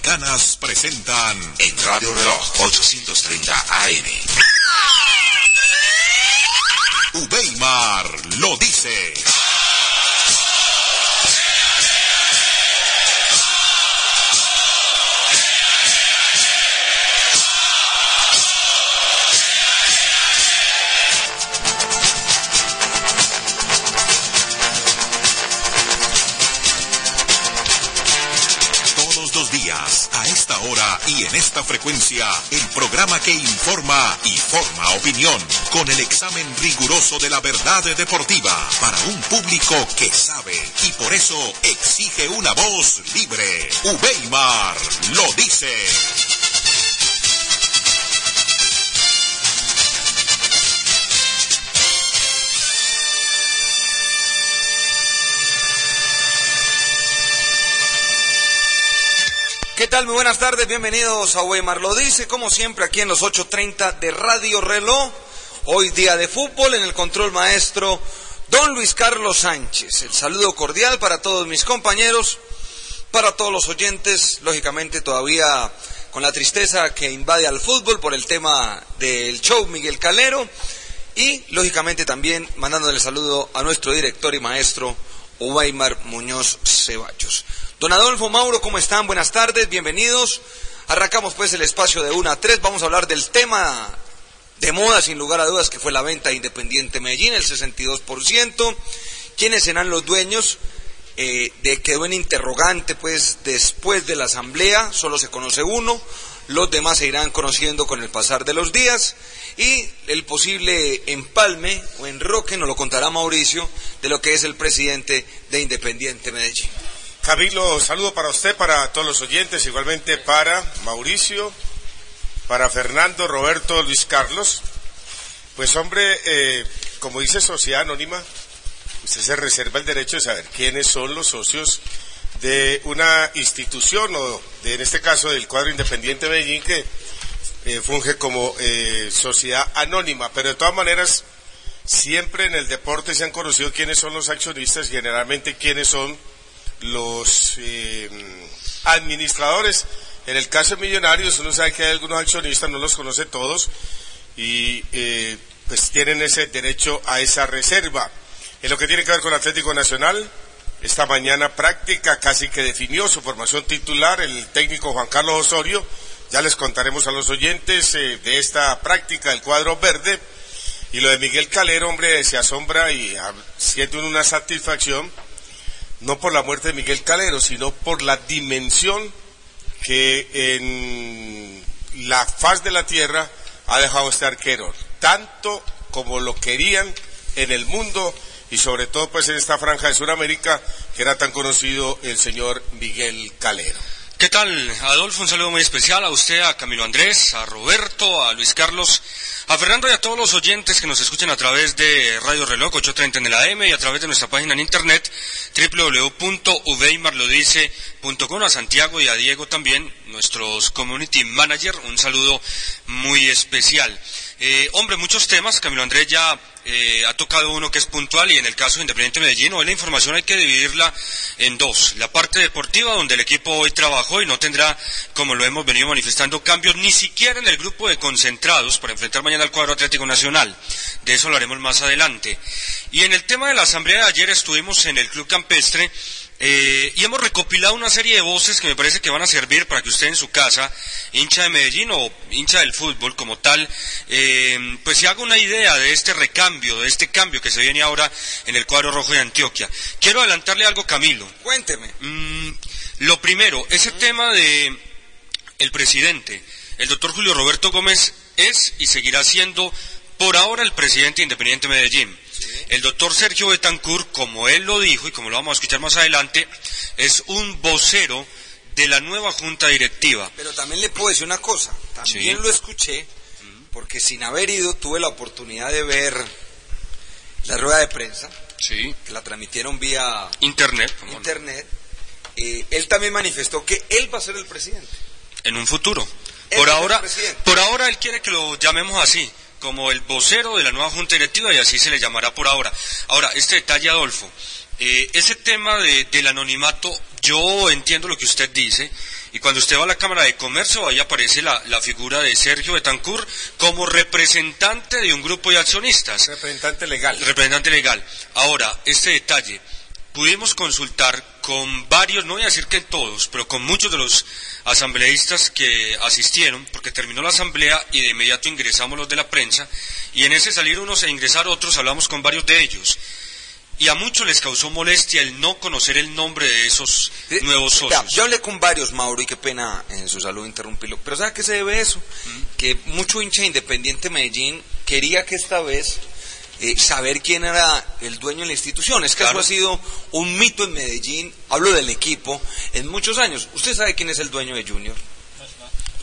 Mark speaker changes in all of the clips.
Speaker 1: Iberoamericanas presentan
Speaker 2: en Radio Reloj 830 AM.
Speaker 1: Ubeimar lo dice. En esta frecuencia, el programa que informa y forma opinión, con el examen riguroso de la verdad deportiva, para un público que sabe y por eso exige una voz libre. Ubeimar lo dice.
Speaker 3: ¿Qué tal? Muy buenas tardes, bienvenidos a Weimar lo dice, como siempre aquí en los 8.30 de Radio Reloj. Hoy día de fútbol en el control maestro Don Luis Carlos Sánchez. El saludo cordial para todos mis compañeros, para todos los oyentes, lógicamente todavía con la tristeza que invade al fútbol por el tema del show Miguel Calero y lógicamente también mandándole el saludo a nuestro director y maestro Weimar Muñoz Ceballos. Don Adolfo Mauro, ¿cómo están? Buenas tardes, bienvenidos. Arrancamos pues el espacio de 1 a 3. Vamos a hablar del tema de moda, sin lugar a dudas, que fue la venta de Independiente Medellín, el 62%. ¿Quiénes serán los dueños? Eh, de quedó en interrogante, pues, después de la asamblea, solo se conoce uno. Los demás se irán conociendo con el pasar de los días. Y el posible empalme o enroque nos lo contará Mauricio de lo que es el presidente de Independiente Medellín.
Speaker 4: Camilo, saludo para usted, para todos los oyentes, igualmente para Mauricio, para Fernando, Roberto, Luis Carlos. Pues hombre, eh, como dice Sociedad Anónima, usted se reserva el derecho de saber quiénes son los socios de una institución, o de, en este caso del cuadro independiente de Medellín, que eh, funge como eh, sociedad anónima. Pero de todas maneras, siempre en el deporte se han conocido quiénes son los accionistas, generalmente quiénes son los eh, administradores. En el caso de Millonarios, uno sabe que hay algunos accionistas, no los conoce todos, y eh, pues tienen ese derecho a esa reserva. En lo que tiene que ver con Atlético Nacional, esta mañana práctica casi que definió su formación titular el técnico Juan Carlos Osorio. Ya les contaremos a los oyentes eh, de esta práctica del cuadro verde. Y lo de Miguel Calero, hombre, se asombra y ah, siente una satisfacción no por la muerte de Miguel Calero, sino por la dimensión que en la faz de la tierra ha dejado este arquero, tanto como lo querían en el mundo y sobre todo pues en esta franja de Sudamérica que era tan conocido el señor Miguel Calero.
Speaker 5: ¿Qué tal, Adolfo? Un saludo muy especial a usted, a Camilo Andrés, a Roberto, a Luis Carlos, a Fernando y a todos los oyentes que nos escuchan a través de Radio Reloj 830 en el AM y a través de nuestra página en internet www.uveimarlodice.com, a Santiago y a Diego también, nuestros community manager, un saludo muy especial. Eh, hombre, muchos temas, Camilo Andrés ya eh, ha tocado uno que es puntual y en el caso de Independiente Medellín, hoy la información hay que dividirla en dos. La parte deportiva, donde el equipo hoy trabajó y no tendrá, como lo hemos venido manifestando, cambios ni siquiera en el grupo de concentrados para enfrentar mañana al cuadro Atlético Nacional. De eso lo haremos más adelante. Y en el tema de la asamblea de ayer estuvimos en el Club Campestre eh, y hemos recopilado una serie de voces que me parece que van a servir para que usted en su casa, hincha de Medellín o hincha del fútbol como tal, eh, pues se haga una idea de este recambio, de este cambio que se viene ahora en el cuadro rojo de Antioquia. Quiero adelantarle algo, Camilo.
Speaker 3: Cuénteme.
Speaker 5: Mm, lo primero, ese tema de el presidente, el doctor Julio Roberto Gómez es y seguirá siendo por ahora el presidente independiente de Medellín. El doctor Sergio Betancourt, como él lo dijo y como lo vamos a escuchar más adelante, es un vocero de la nueva junta directiva.
Speaker 3: Pero también le puedo decir una cosa, también
Speaker 5: Sí.
Speaker 3: lo escuché, porque sin haber ido tuve la oportunidad de ver la rueda de prensa,
Speaker 5: Sí.
Speaker 3: que la transmitieron vía
Speaker 5: Internet,
Speaker 3: internet. Eh, él también manifestó que él va a ser el presidente.
Speaker 5: en un futuro.
Speaker 3: Él
Speaker 5: Por ahora, por ahora él quiere que lo llamemos así, como el vocero de la nueva junta directiva y así se le llamará por ahora. Ahora, este detalle, Adolfo, eh, ese tema de- del anonimato, yo entiendo lo que usted dice, y cuando usted va a la Cámara de Comercio, ahí aparece la, la figura de Sergio Betancourt como representante de un grupo de accionistas.
Speaker 4: Representante legal.
Speaker 5: Representante legal. Ahora, este detalle, pudimos consultar con varios, no voy a decir que todos, pero con muchos de los asambleístas que asistieron, porque terminó la asamblea y de inmediato ingresamos los de la prensa, y en ese salir unos e ingresar otros hablamos con varios de ellos. Y a muchos les causó molestia el no conocer el nombre de esos
Speaker 3: Eh,
Speaker 5: nuevos socios.
Speaker 3: yo hablé con varios, Mauro, y qué pena en su salud interrumpirlo. Pero ¿sabe a qué se debe eso? Que mucho hincha independiente Medellín quería que esta vez eh, saber quién era el dueño de la institución. Es que
Speaker 5: Claro.
Speaker 3: eso ha sido un mito en Medellín, hablo del equipo, en muchos años. ¿Usted sabe quién es el dueño de Junior?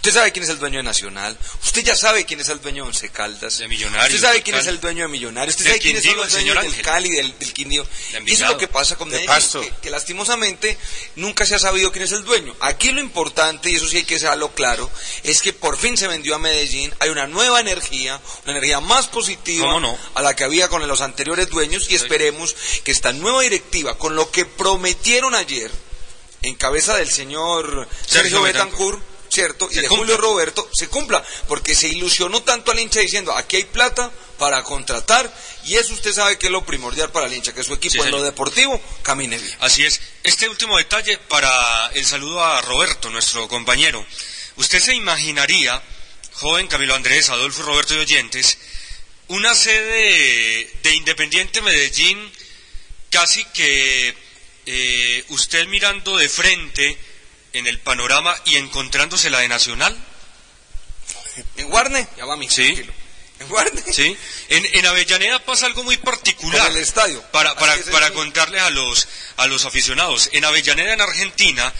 Speaker 3: Usted sabe quién es el dueño de Nacional. Usted ya sabe quién es el dueño de Once Caldas.
Speaker 5: De Millonarios,
Speaker 3: Usted sabe quién es el dueño de Millonarios. Usted sabe quiénes son los dueños del
Speaker 5: Ángel.
Speaker 3: Cali, del, del Quindío. Y eso es lo que pasa con
Speaker 4: De
Speaker 3: Medellín. Que, que lastimosamente nunca se ha sabido quién es el dueño. Aquí lo importante, y eso sí hay que dejarlo claro, es que por fin se vendió a Medellín. Hay una nueva energía, una energía más positiva a la que había con los anteriores dueños. Y esperemos que esta nueva directiva, con lo que prometieron ayer, en cabeza del señor Sergio,
Speaker 5: Sergio
Speaker 3: Betancourt, ¿cierto? Y
Speaker 5: Se
Speaker 3: de
Speaker 5: cumpla.
Speaker 3: Julio Roberto, se cumpla, porque se ilusionó tanto al hincha diciendo, aquí hay plata para contratar, y eso usted sabe que es lo primordial para el hincha, que su equipo
Speaker 5: Sí,
Speaker 3: en lo deportivo camine bien.
Speaker 5: Así es. Este último detalle para el saludo a Roberto, nuestro compañero. Usted se imaginaría, joven Camilo Andrés, Adolfo Roberto y oyentes, una sede de Independiente Medellín casi que eh, usted mirando de frente en el panorama y encontrándose la de Nacional.
Speaker 3: ¿En Guarne? Ya va mi
Speaker 5: Sí.
Speaker 3: tranquilo. ¿En Guarne?
Speaker 5: ¿sí? En, en Avellaneda pasa algo muy particular.
Speaker 3: Con el estadio.
Speaker 5: Para, para,
Speaker 3: es
Speaker 5: para contarles a los, a los aficionados. En Avellaneda, en Argentina,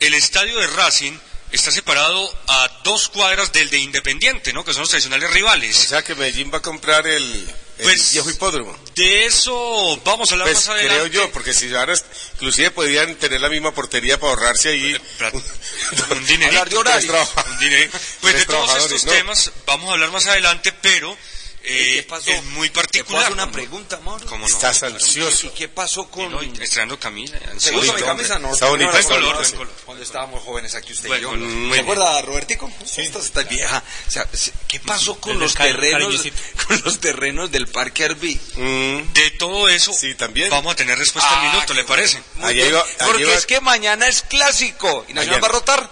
Speaker 5: el estadio de Racing está separado a dos cuadras del de Independiente, ¿no? Que son los tradicionales
Speaker 4: O
Speaker 5: rivales.
Speaker 4: sea que Medellín va a comprar el, el
Speaker 5: Pues-
Speaker 4: viejo hipódromo.
Speaker 5: De eso vamos a hablar
Speaker 4: Pues
Speaker 5: más adelante.
Speaker 4: creo yo, porque si ahora inclusive podrían tener la misma portería para ahorrarse ahí.
Speaker 5: Plat- un dinerito.
Speaker 3: De
Speaker 4: traba-
Speaker 5: Un dinero. Pues de todos estos
Speaker 4: ¿no?
Speaker 5: temas vamos a hablar más adelante, pero eh,
Speaker 3: ¿Qué pasó?
Speaker 5: es muy
Speaker 3: ¿Te puedo
Speaker 5: particular.
Speaker 3: hacer una
Speaker 5: ¿Cómo-
Speaker 3: pregunta,
Speaker 5: cómo no?
Speaker 4: Estás ansioso.
Speaker 3: ¿Y qué pasó con...
Speaker 5: No, estrenando camisa.
Speaker 3: ¿Te
Speaker 5: ansioso.
Speaker 3: gusta mi
Speaker 4: Bonito,
Speaker 3: camisa? No,
Speaker 4: Está bonita,
Speaker 3: no,
Speaker 5: color, color.
Speaker 3: Cuando estábamos jóvenes aquí usted
Speaker 5: Buen
Speaker 3: y yo. ¿Se
Speaker 5: bien.
Speaker 3: acuerda, Robertico? Sí. Esta está vieja. O sea, se- ¿Qué pasó con los terrenos con los terrenos del Parque Arby?
Speaker 4: Mm,
Speaker 5: De todo eso
Speaker 4: Sí, también.
Speaker 5: vamos a tener respuesta al
Speaker 3: Ah,
Speaker 5: minuto, ¿le parece?
Speaker 3: Muy
Speaker 4: Allá
Speaker 3: bien,
Speaker 4: iba- allá
Speaker 3: Porque
Speaker 4: iba-
Speaker 3: es que mañana es clásico y Nacional
Speaker 4: Mañana.
Speaker 3: va a rotar.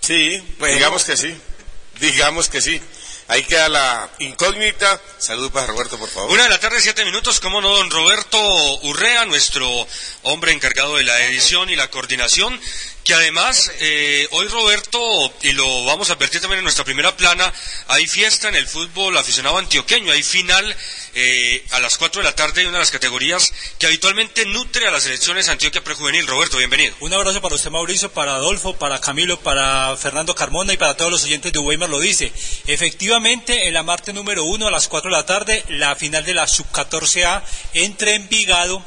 Speaker 4: sí,
Speaker 3: Bueno.
Speaker 4: digamos que sí. Digamos que sí. Ahí queda la incógnita. Saludos para Roberto, por favor.
Speaker 5: Una de la tarde, siete minutos, como no, don Roberto Urrea, nuestro hombre encargado de la edición y la coordinación, que además, eh, hoy Roberto, y lo vamos a advertir también en nuestra primera plana, hay fiesta en el fútbol aficionado antioqueño, hay final eh, a las cuatro de la tarde de una de las categorías que habitualmente nutre a las selecciones Antioquia Prejuvenil. Roberto, bienvenido.
Speaker 6: Un abrazo para usted, Mauricio, para Adolfo, para Camilo, para Fernando Carmona y para todos los oyentes de Weimar lo dice. Efectivamente, en la martes número uno a las 4 de la tarde, la final de la sub-14A entre Envigado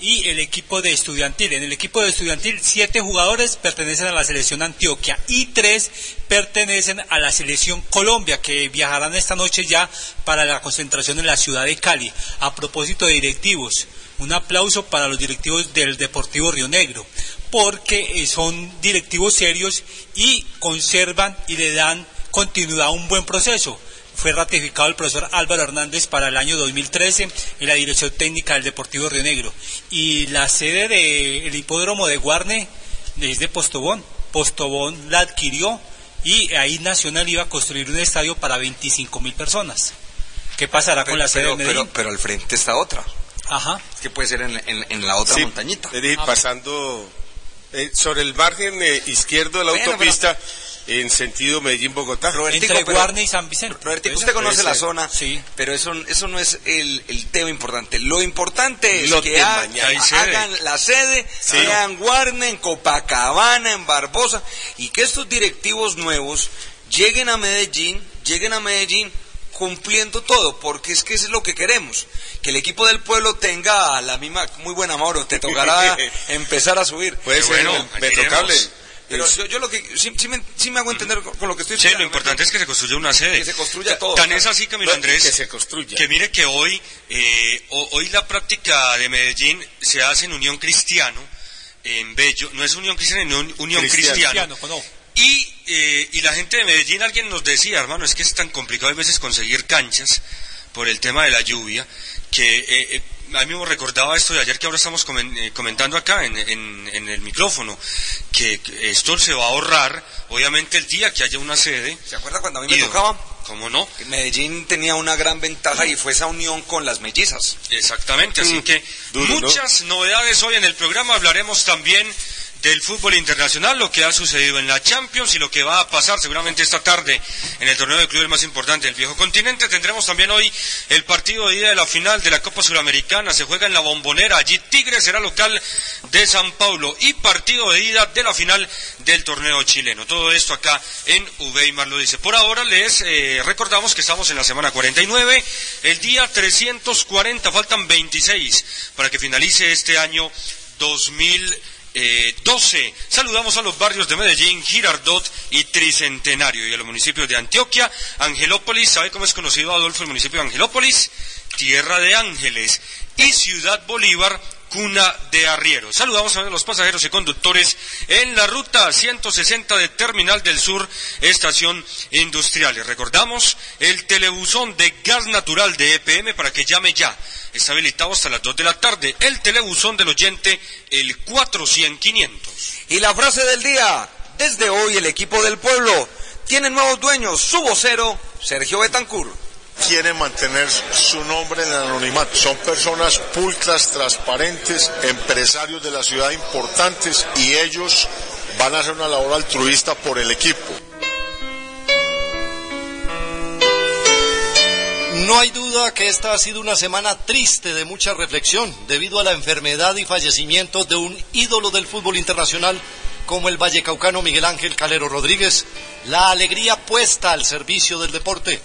Speaker 6: y el equipo de estudiantil. En el equipo de estudiantil, siete jugadores pertenecen a la selección Antioquia y tres pertenecen a la selección Colombia, que viajarán esta noche ya para la concentración en la ciudad de Cali. A propósito de directivos, un aplauso para los directivos del Deportivo Río Negro, porque eh, son directivos serios y conservan y le dan continuidad a un buen proceso. Fue ratificado el profesor Álvaro Hernández para el año 2013 en la dirección técnica del Deportivo Río Negro. Y la sede del hipódromo de Guarne es de Postobón. Postobón la adquirió y ahí Nacional iba a construir un estadio para 25 mil personas. ¿Qué pasará con la sede
Speaker 3: pero,
Speaker 6: de Medellín?
Speaker 3: pero, pero al frente está otra.
Speaker 6: Ajá.
Speaker 3: Es que puede ser en, en- en la otra
Speaker 4: Sí,
Speaker 3: montañita.
Speaker 4: es decir, pasando eh, sobre el margen eh, izquierdo de la
Speaker 3: Bueno,
Speaker 4: autopista en sentido Medellín-Bogotá.
Speaker 6: Entre Guarne y San Vicente.
Speaker 3: Robertico, usted conoce la zona,
Speaker 6: Sí.
Speaker 3: pero eso, eso no es el, el tema importante. Lo importante es
Speaker 4: Lo
Speaker 3: que ha- hagan la sede,
Speaker 4: Sí.
Speaker 3: sea en Guarne, en Copacabana, en Barbosa, y que estos directivos nuevos lleguen a Medellín, lleguen a Medellín cumpliendo todo, porque es que eso es lo que queremos, que el equipo del pueblo tenga la misma, muy buena Mauro, te tocará empezar a subir.
Speaker 4: Puede ser
Speaker 5: bueno, tenemos.
Speaker 3: Pero
Speaker 4: Es-
Speaker 3: yo, yo lo que sí, sí me, sí me hago entender con, con lo que estoy
Speaker 5: Sí, lo importante es que se construya una sede.
Speaker 3: Que se construya todo,
Speaker 5: Tan
Speaker 3: claro.
Speaker 5: es así, Camilo
Speaker 4: No,
Speaker 5: Andrés,
Speaker 4: que se construya.
Speaker 5: que mire que hoy, eh, ho- hoy la práctica de Medellín se hace en Unión Cristiano, en Bello, no es Unión Cristiana, no Unión Cristiana. Y, eh, y la gente de Medellín, alguien nos decía, hermano, es que es tan complicado a veces conseguir canchas por el tema de la lluvia, que eh, a mí me recordaba esto de ayer que ahora estamos eh, comentando acá en, el micrófono, que esto se va a ahorrar, obviamente, el día que haya una sede.
Speaker 3: ¿Se acuerda cuando a mí me tocaba?
Speaker 5: ¿Cómo no?
Speaker 3: Medellín tenía una gran ventaja y fue esa unión con las mellizas.
Speaker 5: Exactamente, así mm, que muchas novedades hoy en el programa. Hablaremos también del fútbol internacional, lo que ha sucedido en la Champions y lo que va a pasar seguramente esta tarde en el torneo de clubes más importante del viejo continente. Tendremos también hoy el partido de ida de la final de la Copa Sudamericana. Se juega en la Bombonera. Allí Tigre será local de San Paulo y partido de ida de la final del torneo chileno. Todo esto acá en Uveimar lo dice. Por ahora les eh, recordamos que estamos en la semana 49, el día 340, faltan 26 para que finalice este año 2020 12. Eh, Saludamos a los barrios de Medellín, Girardot y Tricentenario y a los municipios de Antioquia, Angelópolis, ¿sabe cómo es conocido Adolfo el municipio de Angelópolis? Tierra de Ángeles y Ciudad Bolívar, cuna de arriero. Saludamos a los pasajeros y conductores en la ruta 160 de Terminal del Sur, Estación Industrial. recordamos el telebuzón de gas natural de EPM para que llame ya. Está habilitado hasta las 2 de la tarde. El telebuzón del oyente, el 400-500.
Speaker 3: Y la frase del día. Desde hoy el equipo del pueblo tiene nuevos dueños. Su vocero, Sergio Betancur
Speaker 7: quieren mantener su nombre en el anonimato. Son personas pulcras, transparentes, empresarios de la ciudad importantes y ellos van a hacer una labor altruista por el equipo.
Speaker 8: No hay duda que esta ha sido una semana triste de mucha reflexión debido a la enfermedad y fallecimiento de un ídolo del fútbol internacional como el vallecaucano Miguel Ángel Calero Rodríguez, la alegría puesta al servicio del deporte.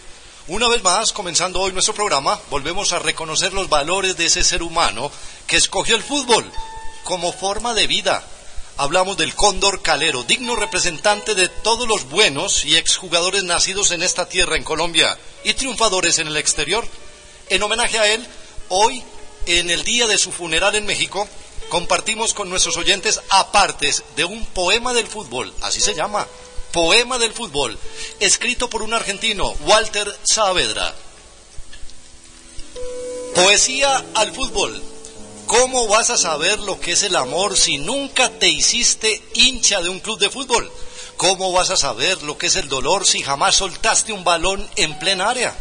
Speaker 8: Una vez más, comenzando hoy nuestro programa, volvemos a reconocer los valores de ese ser humano que escogió el fútbol como forma de vida. Hablamos del Cóndor Calero, digno representante de todos los buenos y exjugadores nacidos en esta tierra en Colombia y triunfadores en el exterior. En homenaje a él, hoy, en el día de su funeral en México, compartimos con nuestros oyentes apartes de un poema del fútbol, así se llama, Poema del fútbol, escrito por un argentino, Walter Saavedra. Poesía al fútbol. ¿Cómo vas a saber lo que es el amor si nunca te hiciste hincha de un club de fútbol? ¿Cómo vas a saber lo que es el dolor si jamás soltaste un balón en plena área?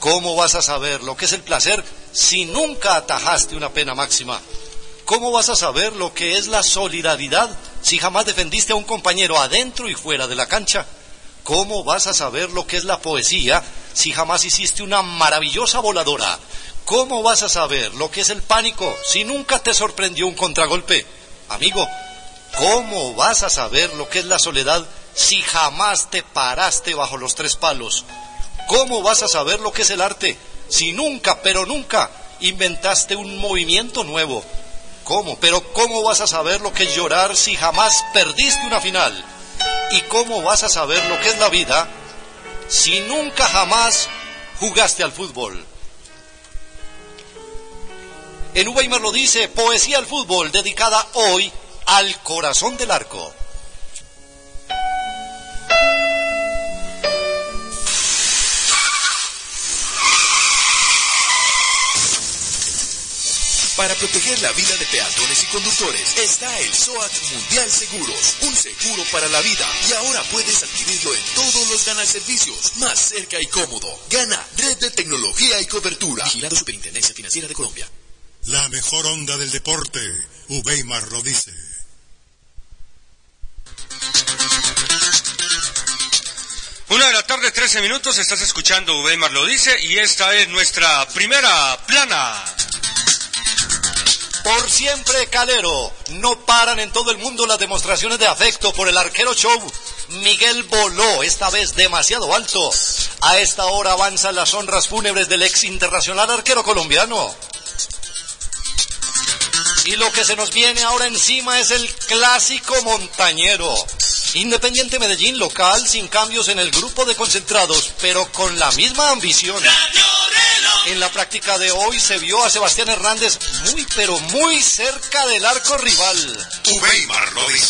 Speaker 8: ¿Cómo vas a saber lo que es el placer si nunca atajaste una pena máxima? ¿Cómo vas a saber lo que es la solidaridad si jamás defendiste a un compañero adentro y fuera de la cancha? ¿Cómo vas a saber lo que es la poesía si jamás hiciste una maravillosa voladora? ¿Cómo vas a saber lo que es el pánico si nunca te sorprendió un contragolpe? Amigo, ¿cómo vas a saber lo que es la soledad si jamás te paraste bajo los tres palos? ¿Cómo vas a saber lo que es el arte si nunca, pero nunca, inventaste un movimiento nuevo? ¿Cómo? Pero ¿cómo vas a saber lo que es llorar si jamás perdiste una final? ¿Y cómo vas a saber lo que es la vida si nunca jamás jugaste al fútbol? En Weimar lo dice, poesía al fútbol dedicada hoy al corazón del arco.
Speaker 1: Para proteger la vida de peatones y conductores está el SOAT Mundial Seguros, un seguro para la vida. Y ahora puedes adquirirlo en todos los Gana Servicios, más cerca y cómodo. Gana, red de tecnología y cobertura. Vigilado Superintendencia Financiera de Colombia.
Speaker 9: La mejor onda del deporte, Ubeimar lo dice.
Speaker 5: Una de la tarde, 13 minutos, estás escuchando Ubeimar lo dice y esta es nuestra primera plana.
Speaker 8: Por siempre Calero. No paran en todo el mundo las demostraciones de afecto por el arquero show. Miguel voló, esta vez demasiado alto. A esta hora avanzan las honras fúnebres del ex internacional arquero colombiano. Y lo que se nos viene ahora encima es el clásico montañero. Independiente Medellín local sin cambios en el grupo de concentrados, pero con la misma ambición. En la práctica de hoy se vio a Sebastián Hernández muy pero muy cerca del arco rival.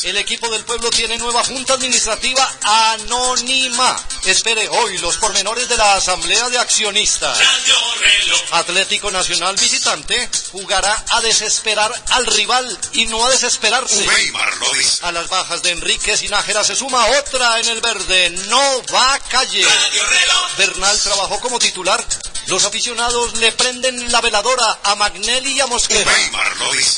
Speaker 8: El equipo del pueblo tiene nueva junta administrativa anónima. Espere hoy los pormenores de la asamblea de accionistas. Atlético Nacional visitante jugará a desesperar al rival y no a desesperarse. A las bajas de Enrique Sinájera se suma otra en el verde. No va calle. Bernal trabajó como titular. Los aficionados le prenden la veladora a Magnelli y a Mosquera.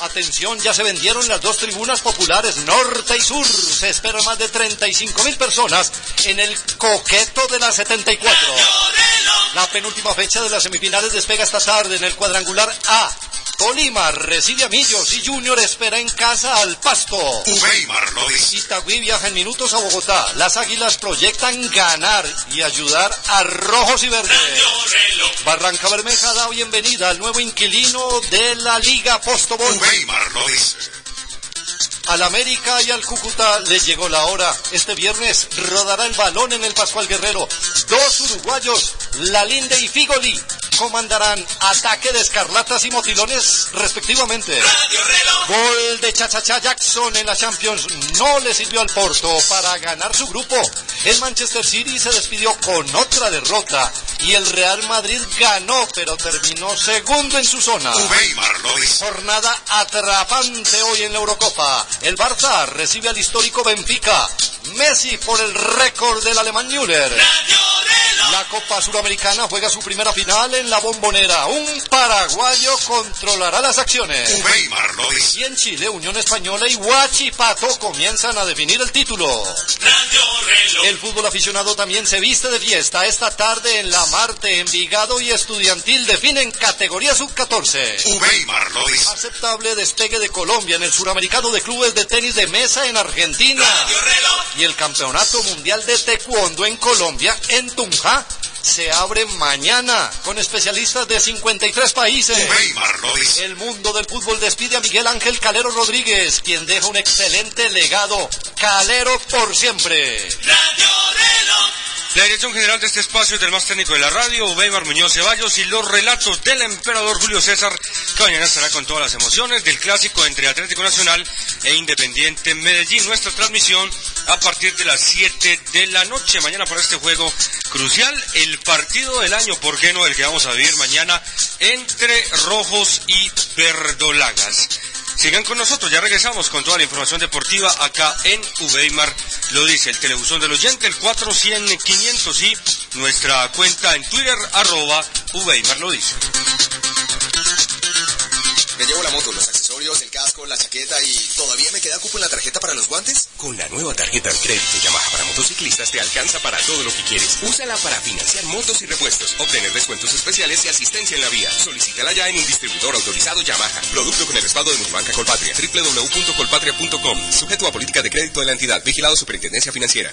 Speaker 8: Atención, ya se vendieron las dos tribunas populares, norte y sur. Se esperan más de 35 mil personas en el coqueto de la 74. La penúltima fecha de las semifinales despega esta tarde en el cuadrangular A. Tolima recibe a Millos y Junior espera en casa al Pasto.
Speaker 1: Uweimar lo.
Speaker 8: Itagüí viaja en minutos a Bogotá. Las águilas proyectan ganar y ayudar a rojos y verdes. Barranca Bermeja da bienvenida al nuevo inquilino de la Liga Postobón.
Speaker 1: Uweimar lo dice.
Speaker 8: Al América y al Cúcuta le llegó la hora. Este viernes rodará el balón en el Pascual Guerrero. Dos uruguayos, Lalinde y Figoli, comandarán ataque de escarlatas y motilones respectivamente. Gol de Chachacha Jackson en la Champions no le sirvió al Porto para ganar su grupo. El Manchester City se despidió con otra derrota y el Real Madrid ganó pero terminó segundo en su zona. Jornada atrapante hoy en la Eurocopa. El Barça recibe al histórico Benfica. Messi por el récord del alemán Müller. La Copa Suramericana juega su primera final en la bombonera. Un paraguayo controlará las acciones. Y en Chile, Unión Española y Huachipato comienzan a definir el título. El fútbol aficionado también se viste de fiesta. Esta tarde en La Marte, Envigado y Estudiantil definen categoría sub-14.
Speaker 1: Uweimar lo dice.
Speaker 8: Aceptable despegue de Colombia en el suramericano de clubes de tenis de mesa en Argentina. Y el campeonato mundial de taekwondo en Colombia, en Tunja, se abre mañana con especialistas de 53 países. El mundo del fútbol despide a Miguel Ángel Calero Rodríguez, quien deja un excelente legado. Calero por siempre.
Speaker 5: La dirección general de este espacio es del más técnico de la radio, Weimar Muñoz Ceballos, y los relatos del emperador Julio César, que mañana estará con todas las emociones del clásico entre Atlético Nacional e Independiente Medellín. Nuestra transmisión a partir de las 7 de la noche. Mañana para este juego crucial, el partido del año, ¿por qué no? El que vamos a vivir mañana entre rojos y verdolagas. Sigan con nosotros, ya regresamos con toda la información deportiva acá en Uveimar. Lo dice el telebuzón del oyente, el 400 500 y nuestra cuenta en Twitter, arroba Uveimar lo dice.
Speaker 10: Me llevo la moto, accesorios, el casco, la chaqueta y ¿todavía me queda cupo en la tarjeta para los guantes?
Speaker 2: Con la nueva tarjeta de crédito Yamaha para motociclistas te alcanza para todo lo que quieres. Úsala para financiar motos y repuestos, obtener descuentos especiales y asistencia en la vía. Solicítala ya en un distribuidor autorizado Yamaha. Producto con el respaldo de Multibanca Colpatria. www.colpatria.com. Sujeto a política de crédito de la entidad. Vigilado Superintendencia Financiera.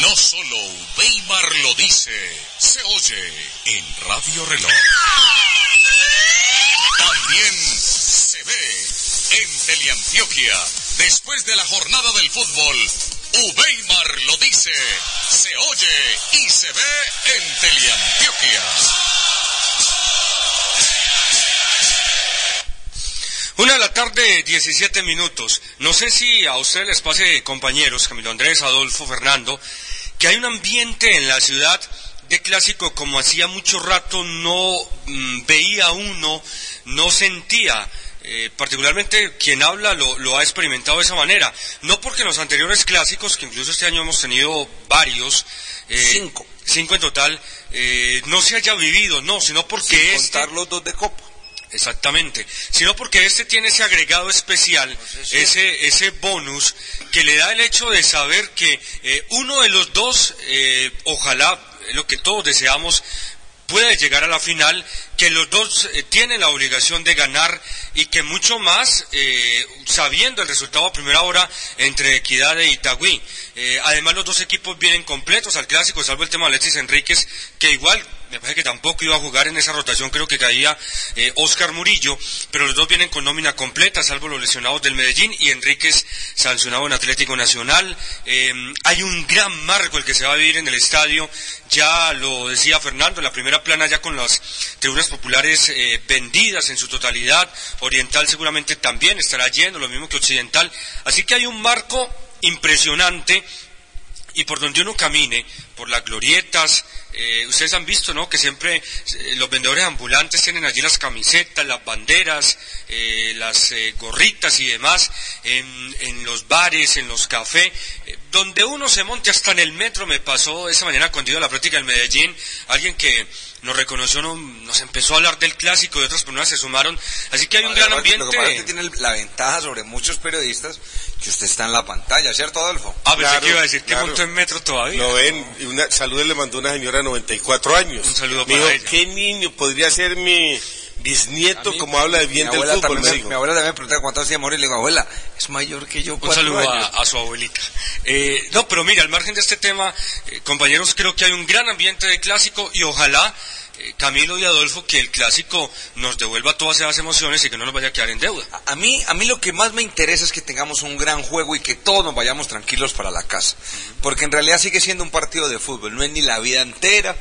Speaker 1: No solo Weimar lo dice, se oye en Radio Reloj. También se ve en Teleantioquia. Después de la jornada del fútbol, Uweimar lo dice, se oye y se ve en Teleantioquia.
Speaker 5: Una de la tarde, 17 minutos. No sé si a ustedes les pase, compañeros, Camilo Andrés, Adolfo, Fernando, que hay un ambiente en la ciudad de clásico como hacía mucho rato no mm, veía uno, no sentía. Eh, particularmente quien habla lo, lo ha experimentado de esa manera. No porque en los anteriores clásicos, que incluso este año hemos tenido varios, eh,
Speaker 3: Cinco.
Speaker 5: cinco en total, eh, no se haya vivido, no, sino porque
Speaker 3: Sin
Speaker 5: este-
Speaker 3: contar los dos de Copa.
Speaker 5: Exactamente, sino porque este tiene ese agregado especial, ese, ese bonus que le da el hecho de saber que uno de los dos, ojalá, lo que todos deseamos, pueda llegar a la final que los dos eh, tienen la obligación de ganar y que mucho más eh, sabiendo el resultado a primera hora entre Equidad e Itagüí. Eh, además los dos equipos vienen completos al clásico, salvo el tema de Alexis Enríquez, que igual me parece que tampoco iba a jugar en esa rotación, creo que caía Oscar Murillo, pero los dos vienen con nómina completa, salvo los lesionados del Medellín y Enríquez sancionado en Atlético Nacional. hay un gran marco el que se va a vivir en el estadio, ya lo decía Fernando, en la primera plana ya con las tribunas populares eh, vendidas en su totalidad, oriental seguramente también estará lleno, lo mismo que occidental, así que hay un marco impresionante y por donde uno camine, por las glorietas, eh, ustedes han visto, ¿no? Que siempre eh, los vendedores ambulantes tienen allí las camisetas, las banderas, eh, las gorritas y demás, en, los bares, en los cafés, donde uno se monte hasta en el metro. Me pasó esa mañana cuando iba a la práctica en Medellín, alguien que nos reconoció, nos empezó a hablar del clásico y otras personas se sumaron. Así que hay un gran ambiente. Lo
Speaker 3: que tiene la ventaja sobre muchos periodistas que usted está en la pantalla, ¿cierto, Adolfo?
Speaker 5: Ah, pensé que iba a decir que montó en metro todavía.
Speaker 4: Lo ven, y una, saludos le mandó una señora de 94 años.
Speaker 5: Un saludo para ella.
Speaker 4: ¿qué niño podría ser mi bisnieto como habla de bien del fútbol?
Speaker 3: mi abuela también me preguntaba cuántos hacía morir y le digo, abuela, es mayor que yo.
Speaker 5: Un saludo a, su abuelita. Eh, no, pero mira, al margen de este tema, eh, compañeros, creo que hay un gran ambiente de clásico y ojalá eh, Camilo y Adolfo, que el clásico nos devuelva todas esas emociones y que no nos vaya a quedar en deuda.
Speaker 3: A, mí, a mí lo que más me interesa es que tengamos un gran juego y que todos nos vayamos tranquilos para la casa. Porque en realidad sigue siendo un partido de fútbol, no es ni la vida entera,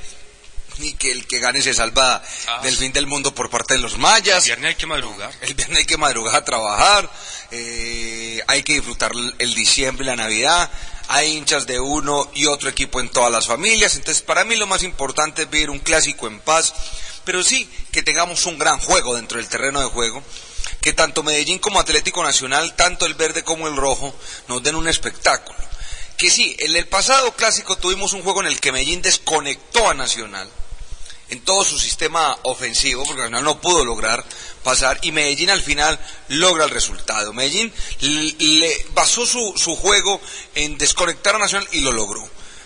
Speaker 3: ni que el que gane se salva ah. del fin del mundo por parte de los mayas.
Speaker 5: El viernes hay que madrugar.
Speaker 3: El viernes hay que madrugar a trabajar, eh, hay que disfrutar el diciembre y la Navidad hay hinchas de uno y otro equipo en todas las familias, entonces para mí lo más importante es ver un clásico en paz, pero sí que tengamos un gran juego dentro del terreno de juego, que tanto Medellín como Atlético Nacional, tanto el verde como el rojo, nos den un espectáculo. Que sí, en el pasado clásico tuvimos un juego en el que Medellín desconectó a Nacional, en todo su sistema ofensivo, porque Nacional no pudo lograr pasar, y Medellín al final logra el resultado. Medellín le basó su, su juego en desconectar a Nacional y lo logró.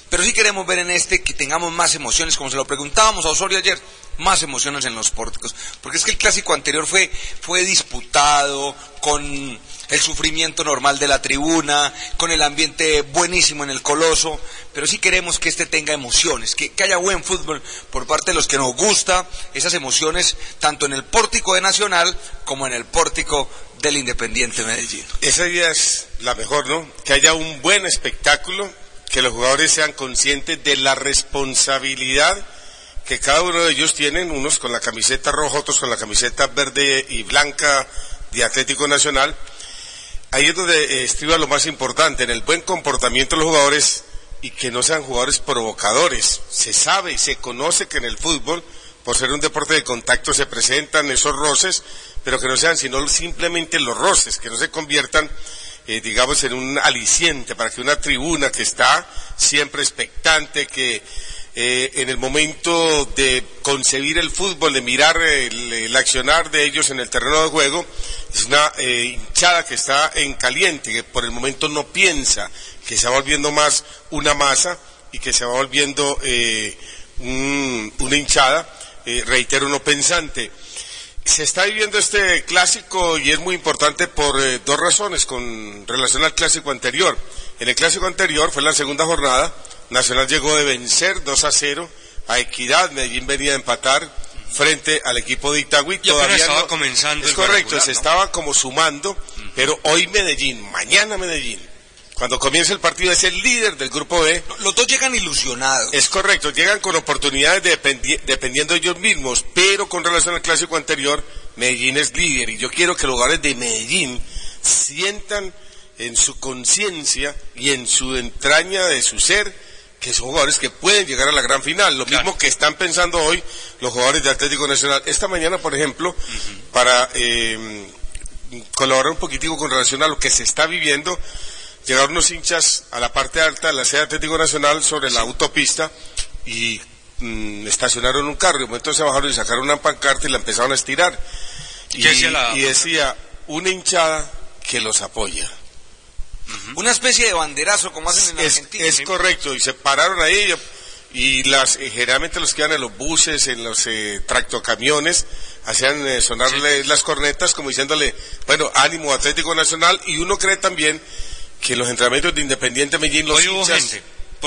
Speaker 3: Pero sí queremos ver en este que tengamos más emociones, como se lo preguntábamos a Osorio ayer, más emociones en los pórticos. Porque es que el clásico anterior fue, fue disputado con el sufrimiento normal de la tribuna, con el ambiente buenísimo en el coloso, pero sí queremos que este tenga emociones, que, haya buen fútbol por parte de los que nos gusta, esas emociones tanto en el pórtico de Nacional como en el pórtico del Independiente Medellín.
Speaker 4: Esa idea es la mejor, ¿no? Que haya un buen espectáculo, que los jugadores sean conscientes de la responsabilidad que cada uno de ellos tienen, unos con la camiseta roja, otros con la camiseta verde y blanca de Atlético Nacional, ahí es donde eh, estriba lo más importante, en el buen comportamiento de los jugadores y que no sean jugadores provocadores. Se sabe y se conoce que en el fútbol, por ser un deporte de contacto, se presentan esos roces, pero que no sean sino simplemente los roces, que no se conviertan, eh, digamos, en un aliciente para que una tribuna que está siempre expectante, que eh, en el momento de concebir el fútbol, de mirar el, accionar de ellos en el terreno de juego, es una eh, hinchada que está en caliente, que por el momento no piensa, que se va volviendo más una masa y que se va volviendo eh, una hinchada, reitero, no pensante. Se está viviendo este clásico y es muy importante por dos razones con relación al clásico anterior. En el clásico anterior fue la segunda jornada, Nacional llegó de vencer 2 a 0 a Equidad, Medellín venía a empatar frente al equipo de Itagüí.
Speaker 5: Todavía estaba comenzando.
Speaker 4: Es correcto, se estaba como sumando, pero hoy Medellín, mañana Medellín, cuando comience el partido es el líder del grupo B.
Speaker 3: Los dos llegan ilusionados.
Speaker 4: Es correcto, llegan con oportunidades dependiendo de ellos mismos, pero con relación al clásico anterior, Medellín es líder y yo quiero que los jugadores de Medellín sientan en su conciencia y en su entraña de su ser que son jugadores que pueden llegar a la gran final. Lo mismo que están pensando hoy los jugadores de Atlético Nacional. Esta mañana, por ejemplo, para eh, colaborar un poquitico con relación a lo que se está viviendo, llegaron unos hinchas a la parte alta de la sede Atlético Nacional sobre la autopista y mm, estacionaron un carro. Y momento se bajaron y sacaron una pancarta y la empezaron a estirar. Y, y decía, una hinchada que los apoya.
Speaker 3: Una especie de banderazo como hacen en
Speaker 4: es,
Speaker 3: Argentina.
Speaker 4: Es correcto, y se pararon ahí y las eh, generalmente los que iban en los buses, en los eh, tractocamiones, hacían eh, sonarle las cornetas como diciéndole, bueno, ánimo Atlético Nacional y uno cree también que los entrenamientos de Independiente Medellín los
Speaker 5: Hoy hubo
Speaker 4: hinchas,
Speaker 5: gente,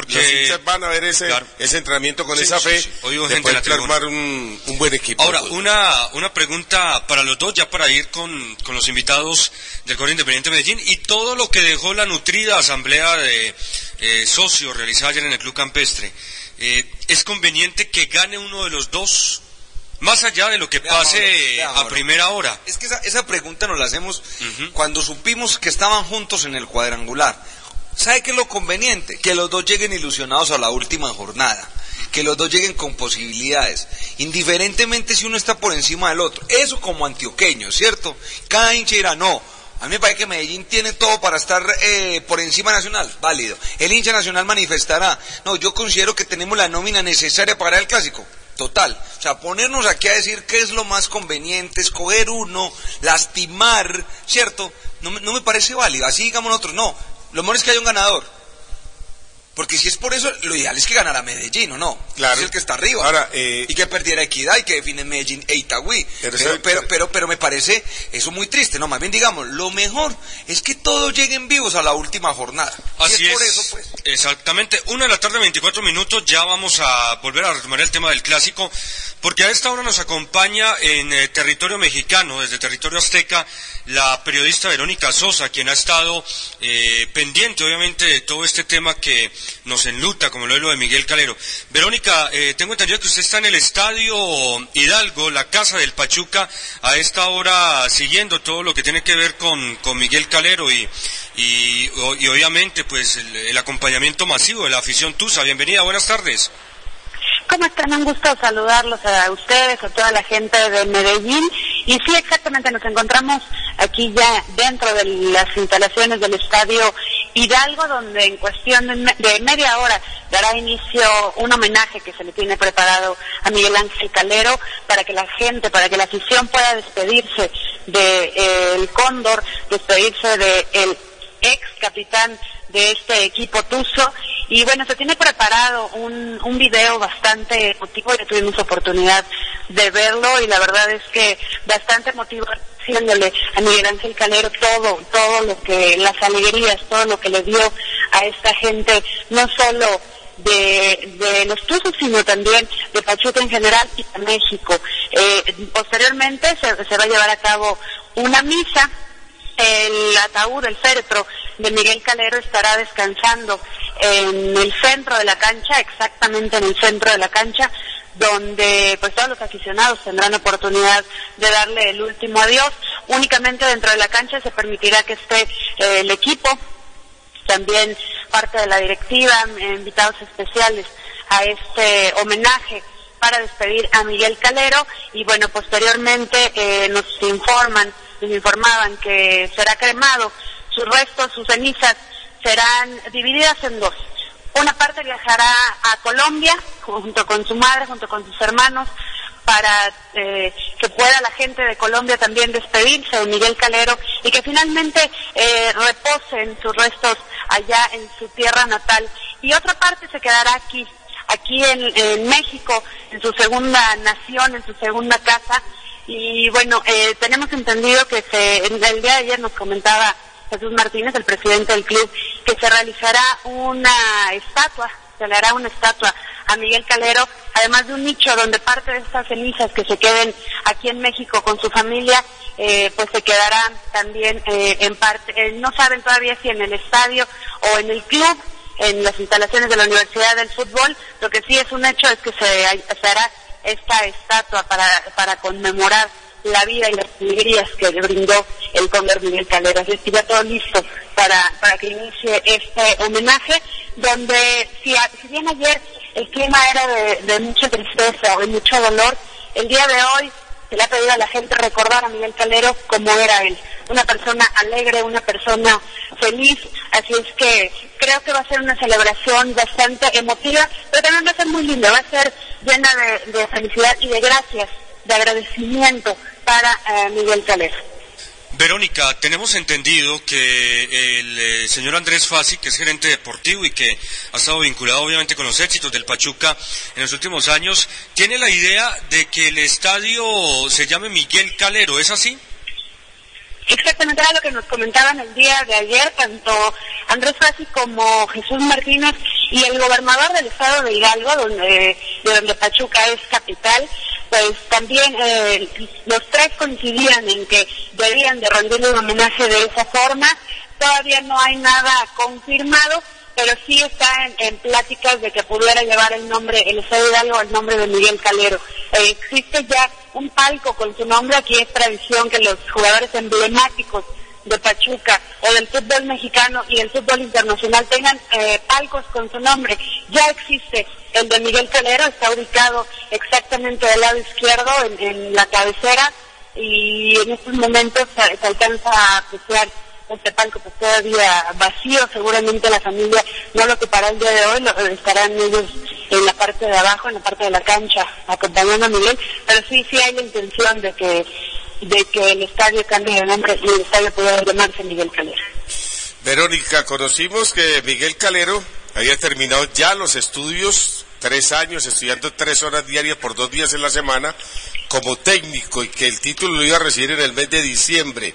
Speaker 5: porque-
Speaker 4: los hinchas van a ver ese,
Speaker 5: Claro.
Speaker 4: ese entrenamiento con
Speaker 5: Sí,
Speaker 4: esa
Speaker 5: sí,
Speaker 4: fe
Speaker 5: sí.
Speaker 4: De poder armar un, un buen equipo.
Speaker 5: Ahora, una, una pregunta para los dos, ya para ir con, con los invitados del Coro Independiente de Medellín y todo lo que dejó la nutrida asamblea de eh, socios realizada ayer en el Club Campestre. Eh, ¿Es conveniente que gane uno de los dos, más allá de lo que
Speaker 3: Vea,
Speaker 5: pase
Speaker 3: Mauro, vea,
Speaker 5: a primera hora?
Speaker 3: Es que esa, esa pregunta nos la hacemos cuando supimos que estaban juntos en el cuadrangular. ¿Sabe qué es lo conveniente? Que los dos lleguen ilusionados a la última jornada. Que los dos lleguen con posibilidades. Indiferentemente si uno está por encima del otro. Eso como antioqueño, ¿cierto? Cada hincha dirá, no. A mí me parece que Medellín tiene todo para estar eh, por encima nacional. Válido. El hincha nacional manifestará. No, yo considero que tenemos la nómina necesaria para el clásico. Total. O sea, ponernos aquí a decir qué es lo más conveniente, escoger uno, lastimar, ¿cierto? No, no me parece válido. Así digamos nosotros, no. Lo mejor es que haya un ganador. Porque si es por eso, lo ideal es que ganara Medellín, ¿o no?
Speaker 4: Claro.
Speaker 3: Es el que está arriba.
Speaker 4: Ahora, eh,
Speaker 3: y que perdiera equidad y que define Medellín e Itagüí.
Speaker 4: Pero
Speaker 3: Pero, pero, pero, pero, me parece eso muy triste. No, más bien digamos, lo mejor es que todos lleguen vivos a la última jornada. Si
Speaker 5: Así es.
Speaker 3: por eso, pues.
Speaker 5: Exactamente. Una de la tarde, 24 minutos. Ya vamos a volver a retomar el tema del clásico. Porque a esta hora nos acompaña en eh, territorio mexicano, desde territorio azteca, la periodista Verónica Sosa, quien ha estado eh, pendiente, obviamente, de todo este tema que nos enluta, como lo es lo de Miguel Calero. Verónica, eh, tengo entendido que usted está en el estadio Hidalgo, la casa del Pachuca, a esta hora siguiendo todo lo que tiene que ver con, con Miguel Calero y, y, obviamente pues el, el acompañamiento masivo de la afición Tusa. Bienvenida, buenas tardes.
Speaker 11: ¿Cómo están? Un gusto saludarlos a ustedes, a toda la gente de Medellín. Y sí, exactamente, nos encontramos aquí ya dentro de las instalaciones del Estadio Hidalgo, donde en cuestión de, me- de media hora dará inicio un homenaje que se le tiene preparado a Miguel Ángel Calero para que la gente, para que la afición pueda despedirse del Cóndor, despedirse del ex capitán de este equipo Tuzo. Y bueno, se tiene preparado un, un video bastante emotivo, ya tuvimos oportunidad de verlo y la verdad es que bastante emotivo a Miguel Ángel Calero todo, todo lo que, las alegrías, todo lo que le dio a esta gente, no solo de, de los Tuzos, sino también de Pachuca en general y de México. Eh, posteriormente se, se va a llevar a cabo una misa el ataúd, el féretro de Miguel Calero estará descansando en el centro de la cancha, exactamente en el centro de la cancha, donde pues todos los aficionados tendrán oportunidad de darle el último adiós. Únicamente dentro de la cancha se permitirá que esté eh, el equipo, también parte de la directiva, eh, invitados especiales a este homenaje para despedir a Miguel Calero y bueno, posteriormente eh, nos informan, nos informaban que será cremado, sus restos, sus cenizas serán divididas en dos. Una parte viajará a Colombia junto con su madre, junto con sus hermanos, para eh, que pueda la gente de Colombia también despedirse de Miguel Calero y que finalmente eh, reposen sus restos allá en su tierra natal. Y otra parte se quedará aquí, aquí en, México, en su segunda nación, en su segunda casa. Y bueno, eh, tenemos entendido que se, el día de ayer nos comentaba Jesús Martínez, el presidente del club, que se realizará una estatua, se le hará una estatua a Miguel Calero, además de un nicho donde parte de estas cenizas que se queden aquí en México con su familia, eh, pues se quedarán también eh, en parte, eh, no saben todavía si en el estadio o en el club, en las instalaciones de la Universidad del Fútbol, lo que sí es un hecho es que se, se hará esta estatua para, para conmemorar la vida y las alegrías que le brindó el Cóndor Miguel Calero. Así que ya todo listo para, para que inicie este homenaje, donde si, bien ayer el clima era de, de mucha tristeza o de mucho dolor, el día de hoy se le ha pedido a la gente recordar a Miguel Calero como era él, una persona alegre, una persona feliz, así es que creo que va a ser una celebración bastante emotiva, pero también va a ser muy linda, va a ser llena de, de felicidad y de gracias, de agradecimiento para eh, Miguel Calero.
Speaker 5: Verónica, tenemos entendido que el eh, señor Andrés Fassi, que es gerente deportivo y que ha estado vinculado obviamente con los éxitos del Pachuca en los últimos años, tiene la idea de que el estadio se llame Miguel Calero, ¿es así?
Speaker 11: Exactamente era lo que nos comentaban el día de ayer, tanto Andrés Fassi como Jesús Martínez y el gobernador del estado de Hidalgo, donde, de donde Pachuca es capital, pues también eh, los tres coincidían en que debían de rendirle un homenaje de esa forma. Todavía no hay nada confirmado, pero sí está en, pláticas de que pudiera llevar el nombre, el Estado Hidalgo, el nombre de Miguel Calero. Eh, existe ya un palco con su nombre, aquí es tradición que los jugadores emblemáticos de Pachuca o del fútbol mexicano y el fútbol internacional tengan eh, palcos con su nombre. Ya existe el de Miguel Calero, está ubicado exactamente del lado izquierdo en, la cabecera y en estos momentos se, alcanza a apreciar este palco pues todavía vacío, seguramente la familia no lo ocupará el día de hoy, lo, estarán ellos en la parte de abajo, en la parte de la cancha, acompañando a Miguel, pero sí, sí hay la intención de que de que el estadio cambie de nombre y el estadio pueda llamarse Miguel Calero.
Speaker 4: Verónica, conocimos que Miguel Calero había terminado ya los estudios, tres años, estudiando tres horas diarias por dos días en la semana, como técnico y que el título lo iba a recibir en el mes de diciembre.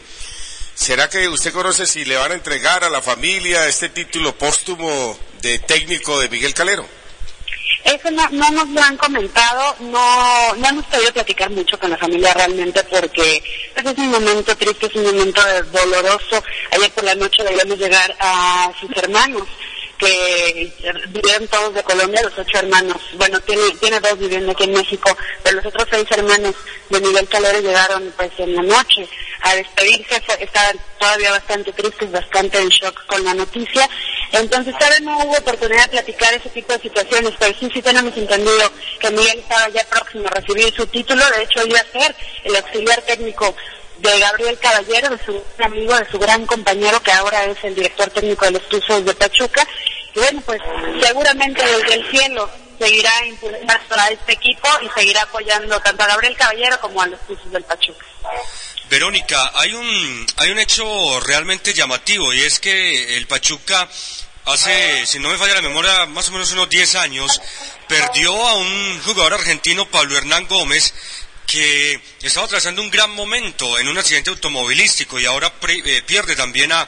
Speaker 4: ¿Será que usted conoce si le van a entregar a la familia este título póstumo de técnico de Miguel Calero?
Speaker 11: Eso no, nos lo han comentado, no, no hemos podido platicar mucho con la familia realmente porque pues, es un momento triste, es un momento doloroso. Ayer por la noche debíamos llegar a sus hermanos que vivieron todos de Colombia, los ocho hermanos. Bueno, tiene, tiene dos viviendo aquí en México, pero los otros seis hermanos de Miguel Calero llegaron pues en la noche a despedirse, estaban todavía bastante tristes, bastante en shock con la noticia. Entonces todavía no hubo oportunidad de platicar ese tipo de situaciones, pero sí, sí tenemos entendido que Miguel estaba ya próximo a recibir su título, de hecho iba a ser el auxiliar técnico de Gabriel Caballero, de su amigo, de su gran compañero que ahora es el director técnico de los Tuzos de Pachuca. Y bueno, pues seguramente desde el cielo seguirá impulsando a este equipo y seguirá apoyando tanto a Gabriel Caballero como a los Tuzos del Pachuca.
Speaker 5: Verónica, hay un, hay un hecho realmente llamativo y es que el Pachuca hace, si no me falla la memoria, más o menos unos 10 años, perdió a un jugador argentino, Pablo Hernán Gómez, que estaba trazando un gran momento en un accidente automovilístico y ahora eh, pierde también a,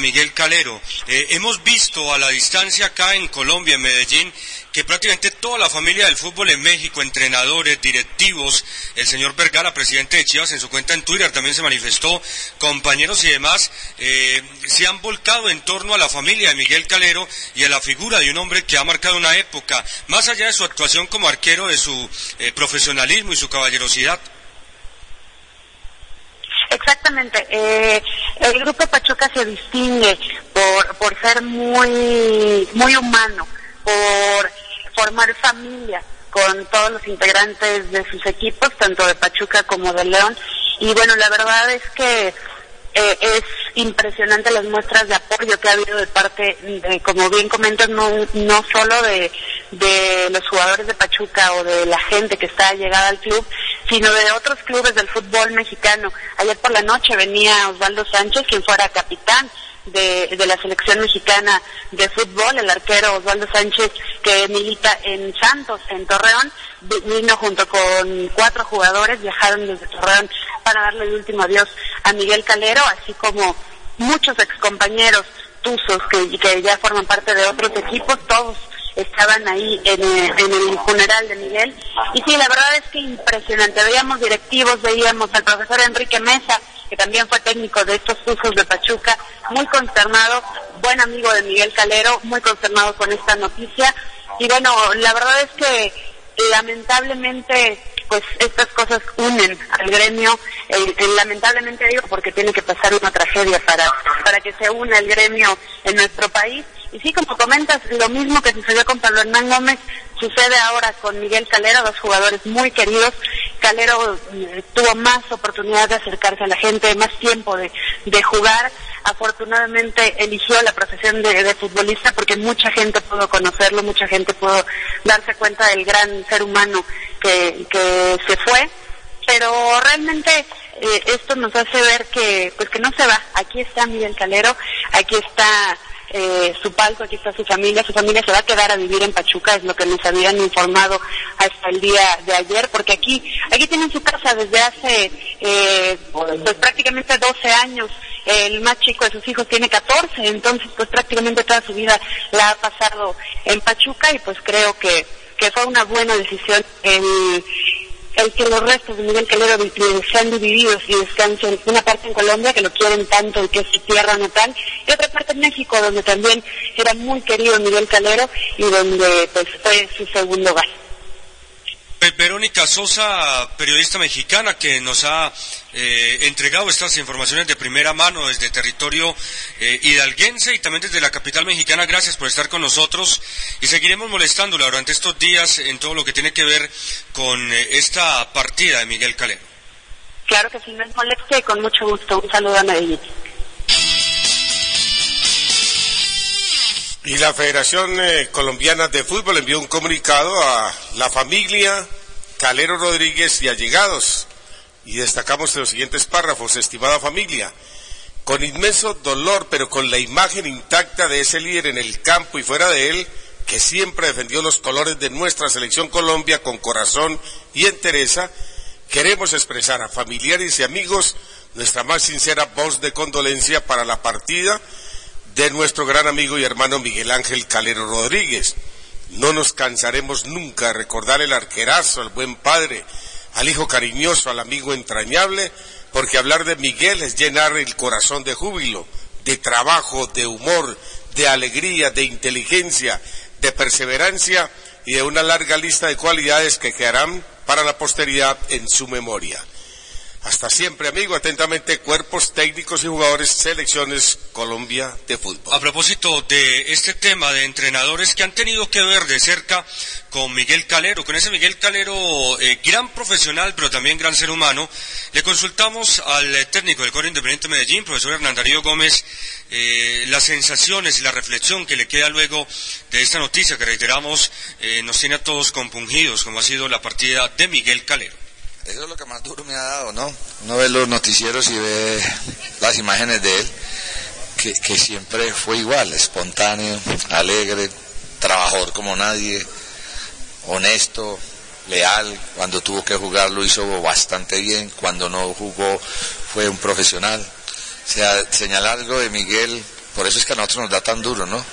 Speaker 5: Miguel Calero. Eh, hemos visto a la distancia acá en Colombia, en Medellín, que prácticamente toda la familia del fútbol en México, entrenadores, directivos, el señor Vergara, presidente de Chivas, en su cuenta en Twitter también se manifestó, compañeros y demás, eh, se han volcado en torno a la familia de Miguel Calero y a la figura de un hombre que ha marcado una época, más allá de su actuación como arquero, de su eh, profesionalismo y su caballerosidad.
Speaker 11: Exactamente. Eh, el grupo Pachuca se distingue por, por ser muy, muy humano, por formar familia con todos los integrantes de sus equipos, tanto de Pachuca como de León. Y bueno, la verdad es que eh, es impresionante las muestras de apoyo que ha habido de parte, de, como bien comentas, no, no solo de, de los jugadores de Pachuca o de la gente que está llegada al club, sino de otros clubes del fútbol mexicano. Ayer por la noche venía Osvaldo Sánchez, quien fuera capitán de, la selección mexicana de fútbol, el arquero Osvaldo Sánchez, que milita en Santos, en Torreón, vino junto con cuatro jugadores, viajaron desde Torreón para darle el último adiós a Miguel Calero, así como muchos excompañeros tuzos que, que ya forman parte de otros equipos, todos estaban ahí en, en, el funeral de Miguel. Y sí, la verdad es que impresionante. Veíamos directivos, veíamos al profesor Enrique Mesa, que también fue técnico de estos usos de Pachuca, muy consternado, buen amigo de Miguel Calero, muy consternado con esta noticia. Y bueno, la verdad es que lamentablemente pues estas cosas unen al gremio, lamentablemente digo porque tiene que pasar una tragedia para, para que se una el gremio en nuestro país. Y sí, como comentas, lo mismo que sucedió con Pablo Hernán Gómez, sucede ahora con Miguel Calero, dos jugadores muy queridos. Calero eh, tuvo más oportunidad de acercarse a la gente, más tiempo de, jugar. Afortunadamente eligió la profesión de, futbolista porque mucha gente pudo conocerlo, mucha gente pudo darse cuenta del gran ser humano que, que se fue. Pero realmente eh, esto nos hace ver que, pues que no se va. Aquí está Miguel Calero, aquí está eh, su palco, aquí está su familia, su familia se va a quedar a vivir en Pachuca, es lo que nos habían informado hasta el día de ayer, porque aquí, aquí tienen su casa desde hace eh, pues prácticamente 12 años. El más chico de sus hijos tiene 14, entonces pues prácticamente toda su vida la ha pasado en Pachuca y pues creo que, que fue una buena decisión el, el que los restos de Miguel Calero sean divididos y descansen una parte en Colombia, que lo quieren tanto y que es su tierra natal, y otra parte en México, donde también era muy querido Miguel Calero y donde pues fue su segundo hogar.
Speaker 5: Verónica Sosa, periodista mexicana que nos ha eh, entregado estas informaciones de primera mano desde territorio eh, hidalguense y también desde la capital mexicana. Gracias por estar con nosotros y seguiremos molestándola durante estos días en todo lo que tiene que ver con eh, esta partida de Miguel Calero.
Speaker 11: Claro que sí, me moleste con mucho gusto. Un saludo a Medellín.
Speaker 4: Y la Federación eh, Colombiana de Fútbol envió un comunicado a la familia Calero Rodríguez y allegados. Y destacamos los siguientes párrafos, estimada familia, con inmenso dolor, pero con la imagen intacta de ese líder en el campo y fuera de él, que siempre defendió los colores de nuestra selección Colombia con corazón y entereza, queremos expresar a familiares y amigos nuestra más sincera voz de condolencia para la partida de nuestro gran amigo y hermano Miguel Ángel Calero Rodríguez. No nos cansaremos nunca de recordar el arquerazo, al buen padre, al hijo cariñoso, al amigo entrañable, porque hablar de Miguel es llenar el corazón de júbilo, de trabajo, de humor, de alegría, de inteligencia, de perseverancia y de una larga lista de cualidades que quedarán para la posteridad en su memoria. Hasta siempre, amigo. Atentamente, cuerpos técnicos y jugadores, selecciones Colombia de fútbol.
Speaker 5: A propósito de este tema de entrenadores que han tenido que ver de cerca con Miguel Calero, con ese Miguel Calero, eh, gran profesional, pero también gran ser humano, le consultamos al técnico del Coro Independiente Medellín, profesor Hernán Darío Gómez, eh, las sensaciones y la reflexión que le queda luego de esta noticia que reiteramos eh, nos tiene a todos compungidos, como ha sido la partida de Miguel Calero.
Speaker 12: Eso es lo que más duro me ha dado, ¿no? Uno ve los noticieros y ve las imágenes de él, que, que siempre fue igual, espontáneo, alegre, trabajador como nadie, honesto, leal, cuando tuvo que jugar lo hizo bastante bien, cuando no jugó fue un profesional. O sea, señalar algo de Miguel, por eso es que a nosotros nos da tan duro, ¿no?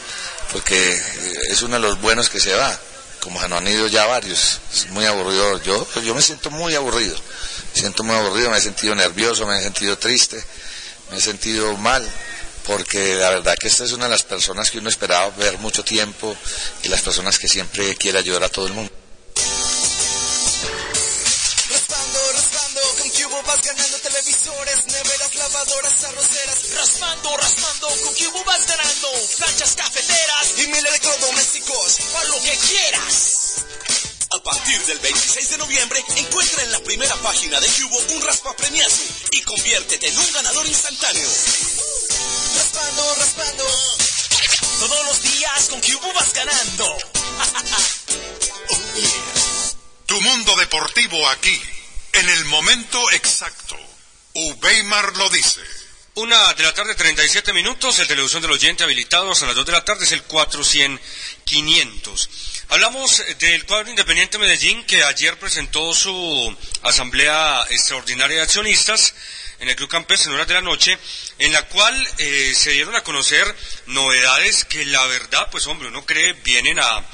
Speaker 12: Porque es uno de los buenos que se va como se nos han ido ya varios, es muy aburrido. Yo, yo me siento muy aburrido, me siento muy aburrido, me he sentido nervioso, me he sentido triste, me he sentido mal, porque la verdad que esta es una de las personas que uno esperaba ver mucho tiempo y las personas que siempre quiere ayudar a todo el mundo.
Speaker 13: Neveras, lavadoras, arroceras. Raspando, raspando, con Cubo vas ganando. Planchas cafeteras y de electrodomésticos. Para lo que quieras. A partir del 26 de noviembre, encuentra en la primera página de Cubo un raspa premiazo y conviértete en un ganador instantáneo. Raspando, raspando. Todos los días con Cubo vas ganando.
Speaker 9: Tu mundo deportivo aquí en el momento exacto. Ubeimar lo dice.
Speaker 5: Una de la tarde, 37 minutos, el televisión del oyente habilitado hasta las 2 de la tarde es el 400-500. Hablamos del cuadro Independiente Medellín que ayer presentó su asamblea extraordinaria de accionistas en el Club Campes en horas de la noche, en la cual eh, se dieron a conocer novedades que la verdad, pues hombre, uno cree vienen a,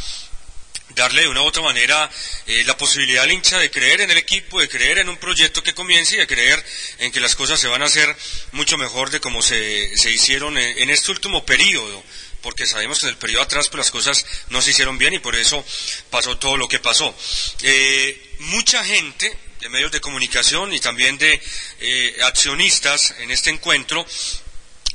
Speaker 5: darle de una u otra manera eh, la posibilidad al hincha de creer en el equipo, de creer en un proyecto que comience y de creer en que las cosas se van a hacer mucho mejor de como se, se hicieron en, este último periodo. Porque sabemos que en el periodo atrás pues, las cosas no se hicieron bien y por eso pasó todo lo que pasó. Eh, mucha gente de medios de comunicación y también de eh, accionistas en este encuentro,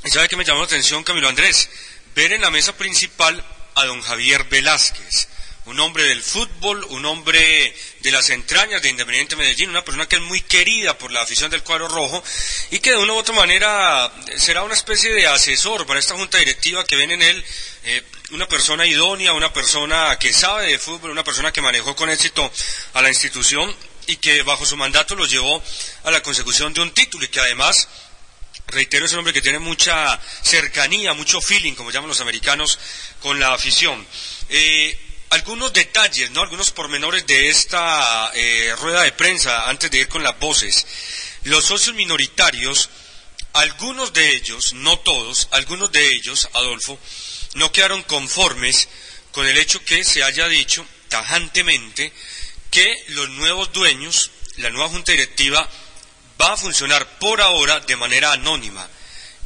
Speaker 5: y sabe que me llamó la atención Camilo Andrés, ver en la mesa principal a don Javier Velázquez un hombre del fútbol, un hombre de las entrañas de Independiente Medellín, una persona que es muy querida por la afición del cuadro rojo y que de una u otra manera será una especie de asesor para esta junta directiva que ven en él eh, una persona idónea, una persona que sabe de fútbol, una persona que manejó con éxito a la institución y que bajo su mandato lo llevó a la consecución de un título y que además reitero, es un hombre que tiene mucha cercanía, mucho feeling, como llaman los americanos, con la afición. Eh, algunos detalles, ¿no? Algunos pormenores de esta eh, rueda de prensa antes de ir con las voces. Los socios minoritarios, algunos de ellos, no todos, algunos de ellos, Adolfo, no quedaron conformes con el hecho que se haya dicho tajantemente que los nuevos dueños, la nueva junta directiva, va a funcionar por ahora de manera anónima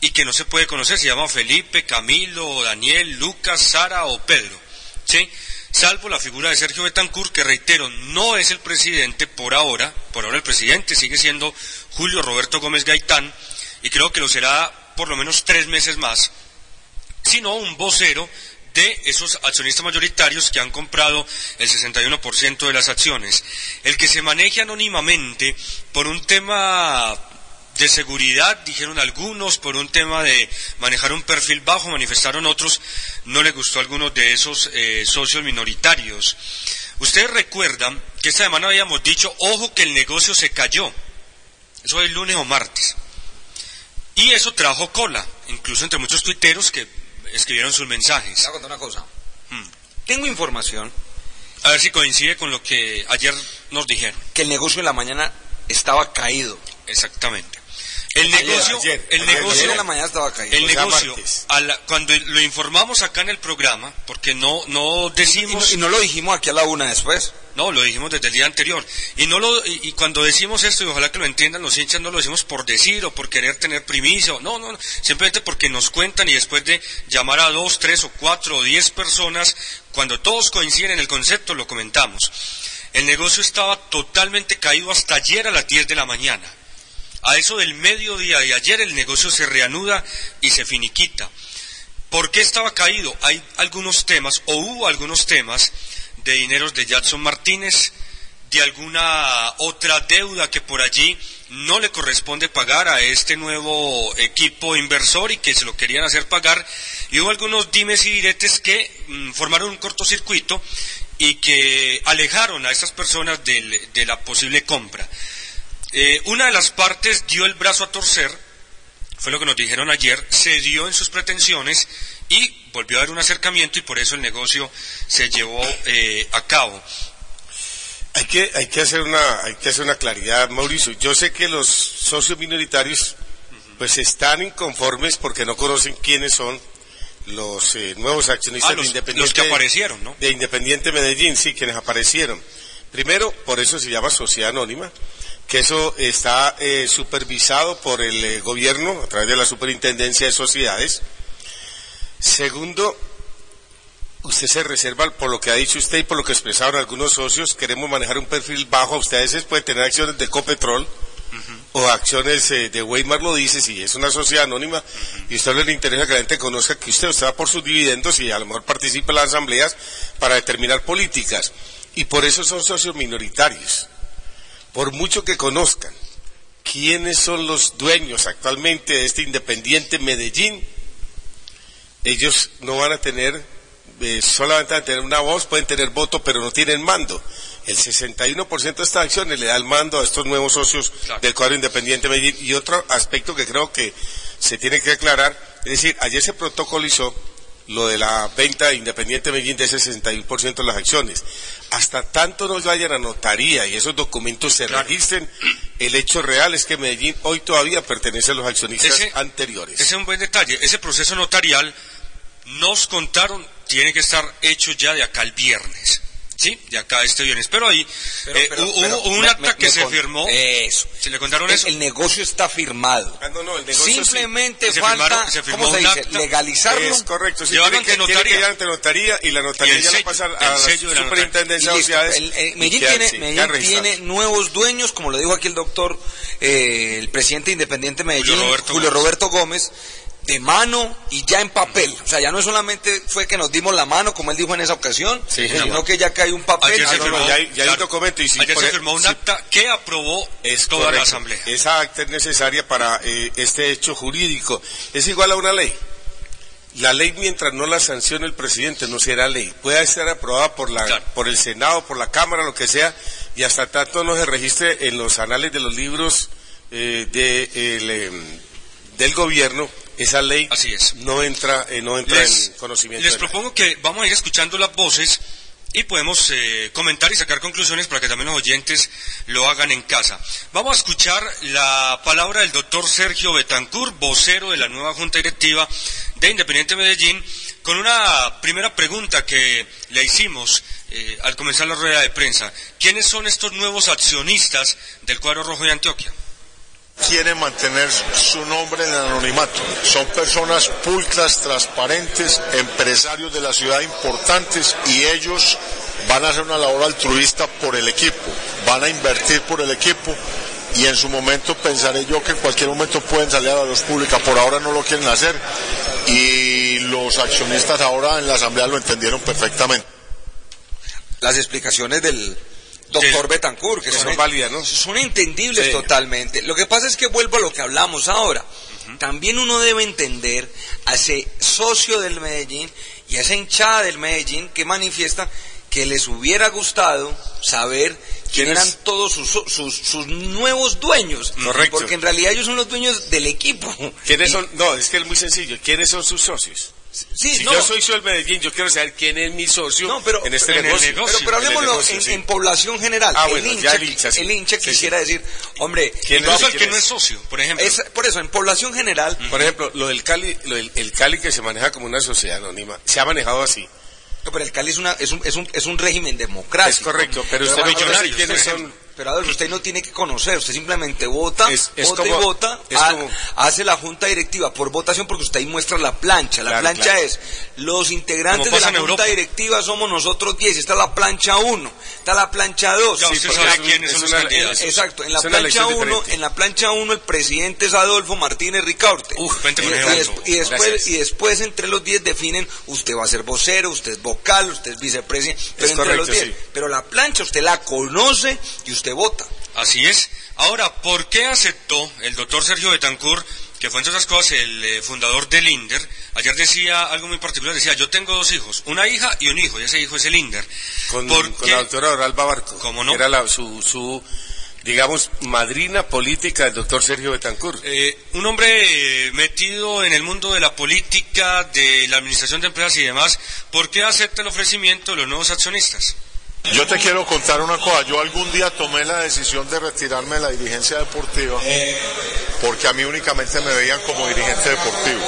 Speaker 5: y que no se puede conocer, se llama Felipe, Camilo, Daniel, Lucas, Sara o Pedro, ¿sí? Salvo la figura de Sergio Betancourt, que reitero, no es el presidente por ahora, por ahora el presidente sigue siendo Julio Roberto Gómez Gaitán, y creo que lo será por lo menos tres meses más, sino un vocero de esos accionistas mayoritarios que han comprado el 61% de las acciones. El que se maneje anónimamente por un tema de seguridad, dijeron algunos, por un tema de manejar un perfil bajo, manifestaron otros, no le gustó a algunos de esos eh, socios minoritarios. Ustedes recuerdan que esta semana habíamos dicho, ojo que el negocio se cayó. Eso es el lunes o martes. Y eso trajo cola, incluso entre muchos tuiteros que escribieron sus mensajes.
Speaker 3: Te voy a contar una cosa. Tengo información.
Speaker 5: A ver si coincide con lo que ayer nos dijeron.
Speaker 3: Que el negocio en la mañana estaba caído.
Speaker 5: Exactamente. El negocio,
Speaker 3: Ayer,
Speaker 5: el negocio,
Speaker 3: ayer la mañana estaba caído.
Speaker 5: el negocio, a la- cuando lo informamos acá en el programa, porque no, no decimos,
Speaker 3: Y no lo dijimos aquí a la una después.
Speaker 5: no, lo dijimos desde el día anterior, y no lo, y, y cuando decimos esto, y ojalá que lo entiendan los hinchas, no lo decimos por decir o por querer tener primicia, no, no, no, simplemente porque nos cuentan y después de llamar a dos, tres o cuatro o diez personas, cuando todos coinciden en el concepto, lo comentamos. El negocio estaba totalmente caído hasta ayer a las 10 de la mañana. A eso del mediodía de ayer el negocio se reanuda y se finiquita. ¿Por qué estaba caído? Hay algunos temas, o hubo algunos temas, de dineros de Jackson Martínez, de alguna otra deuda que por allí no le corresponde pagar a este nuevo equipo inversor y que se lo querían hacer pagar. Y hubo algunos dimes y diretes que mm, formaron un cortocircuito y que alejaron a estas personas de la posible compra. Eh, una de las partes dio el brazo a torcer, fue lo que nos dijeron ayer, cedió en sus pretensiones y volvió a haber un acercamiento y por eso el negocio se llevó eh, a cabo.
Speaker 4: Hay que, hay que hacer una, hay que hacer una claridad, Mauricio. Yo sé que los socios minoritarios, pues están inconformes porque no conocen quiénes son los eh, nuevos accionistas
Speaker 5: Ah, los-
Speaker 4: de Independiente.
Speaker 5: los que aparecieron, ¿no?
Speaker 4: De Independiente Medellín, sí, quienes aparecieron. Primero, por eso se llama sociedad anónima, que eso está eh, supervisado por el eh, gobierno a través de la superintendencia de sociedades. Segundo, usted se reserva, por lo que ha dicho usted y por lo que expresaron algunos socios, queremos manejar un perfil bajo. Usted a veces puede tener acciones de Copetrol o acciones eh, de Weimar lo dice, si es una sociedad anónima y a usted le interesa que la gente conozca que usted, va por sus dividendos y a lo mejor participa en las asambleas para determinar políticas. Y por eso son socios minoritarios. Por mucho que conozcan quiénes son los dueños actualmente de este independiente Medellín, ellos no van a tener, eh, solamente van a tener una voz, pueden tener voto, pero no tienen mando. El 61% de estas acciones le da el mando a estos nuevos socios del cuadro independiente Medellín. Y otro aspecto que creo que se tiene que aclarar, es decir, ayer se protocolizó lo de la venta de Independiente Medellín de ese 61% de las acciones. Hasta tanto no vayan a notaría y esos documentos se registren, el hecho real es que Medellín hoy todavía pertenece a los accionistas
Speaker 5: Ese-
Speaker 4: anteriores.
Speaker 5: Ese es un buen detalle. Ese proceso notarial nos contaron, tiene que estar hecho ya de acá el viernes. ¿Sí? De acá este viernes. Pero ahí
Speaker 3: Pero-
Speaker 5: eh,
Speaker 3: pero-
Speaker 5: hubo
Speaker 3: pero
Speaker 5: un
Speaker 3: me-
Speaker 5: acta
Speaker 3: me-
Speaker 5: que
Speaker 3: me
Speaker 5: se
Speaker 3: con-
Speaker 5: firmó.
Speaker 3: Eso.
Speaker 5: ¿Se le contaron
Speaker 3: El,
Speaker 5: eso?
Speaker 3: el negocio está firmado.
Speaker 4: Ah, no, no, el negocio sí.
Speaker 3: Simplemente
Speaker 5: Se
Speaker 3: falta,
Speaker 5: firmaron- se firmó
Speaker 3: ¿cómo se dice?
Speaker 5: acta.
Speaker 3: Legalizarlo.
Speaker 4: Es correcto, sí,
Speaker 5: Llevarlo
Speaker 4: tiene que,
Speaker 5: ante
Speaker 4: tiene que
Speaker 5: notaría.
Speaker 4: ir ante notaría y la
Speaker 5: Y
Speaker 4: notaría
Speaker 5: el
Speaker 4: ya
Speaker 5: sello,
Speaker 4: la pasa a
Speaker 5: sello de la
Speaker 4: superintendencia de
Speaker 3: Y
Speaker 4: sociedades.
Speaker 3: El- el-
Speaker 4: y
Speaker 3: Medellín tiene,
Speaker 4: sí,
Speaker 3: Medellín tiene nuevos dueños, como lo dijo aquí el doctor, eh, el presidente independiente de Medellín,
Speaker 5: Julio Roberto
Speaker 3: Julio
Speaker 5: Gómez.
Speaker 3: Roberto Gómez, de mano y ya en papel. O sea, ya no solamente fue que nos dimos la mano, como él dijo en esa ocasión,
Speaker 4: Sí,
Speaker 3: sino que ya cae un papel.
Speaker 5: Ayer se firmó,
Speaker 4: ya hay, ya hay un documento y si
Speaker 5: Ayer se firmó un acta que aprobó
Speaker 4: es
Speaker 5: toda la asamblea.
Speaker 4: Esa acta es necesaria para eh, este hecho jurídico. Es igual a una ley. la ley mientras no la sancione el presidente no será ley. Puede ser aprobada por la por el Senado, por la Cámara, lo que sea, y hasta tanto no se registre en los anales de los libros eh, de, el, em, del gobierno, esa ley
Speaker 5: Así es.
Speaker 4: no entra, eh, no entra
Speaker 5: Les,
Speaker 4: en conocimiento.
Speaker 5: les
Speaker 4: la-
Speaker 5: propongo que vamos a ir escuchando las voces y podemos eh, comentar y sacar conclusiones para que también los oyentes lo hagan en casa. Vamos a escuchar la palabra del doctor Sergio Betancourt, vocero de la nueva Junta Directiva de Independiente Medellín, con una primera pregunta que le hicimos eh, al comenzar la rueda de prensa. ¿Quiénes son estos nuevos accionistas del cuadro rojo de Antioquia?
Speaker 7: Quieren mantener su nombre en el anonimato. Son personas pulcras, transparentes, empresarios de la ciudad importantes y ellos van a hacer una labor altruista por el equipo, van a invertir por el equipo y en su momento pensaré yo que en cualquier momento pueden salir a la luz pública, por ahora no lo quieren hacer y los accionistas ahora en la asamblea lo entendieron perfectamente.
Speaker 3: Las explicaciones del doctor Betancourt, que
Speaker 4: que
Speaker 3: son,
Speaker 4: válidas, ¿no?
Speaker 3: son entendibles
Speaker 4: Sí.
Speaker 3: totalmente. Lo que pasa es que vuelvo a lo que hablamos ahora. También uno debe entender a ese socio del Medellín y a esa hinchada del Medellín que manifiesta que les hubiera gustado saber quién eran todos sus, sus, sus nuevos dueños.
Speaker 4: Correcto.
Speaker 3: Porque en realidad ellos son los dueños del equipo.
Speaker 4: ¿Quiénes son? No, es que es muy sencillo. ¿Quiénes son sus socios?
Speaker 3: Sí,
Speaker 4: si
Speaker 3: no.
Speaker 4: yo soy socio del Medellín, yo quiero saber quién es mi socio
Speaker 3: No, pero,
Speaker 4: en este
Speaker 3: pero-
Speaker 4: negocio.
Speaker 3: Pero, pero
Speaker 4: En
Speaker 3: hablemoslo
Speaker 4: negocio,
Speaker 3: en,
Speaker 4: sí.
Speaker 3: en población general.
Speaker 4: Ah,
Speaker 3: el,
Speaker 4: bueno,
Speaker 3: hincha,
Speaker 4: el hincha, sí.
Speaker 3: el hincha quisiera decir, hombre.
Speaker 5: Incluso el
Speaker 4: ¿Quién
Speaker 5: que no
Speaker 4: es?
Speaker 5: socio, por ejemplo.
Speaker 3: es- por eso, en población general,
Speaker 4: Por ejemplo, lo del Cali, lo del el Cali que se maneja como una sociedad anónima, se ha manejado así.
Speaker 3: no, pero el Cali es, una, es, un, es, un, es un régimen democrático.
Speaker 4: Es correcto, pero usted
Speaker 3: Pero,
Speaker 4: no decir quiénes son.
Speaker 3: Pero Adolfo, usted no tiene que conocer, usted simplemente vota,
Speaker 4: Es- es
Speaker 3: vota
Speaker 4: como-
Speaker 3: y vota,
Speaker 4: es
Speaker 3: ha-
Speaker 4: como-
Speaker 3: hace la junta directiva por votación porque usted ahí muestra la plancha. La
Speaker 4: Claro,
Speaker 3: plancha
Speaker 4: claro.
Speaker 3: es, los integrantes de la junta
Speaker 5: Europa.
Speaker 3: directiva somos nosotros 10, está la plancha 1, está la plancha 2.
Speaker 5: Ya
Speaker 4: Sí,
Speaker 3: Exacto, en la
Speaker 4: Es
Speaker 3: plancha
Speaker 4: elección
Speaker 3: 1,
Speaker 4: diferente.
Speaker 3: en la plancha 1 el presidente es Adolfo Martínez Ricaurte.
Speaker 5: Uf,
Speaker 3: y, y des- y después,
Speaker 4: Gracias.
Speaker 3: y después entre los 10 definen, usted va a ser vocero, usted es vocal, usted es vicepresidente, pero
Speaker 4: Es
Speaker 3: entre
Speaker 4: correcto,
Speaker 3: los 10.
Speaker 4: sí.
Speaker 3: Pero la plancha usted la conoce y usted
Speaker 5: Así es. Ahora, ¿por qué aceptó el doctor Sergio Betancourt, que fue entre otras cosas el eh, fundador del INDER? Ayer decía algo muy particular, decía, yo tengo dos hijos, una hija y un hijo, y ese hijo es el INDER.
Speaker 4: Con, la doctora Oralba Barco.
Speaker 5: ¿Cómo no?
Speaker 4: Era la- su, su, digamos, madrina política del doctor Sergio Betancourt.
Speaker 5: Eh, un hombre eh, metido en el mundo de la política, de la administración de empresas y demás, ¿por qué acepta el ofrecimiento de los nuevos accionistas?
Speaker 7: Yo te quiero contar una cosa. Yo algún día tomé la decisión de retirarme de la dirigencia deportiva porque a mí únicamente me veían como dirigente deportivo.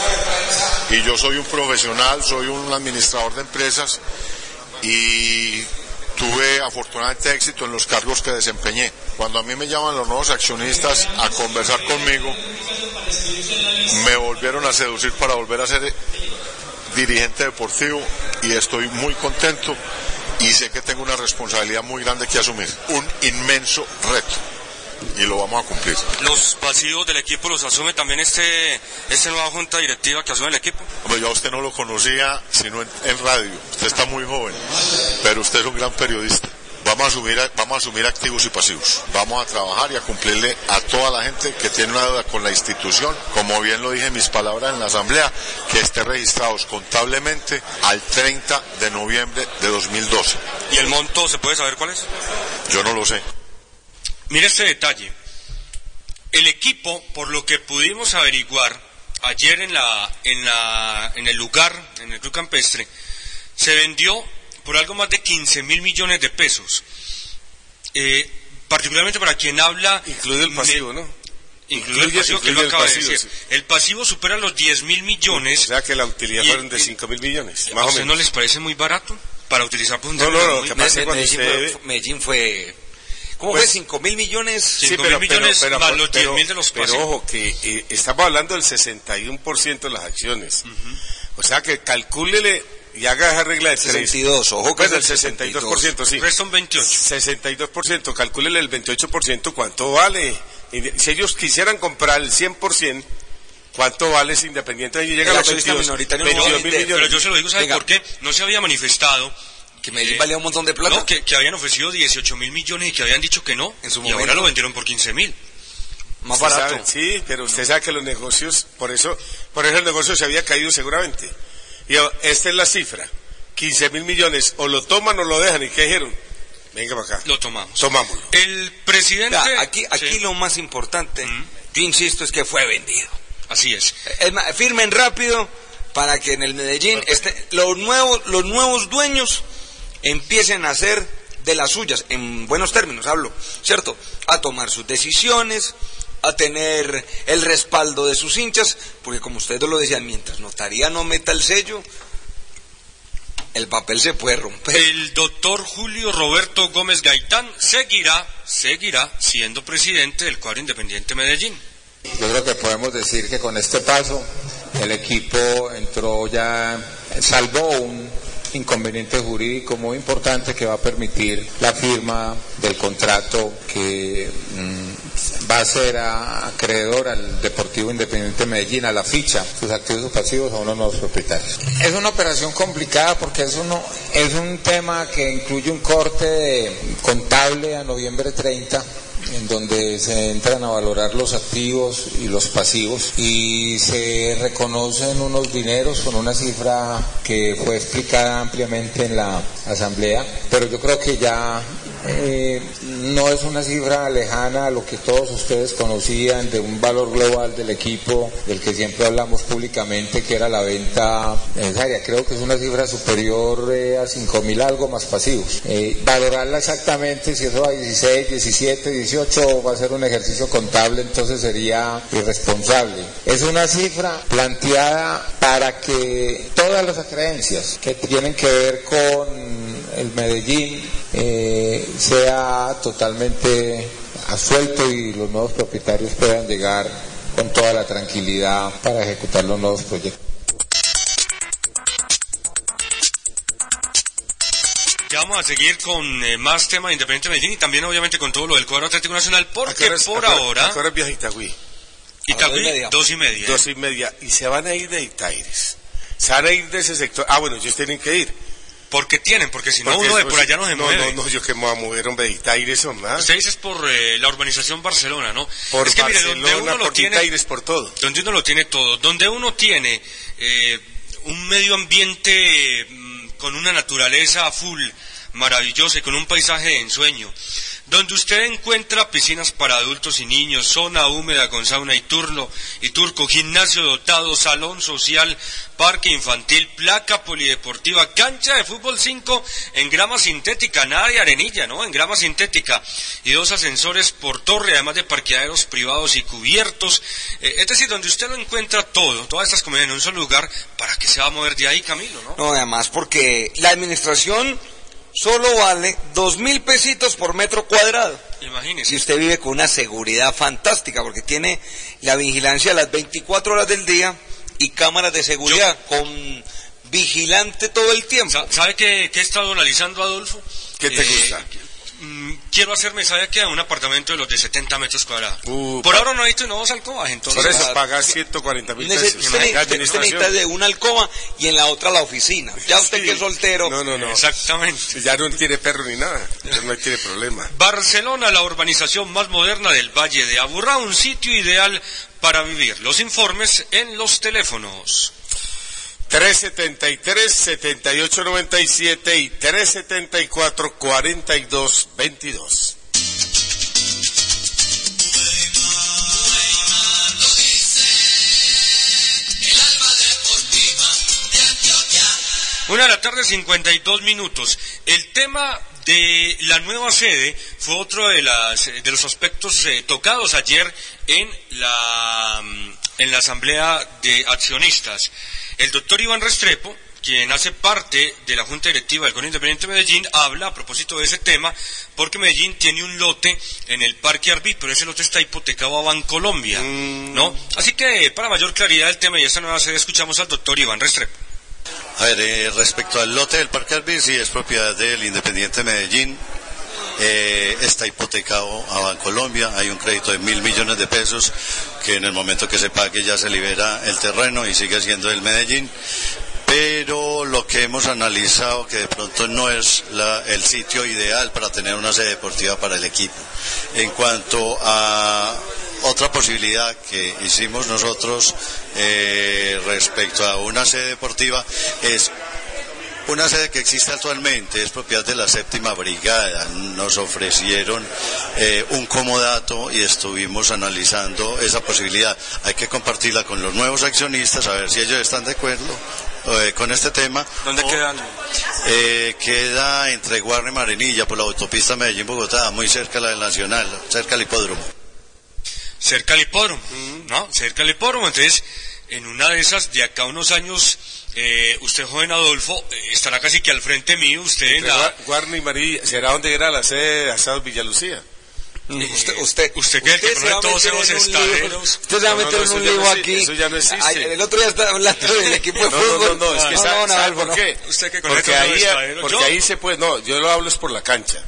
Speaker 7: Y yo soy un profesional, soy un administrador de empresas y tuve afortunadamente éxito en los cargos que desempeñé. Cuando a mí me llaman los nuevos accionistas a conversar conmigo, me volvieron a seducir para volver a ser dirigente deportivo y estoy muy contento y sé que tengo una responsabilidad muy grande que asumir, un inmenso reto y lo vamos a cumplir.
Speaker 5: ¿Los pasivos del equipo los asume también este, esta nueva junta directiva que asume el equipo?
Speaker 7: Hombre, yo a usted no lo conocía sino en, en radio, usted está muy joven, pero usted es un gran periodista. Vamos a, asumir, vamos a asumir activos y pasivos. Vamos a trabajar y a cumplirle a toda la gente que tiene una deuda con la institución, como bien lo dije en mis palabras en la asamblea, que esté registrados contablemente al 30 de noviembre de 2012.
Speaker 5: ¿Y el monto se puede saber cuál es?
Speaker 7: Yo no lo sé.
Speaker 5: Mire este detalle. El equipo, por lo que pudimos averiguar ayer en, la, en, la, en el lugar, en el Club Campestre, se vendió por algo más de 15 mil millones de pesos. Eh, particularmente para quien habla...
Speaker 4: Incluido el pasivo, ¿no?
Speaker 5: Incluido el
Speaker 4: Incluye-
Speaker 5: pasivo que
Speaker 4: incluye
Speaker 5: lo
Speaker 4: el
Speaker 5: acaba
Speaker 4: pasivo,
Speaker 5: de decir.
Speaker 4: sí.
Speaker 5: El pasivo supera los 10 mil millones.
Speaker 4: O sea que la utilidad fueron de
Speaker 5: y-
Speaker 4: 5 mil millones,
Speaker 5: ¿A
Speaker 4: más o menos.
Speaker 5: no les parece muy barato para utilizar por un
Speaker 4: No, no, no, que pasa
Speaker 3: Medellín,
Speaker 4: usted
Speaker 3: fue, Medellín fue... ¿Cómo
Speaker 4: Pues-
Speaker 3: fue? ¿Cinco mil millones?
Speaker 5: Sí. Cinco mil millones más los 10 mil de los
Speaker 4: Pero
Speaker 5: pasivos.
Speaker 4: ojo, que eh, estamos hablando del 61% de las acciones. O sea que calcúlele y haga esa regla de tres.
Speaker 3: 62, ojo que
Speaker 4: Bueno,
Speaker 3: es
Speaker 4: el
Speaker 3: el
Speaker 4: 62%, sí.
Speaker 5: Restan 28.
Speaker 4: 62%, calcúlele el 28%, ¿cuánto vale? Si ellos quisieran comprar el 100%, ¿cuánto vale ese independiente? Y llega a los
Speaker 3: accionista
Speaker 4: 22,
Speaker 3: minoritario no
Speaker 4: 22 mil millones.
Speaker 5: Pero yo se lo digo, ¿sabe
Speaker 3: Venga.
Speaker 5: por qué? No se había manifestado
Speaker 3: Que Medellín
Speaker 5: Eh,
Speaker 3: valía un montón de plata.
Speaker 5: No, que, que habían ofrecido 18 mil millones y que habían dicho que no.
Speaker 3: En su
Speaker 5: y ahora
Speaker 3: momento.
Speaker 5: lo vendieron por 15 mil.
Speaker 3: Más
Speaker 4: Usted
Speaker 3: barato.
Speaker 4: sabe, sí, pero usted sabe que los negocios, por eso, por eso el negocio se había caído seguramente. Y esta es la cifra. 15 mil millones. O lo toman o lo dejan. ¿Y qué dijeron? Venga para acá.
Speaker 5: Lo tomamos.
Speaker 4: Tomámoslo.
Speaker 5: El presidente...
Speaker 3: Aquí aquí lo más importante, yo insisto, es que fue vendido.
Speaker 5: Así es.
Speaker 3: Es más, firmen rápido para que en el Medellín este, los, nuevos, los nuevos dueños empiecen a hacer de las suyas, en buenos términos hablo, ¿cierto? A tomar sus decisiones, a tener el respaldo de sus hinchas, porque como ustedes lo decían, mientras notaría no meta el sello, el papel se puede romper.
Speaker 5: El doctor Julio Roberto Gómez Gaitán seguirá, seguirá siendo presidente del cuadro independiente Medellín.
Speaker 14: Yo creo que podemos decir que con este paso el equipo entró ya, salvó un inconveniente jurídico muy importante que va a permitir la firma del contrato que va a ser acreedor al Deportivo Independiente de Medellín, a la ficha, sus activos pasivos a uno de los propietarios. Es una operación complicada porque es, uno, es un tema que incluye un corte de contable a noviembre 30 en donde se entran a valorar los activos y los pasivos y se reconocen unos dineros con una cifra que fue explicada ampliamente en la asamblea, pero yo creo que ya eh, no es una cifra lejana a lo que todos ustedes conocían de un valor global del equipo del que siempre hablamos públicamente que era la venta necesaria. Creo que es una cifra superior eh, a 5 mil algo más pasivos. Eh, valorarla exactamente, si eso va a 16, 17, 18 va a ser un ejercicio contable, entonces sería irresponsable. Es una cifra planteada para que todas las creencias que tienen que ver con el Medellín eh, sea totalmente asuelto y los nuevos propietarios puedan llegar con toda la tranquilidad para ejecutar los nuevos proyectos.
Speaker 5: Ya vamos a seguir con eh, más temas de Independiente Medellín y también obviamente con todo lo del cuadro Atlético Nacional porque por ahora...
Speaker 4: ¿A qué hora viaja Itagüí?
Speaker 5: Itagüí, dos y media.
Speaker 4: Dos y media. Y se van a ir de Itaires. Se van a ir de ese sector. Ah, bueno, ellos tienen que ir.
Speaker 5: Porque tienen, porque si no uno de por allá no se
Speaker 4: no,
Speaker 5: mueve.
Speaker 4: No, no, yo que me voy a mover, hombre, Itaires, hombre.
Speaker 5: Usted dice es por eh, la urbanización Barcelona, ¿no?
Speaker 4: Por
Speaker 5: es que
Speaker 4: Barcelona,
Speaker 5: mire, donde uno lo
Speaker 4: por
Speaker 5: tiene,
Speaker 4: Itaires, por todo.
Speaker 5: donde uno lo tiene todo, donde uno tiene eh, un medio ambiente mm, con una naturaleza full, maravillosa y con un paisaje de ensueño, donde usted encuentra piscinas para adultos y niños, zona húmeda con sauna y turno y turco, gimnasio dotado, salón social, parque infantil, placa polideportiva, cancha de fútbol 5 en grama sintética, nada de arenilla, ¿no? En grama sintética y dos ascensores por torre, además de parqueaderos privados y cubiertos, eh, es decir, donde usted lo encuentra todo, todas estas comodidades en un solo lugar, ¿para qué se va a mover de ahí, Camilo, no?
Speaker 3: No, además porque la administración solo vale dos mil pesitos por metro cuadrado.
Speaker 5: Imagínese.
Speaker 3: Si usted vive con una seguridad fantástica, porque tiene la vigilancia las 24 horas del día y cámaras de seguridad con vigilante todo el tiempo.
Speaker 5: Sa- ¿Sabe qué, qué he estado analizando, Adolfo?
Speaker 4: ¿Qué te
Speaker 5: Eh,
Speaker 4: gusta?
Speaker 5: Mm, Quiero hacerme, ¿sabe qué? Un apartamento de los de 70 metros cuadrados.
Speaker 4: Uh,
Speaker 5: Por ahora no he visto nuevos alcobajes, entonces...
Speaker 4: Por eso pagas 140 mil pesos.
Speaker 3: usted,
Speaker 4: La
Speaker 3: usted necesita
Speaker 4: administración.
Speaker 3: de una alcoba y en la otra la oficina. Ya usted que es soltero.
Speaker 4: No, no, no.
Speaker 5: Exactamente.
Speaker 4: Ya no tiene perro ni nada. Ya no tiene problema.
Speaker 5: Barcelona, la urbanización más moderna del Valle de Aburrá, un sitio ideal para vivir. Los informes en los teléfonos.
Speaker 4: 373-7897 y 374-4222.
Speaker 5: Una de la tarde, 52 minutos. El tema de la nueva sede fue otro de, las, de los aspectos eh, tocados ayer en la, mm, en la Asamblea de Accionistas. El doctor Iván Restrepo, quien hace parte de la Junta Directiva del Colegio Independiente de Medellín, habla a propósito de ese tema, porque Medellín tiene un lote en el Parque Arví, pero ese lote está hipotecado a Bancolombia, ¿no? Así que, para mayor claridad del tema y esta nueva sede, escuchamos al doctor Iván Restrepo.
Speaker 15: A ver, eh, respecto al lote del Parque Arví, sí es propiedad del Independiente Medellín. Eh, está hipotecado a Bancolombia, hay un crédito de mil millones de pesos que en el momento que se pague ya se libera el terreno y sigue siendo del Medellín. Pero lo que hemos analizado que de pronto no es el sitio ideal para tener una sede deportiva para el equipo. En cuanto a otra posibilidad que hicimos nosotros eh, respecto a una sede deportiva es una sede que existe actualmente, es propiedad de la séptima brigada. Nos ofrecieron eh, un comodato y estuvimos analizando esa posibilidad. Hay que compartirla con los nuevos accionistas, a ver si ellos están de acuerdo eh, con este tema.
Speaker 5: ¿Dónde quedan?
Speaker 15: Eh, queda entre Guarne y Marinilla por la autopista Medellín-Bogotá, muy cerca de la del Nacional, cerca del hipódromo.
Speaker 5: Cerca del hipódromo, ¿no? Cerca del hipódromo. Entonces, en una de esas, de acá a unos años, eh, usted, joven Adolfo, eh, estará casi que al frente mío, usted en la...
Speaker 4: Guarne y Marinilla, ¿será donde era la sede de Asados Villalucía?
Speaker 3: Eh, usted, usted,
Speaker 5: usted que, que
Speaker 3: se va a meter en un
Speaker 5: estaderos.
Speaker 3: lío. Usted se va a
Speaker 4: No, no,
Speaker 3: meter
Speaker 4: no,
Speaker 3: en un lío
Speaker 4: no
Speaker 3: aquí.
Speaker 4: existe, eso ya no existe.
Speaker 3: Ay, el otro día estaba hablando del equipo de
Speaker 4: No, no,
Speaker 3: fútbol.
Speaker 4: no, no, es que
Speaker 3: no,
Speaker 4: sabe,
Speaker 3: no,
Speaker 4: sabe
Speaker 3: Albo,
Speaker 4: por
Speaker 3: no.
Speaker 4: qué.
Speaker 5: Usted que conoce
Speaker 4: Porque ahí, porque ahí se puede, no, yo lo hablo es por la cancha.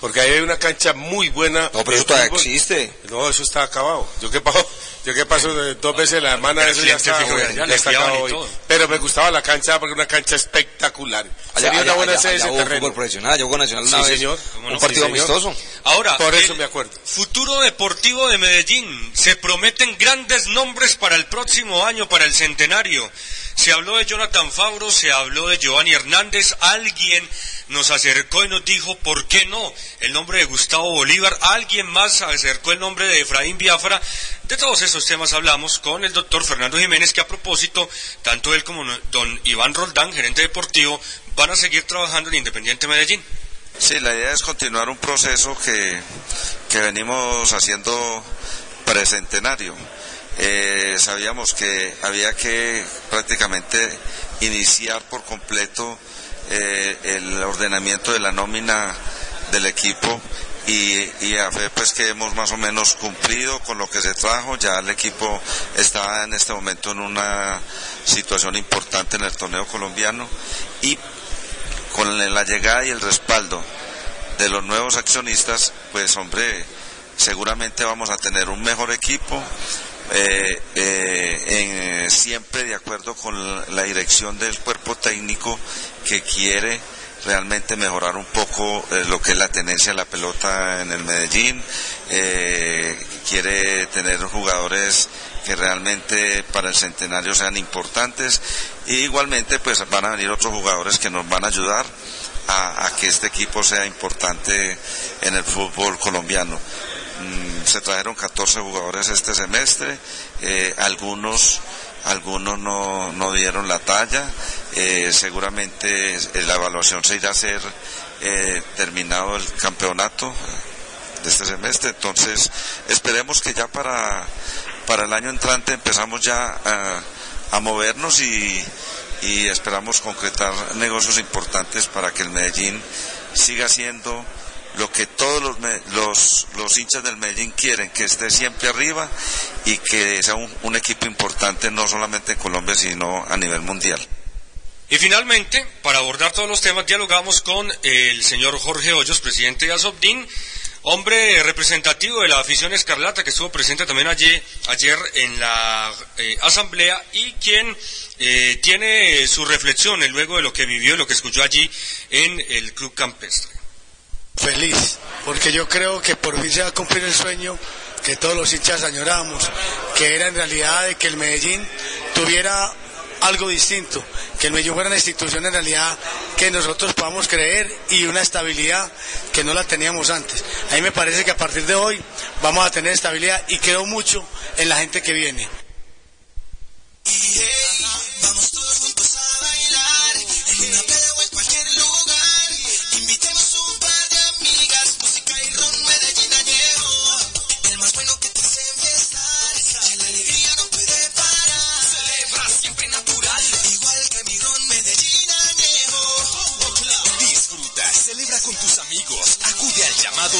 Speaker 4: Porque ahí hay una cancha muy buena.
Speaker 3: No, pero eso todavía existe.
Speaker 4: No, eso está acabado. Yo que paso, yo que paso dos veces la semana, eso ya está, ya, acabado hoy. Pero me gustaba la cancha porque es una cancha espectacular.
Speaker 3: Allá,
Speaker 4: Sería
Speaker 3: allá,
Speaker 4: una buena
Speaker 3: allá,
Speaker 4: sede
Speaker 3: allá
Speaker 4: ese terreno.
Speaker 3: fútbol profesional, yo con Nacional una
Speaker 4: Sí,
Speaker 3: vez,
Speaker 4: señor.
Speaker 3: un
Speaker 4: Sí,
Speaker 3: partido
Speaker 4: señor.
Speaker 3: amistoso.
Speaker 5: Ahora,
Speaker 4: Por eso me acuerdo.
Speaker 5: Futuro deportivo de Medellín. Se prometen grandes nombres para el próximo año, para el centenario. Se habló de Jonathan Fabro, se habló de Giovanni Hernández. Alguien nos acercó y nos dijo, ¿por qué no? El nombre de Gustavo Bolívar. Alguien más acercó el nombre de Efraín Biafra. De todos esos temas hablamos con el doctor Fernando Jiménez, que a propósito, tanto él como don Iván Roldán, gerente deportivo, van a seguir trabajando en Independiente Medellín.
Speaker 12: Sí, la idea es continuar un proceso que, que venimos haciendo precentenario. Eh, sabíamos que había que prácticamente iniciar por completo eh, el ordenamiento de la nómina del equipo y, a fe pues que hemos más o menos cumplido con lo que se trajo, ya el equipo está en este momento en una situación importante en el torneo colombiano y con la llegada y el respaldo de los nuevos accionistas, pues hombre, seguramente vamos a tener un mejor equipo, eh, eh, siempre de acuerdo con la dirección del cuerpo técnico que quiere realmente mejorar un poco eh, lo que es la tenencia de la pelota en el Medellín, quiere tener jugadores que realmente para el centenario sean importantes y igualmente pues van a venir otros jugadores que nos van a ayudar a que este equipo sea importante en el fútbol colombiano. Mm, se trajeron 14 jugadores este semestre, eh, algunos algunos no, no dieron la talla, eh, seguramente la evaluación se irá a hacer eh, terminado el campeonato de este semestre, entonces esperemos que ya para, para el año entrante empezamos ya a, a movernos y, y esperamos concretar negocios importantes para que el Medellín siga siendo lo que todos los, los, los hinchas del Medellín quieren, que esté siempre arriba y que sea un, equipo importante no solamente en Colombia, sino a nivel mundial.
Speaker 5: Y finalmente, para abordar todos los temas, dialogamos con el señor Jorge Hoyos, presidente de Asobdin, hombre representativo de la afición escarlata que estuvo presente también ayer, ayer en la eh, asamblea y quien eh, tiene su reflexión luego de lo que vivió y lo que escuchó allí en el Club Campestre.
Speaker 16: Feliz, porque yo creo que por fin se va a cumplir el sueño que todos los hinchas añoramos, que era en realidad de que el Medellín tuviera algo distinto, que el Medellín fuera una institución en realidad que nosotros podamos creer y una estabilidad que no la teníamos antes. A mí me parece que a partir de hoy vamos a tener estabilidad y creo mucho en la gente que viene.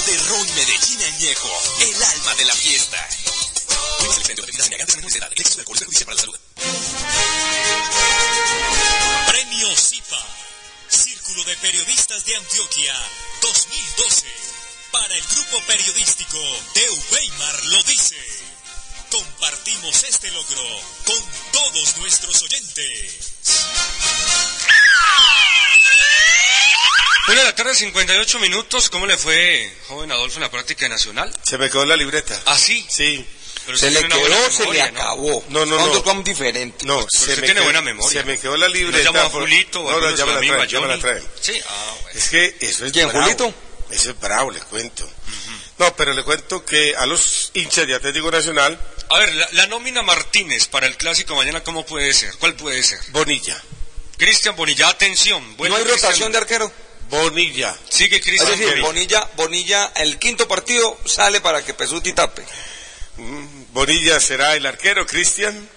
Speaker 13: De Ron Medellín Añejo, el
Speaker 2: alma de la fiesta.
Speaker 17: Premio CIPA, Círculo de Periodistas de Antioquia 2012. Para el grupo periodístico de Weimar lo dice. Compartimos este logro con todos nuestros oyentes.
Speaker 5: Una de la tarde, 58 minutos. ¿Cómo le fue, joven Adolfo, en la práctica nacional?
Speaker 4: Se me quedó la libreta.
Speaker 5: ¿Ah, sí?
Speaker 4: Sí.
Speaker 5: Pero
Speaker 3: Se le quedó, se le
Speaker 5: ¿no?
Speaker 3: acabó.
Speaker 4: No, no, no.
Speaker 3: vamos diferente.
Speaker 4: No,
Speaker 5: Pero
Speaker 4: se
Speaker 5: usted
Speaker 4: me
Speaker 5: tiene
Speaker 4: quedó-
Speaker 5: buena memoria.
Speaker 4: Se me quedó la
Speaker 5: ¿No
Speaker 4: libreta.
Speaker 5: llama a
Speaker 4: por-
Speaker 5: Julito o
Speaker 4: No, no, ya me la ya me la traen.
Speaker 5: Sí, ah, bueno.
Speaker 4: Es que eso es
Speaker 3: ¿Quién,
Speaker 4: bravo.
Speaker 3: Julito?
Speaker 4: Eso es bravo, le cuento. No, pero le cuento que a los hinchas de Atlético Nacional,
Speaker 5: A ver, la, la nómina Martínez para el clásico mañana, ¿cómo puede ser? ¿Cuál puede ser?
Speaker 4: Bonilla.
Speaker 5: Cristian Bonilla, atención.
Speaker 3: ¿No hay rotación de arquero?
Speaker 4: Bonilla.
Speaker 5: Sigue
Speaker 3: Es
Speaker 5: Cristian
Speaker 3: decir,
Speaker 5: Bonilla.
Speaker 3: Bonilla, el quinto partido sale para que Pesuti tape.
Speaker 4: Mm, Bonilla será el arquero, Cristian.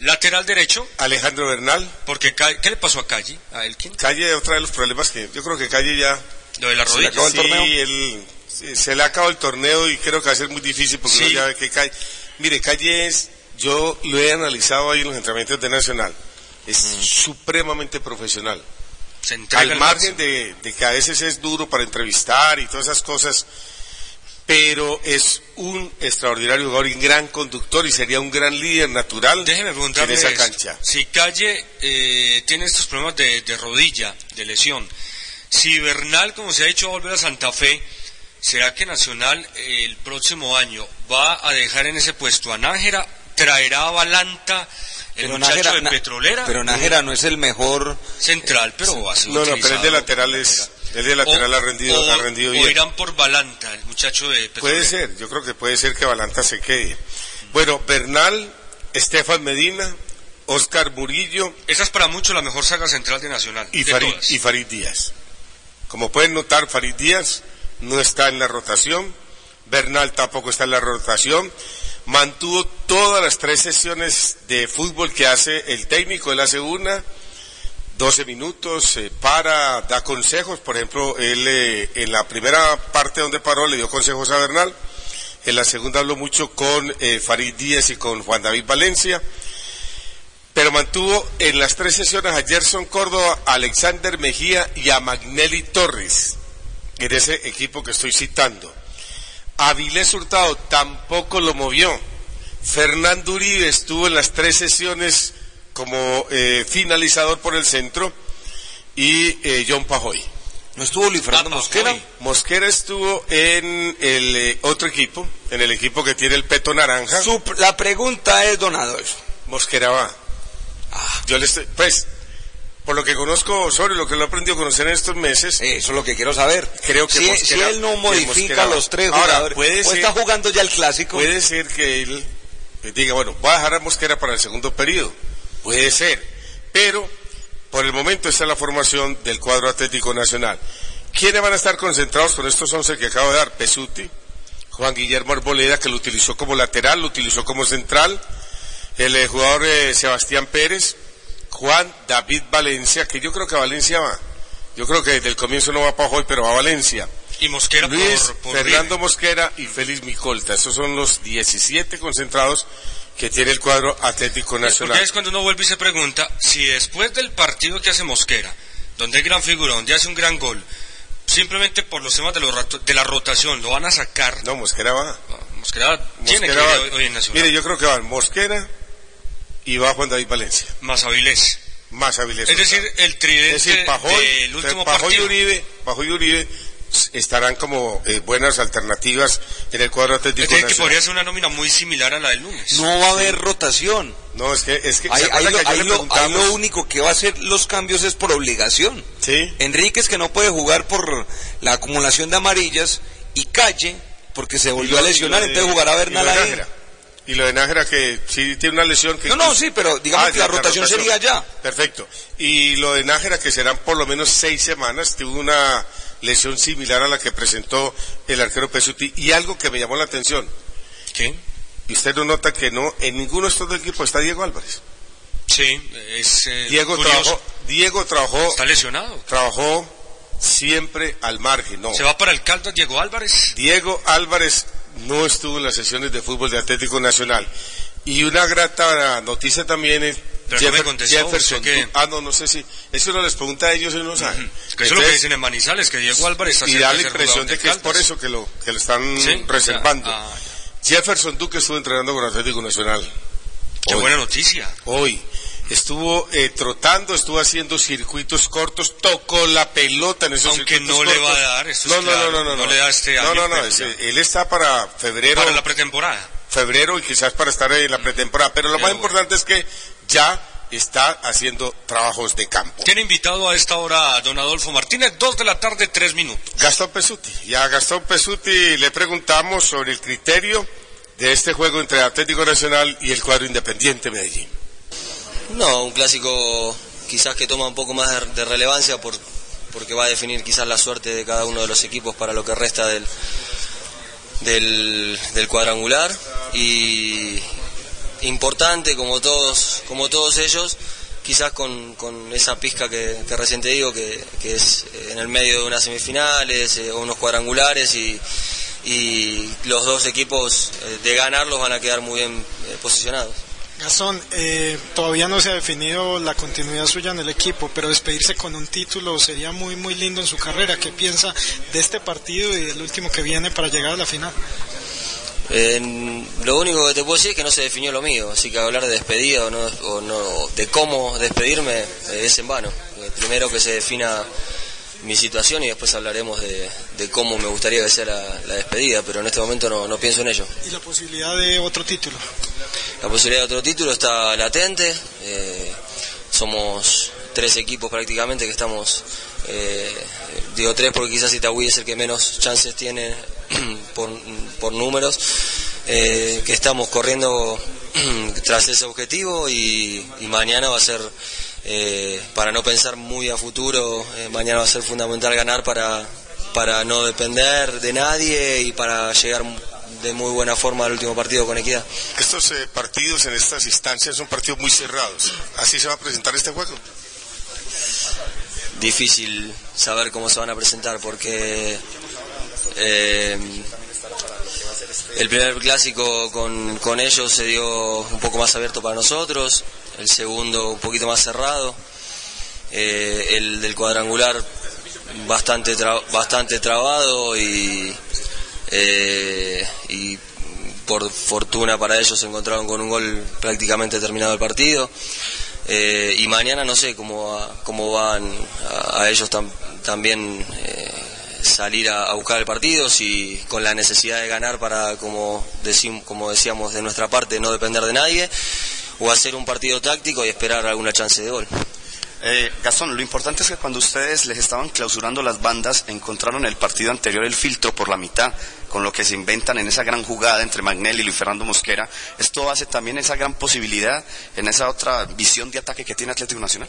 Speaker 5: Lateral derecho,
Speaker 4: Alejandro Bernal.
Speaker 5: porque ¿qué le pasó a Calle? ¿A Elkin?
Speaker 4: Calle, otra de los problemas que yo creo que Calle ya
Speaker 5: Lo de la
Speaker 3: Se le
Speaker 5: rodilla.
Speaker 3: acabó el
Speaker 4: sí,
Speaker 3: torneo.
Speaker 4: sí, se le ha acabado el torneo y creo que va a ser muy difícil porque
Speaker 5: Sí.
Speaker 4: uno ya ve que Calle. Mire, Calle es, yo lo he analizado ahí en los entrenamientos de Nacional, es supremamente profesional.
Speaker 5: Se entrega
Speaker 4: Al margen de, de que a veces es duro para entrevistar y todas esas cosas, pero es un extraordinario jugador y un gran conductor y sería un gran líder natural
Speaker 5: Déjeme
Speaker 4: en
Speaker 5: preguntarle
Speaker 4: esa
Speaker 5: esto.
Speaker 4: cancha.
Speaker 5: Si Calle eh, tiene estos problemas de, de rodilla, de lesión, si Bernal, como se ha dicho, va a volver a Santa Fe, ¿será que Nacional eh, el próximo año va a dejar en ese puesto a Nájera? ¿Traerá a Balanta, el
Speaker 3: Pero
Speaker 5: muchacho
Speaker 3: Nájera-
Speaker 5: de Petrolera?
Speaker 3: Pero Nájera no es el mejor.
Speaker 5: Central, pero ha sido
Speaker 4: No, no, pero el de lateral es, el de lateral
Speaker 5: O-
Speaker 4: ha rendido,
Speaker 5: o-
Speaker 4: ha rendido
Speaker 5: o
Speaker 4: bien.
Speaker 5: irán por Balanta, el muchacho de Petrolera.
Speaker 4: Puede ser, yo creo que puede ser que Balanta se quede. Bueno, Bernal, Estefan Medina, Oscar Murillo
Speaker 5: Esa es para muchos la mejor saga central de Nacional.
Speaker 4: y
Speaker 5: de
Speaker 4: Farid,
Speaker 5: todas.
Speaker 4: y Farid Díaz. Como pueden notar, Farid Díaz no está en la rotación, Bernal tampoco está en la rotación, mantuvo todas las tres sesiones de fútbol que hace el técnico, él hace una, 12 minutos, eh, para, da consejos, por ejemplo, él eh, en la primera parte donde paró le dio consejos a Bernal, en la segunda habló mucho con eh, Farid Díaz y con Juan David Valencia, pero mantuvo en las tres sesiones a Gerson Córdoba, a Alexander Mejía y a Magnelli Torres, en ese equipo que estoy citando. Avilés Hurtado tampoco lo movió. Fernando Uribe estuvo en las tres sesiones como eh, finalizador por el centro y eh, John Pajoy.
Speaker 3: ¿No estuvo Luis Fernando Mosquera?
Speaker 4: Mosquera estuvo en el eh, otro equipo, en el equipo que tiene el peto naranja.
Speaker 3: Su- la pregunta es, don Adolfo.
Speaker 4: Mosquera va. Yo le estoy, pues, por lo que conozco sobre lo que lo he aprendido a conocer en estos meses,
Speaker 3: Eso es lo que quiero saber.
Speaker 4: creo que
Speaker 3: si,
Speaker 4: Mosquera-
Speaker 3: si él no modifica los tres
Speaker 4: Ahora,
Speaker 3: jugadores,
Speaker 4: puede
Speaker 3: o
Speaker 4: ser-
Speaker 3: está jugando ya el clásico.
Speaker 4: puede ser que él eh, diga, bueno, voy a dejar a Mosquera para el segundo periodo. Puede ser. Pero, por el momento está la formación del cuadro Atlético Nacional. ¿Quiénes van a estar concentrados con estos 11 que acabo de dar? Pesuti, Juan Guillermo Arboleda, que lo utilizó como lateral, lo utilizó como central, el eh, jugador eh, Sebastián Pérez, Juan David Valencia, que yo creo que Valencia va. Yo creo que desde el comienzo no va para hoy, pero va a Valencia.
Speaker 5: Y Mosquera
Speaker 4: Luis,
Speaker 5: por, por
Speaker 4: Fernando. Mosquera y Félix Micolta. Esos son los 17 concentrados que tiene el cuadro Atlético Nacional.
Speaker 5: es cuando uno vuelve y se pregunta si después del partido que hace Mosquera, donde hay gran figura, donde hace un gran gol, simplemente por los temas de, los de la rotación lo van a sacar.
Speaker 4: No, Mosquera va.
Speaker 5: Mosquera tiene
Speaker 4: Mosquera
Speaker 5: que ir
Speaker 4: va.
Speaker 5: hoy, hoy en Nacional.
Speaker 4: Mire, yo creo que van Mosquera y va Juan David Valencia.
Speaker 5: Más Avilés.
Speaker 4: Más Avilés.
Speaker 5: Es decir, el tridente
Speaker 4: Es decir, Pajoy,
Speaker 5: del último
Speaker 4: Pajoy y
Speaker 5: partido.
Speaker 4: Uribe, Pajoy y Uribe estarán como eh, buenas alternativas en el cuadro Atlético
Speaker 5: Es decir, que podría ser una nómina muy similar a la del lunes.
Speaker 3: No va a haber rotación.
Speaker 4: No, es que, es que,
Speaker 3: Ahí,
Speaker 4: ¿se acuerda
Speaker 3: ahí lo,
Speaker 4: que le
Speaker 3: lo- lo único que va a hacer los cambios es por obligación.
Speaker 4: Sí.
Speaker 3: Enríquez que no puede jugar por la acumulación de amarillas y Calle porque se volvió
Speaker 4: Y
Speaker 3: a lesionar,
Speaker 4: y
Speaker 3: entonces jugará Bernal
Speaker 4: lo de
Speaker 3: ahí.
Speaker 4: Y lo de Nájera que sí tiene una lesión que...
Speaker 3: No, no, sí, pero digamos
Speaker 4: Ah,
Speaker 3: que la rotación sería ya.
Speaker 4: Perfecto. Y lo de Nájera que serán por lo menos seis semanas, tuvo una lesión similar a la que presentó el arquero Pesuti. Y algo que me llamó la atención.
Speaker 5: ¿Qué?
Speaker 4: Y usted no nota que no, en ninguno de estos dos equipos está Diego Álvarez.
Speaker 5: Sí, es eh,
Speaker 4: Diego
Speaker 5: curioso.
Speaker 4: trabajó, Diego trabajó,
Speaker 5: Está lesionado.
Speaker 4: trabajó siempre al margen, no.
Speaker 5: Se va para el Caldas Diego Álvarez.
Speaker 4: Diego Álvarez no estuvo en las sesiones de fútbol de Atlético Nacional. Y una grata noticia también es Jeffer- Jefferson. Du- Ah, no, no sé si. Eso no les pregunta a ellos y no saben.
Speaker 5: Que eso es lo que dicen en Manizales, que Diego Álvarez está
Speaker 4: y da la impresión de que es por eso que lo, que lo están
Speaker 5: Sí,
Speaker 4: reservando.
Speaker 5: ah,
Speaker 4: Jefferson Duque estuvo entrenando con Atlético Nacional.
Speaker 5: Qué
Speaker 4: Hoy.
Speaker 5: buena noticia.
Speaker 4: Hoy. Estuvo eh, trotando, estuvo haciendo circuitos cortos, tocó la pelota en esos
Speaker 5: Aunque
Speaker 4: circuitos
Speaker 5: no le va a dar, eso es
Speaker 4: no, no,
Speaker 5: claro,
Speaker 4: no, no,
Speaker 5: no le da este
Speaker 4: No,
Speaker 5: año
Speaker 4: no, no,
Speaker 5: premio.
Speaker 4: él está para febrero.
Speaker 5: Para la pretemporada.
Speaker 4: Febrero y quizás para estar en la pretemporada. Pero lo más importante es que ya está haciendo trabajos de campo.
Speaker 5: Tiene invitado a esta hora a don Adolfo Martínez, dos de la tarde, tres minutos.
Speaker 4: Gastón Pesuti. Y a Gastón Pesuti le preguntamos sobre el criterio de este juego entre Atlético Nacional y el cuadro Independiente Medellín.
Speaker 18: No, un clásico quizás que toma un poco más de, relevancia por, porque va a definir quizás la suerte de cada uno de los equipos para lo que resta del, del, cuadrangular y importante como todos, como todos ellos, quizás con, con esa pizca que, que recién te digo, que, que es en el medio de unas semifinales eh, o unos cuadrangulares y, y los dos equipos eh, de ganarlos van a quedar muy bien eh, posicionados.
Speaker 19: Gastón, eh, todavía no se ha definido la continuidad suya en el equipo, pero despedirse con un título sería muy muy lindo en su carrera. ¿Qué piensa de este partido y del último que viene para llegar a la final?
Speaker 18: Eh, lo único que te puedo decir es que no se definió lo mío, así que hablar de despedida o no, o no de cómo despedirme eh, es en vano. Primero que se defina mi situación y después hablaremos de, de cómo me gustaría que sea la, la despedida, pero en este momento no, no pienso en ello.
Speaker 19: Y la posibilidad de otro título.
Speaker 18: La posibilidad de otro título está latente. eh, somos tres equipos prácticamente que estamos, eh, digo tres porque quizás Itagüí es el que menos chances tiene por, por números, eh, que estamos corriendo tras ese objetivo y, y mañana va a ser, eh, para no pensar muy a futuro, eh, mañana va a ser fundamental ganar para, para no depender de nadie y para llegar de muy buena forma al último partido con equidad.
Speaker 4: Estos eh, partidos en estas instancias son partidos muy cerrados. ¿Así se va a presentar este juego?
Speaker 18: difícil saber cómo se van a presentar porque eh, el primer clásico con, con ellos se dio un poco más abierto para nosotros, el segundo un poquito más cerrado, eh, el del cuadrangular bastante tra- bastante trabado y eh, y por fortuna para ellos se encontraron con un gol prácticamente terminado el partido. Eh, y mañana no sé cómo, cómo van a, ellos tam- también eh, salir a, buscar el partido, si con la necesidad de ganar para, como, como decíamos de nuestra parte, no depender de nadie, o hacer un partido táctico y esperar alguna chance de gol.
Speaker 20: Eh, Gastón, lo importante es que cuando ustedes les estaban clausurando las bandas, encontraron el partido anterior el filtro por la mitad, con lo que se inventan en esa gran jugada entre Magnelli y Luis Fernando Mosquera. ¿Esto hace también esa gran posibilidad en esa otra visión de ataque que tiene Atlético Nacional?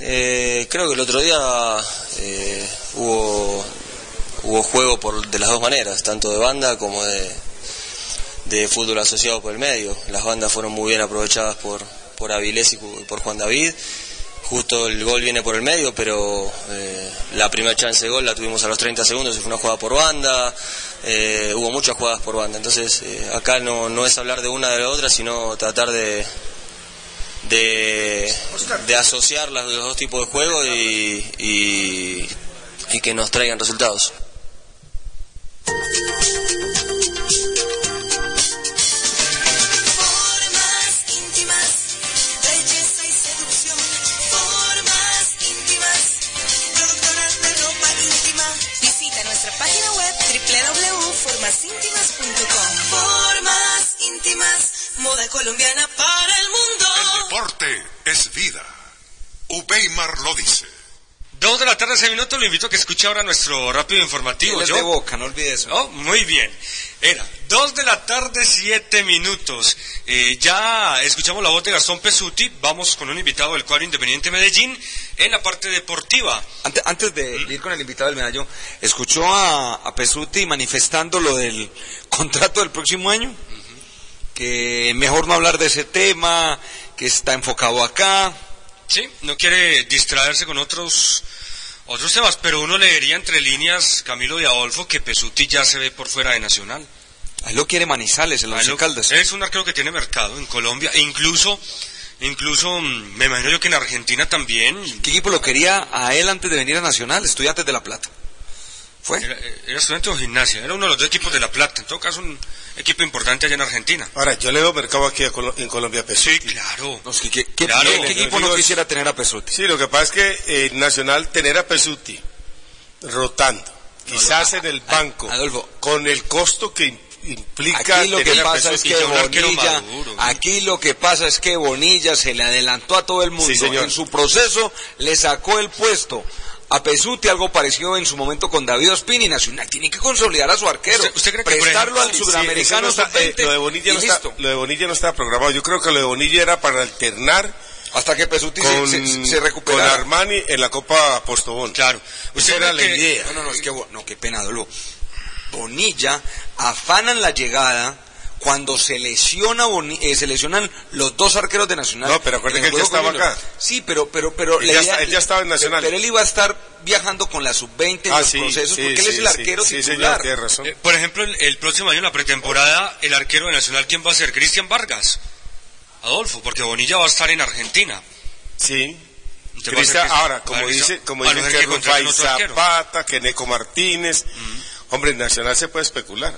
Speaker 18: Eh, creo que el otro día eh, hubo, hubo juego por, de las dos maneras, tanto de banda como de, de fútbol asociado por el medio. Las bandas fueron muy bien aprovechadas por, por Avilés y por Juan David. Justo el gol viene por el medio, pero eh, la primera chance de gol la tuvimos a los 30 segundos fue una jugada por banda. Eh, hubo muchas jugadas por banda. Entonces, eh, acá no, no es hablar de una de la otra, sino tratar de, de, de asociar los dos tipos de juego y, y, que nos traigan resultados.
Speaker 13: Íntimas, moda colombiana para el mundo.
Speaker 9: Deporte es vida. Ubeimar lo dice.
Speaker 5: Dos de la tarde, seis minutos, lo invito a que escuche ahora nuestro rápido informativo.
Speaker 3: De Boca, no olvides eso.
Speaker 5: Oh, muy bien. Era dos de la tarde, siete minutos. Eh, ya escuchamos la voz de Gastón Pesuti. Vamos con un invitado del cuadro Independiente Medellín en la parte deportiva.
Speaker 3: Antes, antes de ir con el invitado del medallo, ¿escuchó a, a Pesuti manifestando lo del contrato del próximo año? Que mejor no hablar de ese tema, que está enfocado acá.
Speaker 5: Sí, no quiere distraerse con otros otros temas, pero uno leería entre líneas, Camilo y Adolfo, que Pesuti ya se ve por fuera de Nacional.
Speaker 3: Ahí lo quiere Manizales, el Once Caldas.
Speaker 5: Es un arquero que tiene mercado en Colombia, e incluso, incluso mm, me imagino yo que en Argentina también.
Speaker 3: ¿Qué equipo lo quería a él antes de venir a Nacional? Estudiantes de La Plata. ¿Fue?
Speaker 5: Era, era estudiante o gimnasia, era uno de los dos equipos de La Plata, en todo caso un equipo importante allá en Argentina.
Speaker 4: Ahora, yo le veo mercado aquí a Colo- en Colombia a Pesuti.
Speaker 5: Sí, claro.
Speaker 3: No, es que- que- que-
Speaker 5: Claro,
Speaker 3: ¿Qué, equipo no quisiera tener a Pesuti?
Speaker 4: Sí, lo que pasa es que eh, Nacional tener a Pesuti rotando, quizás en el banco,
Speaker 3: Adolfo.
Speaker 4: con el costo que im- implica
Speaker 3: Aquí lo que pasa es que Bonilla, aquí lo que pasa es que Bonilla se le adelantó a todo el mundo.
Speaker 4: Sí, señor.
Speaker 3: En su proceso le sacó el puesto a Pesuti, algo parecido en su momento con David Ospina y Nacional. Tiene que consolidar a su arquero.
Speaker 5: ¿Usted- usted cree que,
Speaker 3: prestarlo
Speaker 5: ejemplo,
Speaker 3: al
Speaker 4: Sí,
Speaker 3: sudamericano
Speaker 4: eso no está- eh,
Speaker 3: sub-20
Speaker 4: lo de Bonilla no está,
Speaker 3: listo.
Speaker 4: lo de Bonilla no estaba programado. Yo creo que lo de Bonilla era para alternar
Speaker 3: Hasta que Pesuti
Speaker 4: con,
Speaker 3: se, se, se
Speaker 4: con
Speaker 3: recuperara.
Speaker 4: Armani en la Copa Postobón.
Speaker 5: Claro.
Speaker 4: Esa
Speaker 5: ¿Usted
Speaker 4: era la idea.
Speaker 3: No, no, no, es que, no, qué pena. Bonilla afanan la llegada cuando se lesiona Boni- eh, se lesionan los dos arqueros de Nacional.
Speaker 4: No, pero acuérdate
Speaker 3: en el
Speaker 4: que él ya estaba acá.
Speaker 3: Sí, pero pero pero
Speaker 4: Él
Speaker 3: la
Speaker 4: ya
Speaker 3: idea-
Speaker 4: está- él ya estaba en Nacional.
Speaker 3: Pero él iba a estar viajando con la sub-20 en
Speaker 4: Ah,
Speaker 3: los
Speaker 4: sí,
Speaker 3: procesos
Speaker 4: sí,
Speaker 3: porque él es el arquero
Speaker 4: sí,
Speaker 3: titular.
Speaker 4: señor, tiene razón.
Speaker 5: Eh, por ejemplo, el, el próximo año en la pretemporada, el arquero de Nacional, ¿quién va a ser? Cristian Vargas. Adolfo, porque Bonilla va a estar en Argentina.
Speaker 4: Sí. Cristian, ahora, como dice, como dicen que
Speaker 5: que arquero.
Speaker 4: Zapata, que Neco Martínez, hombre, en Nacional se puede especular.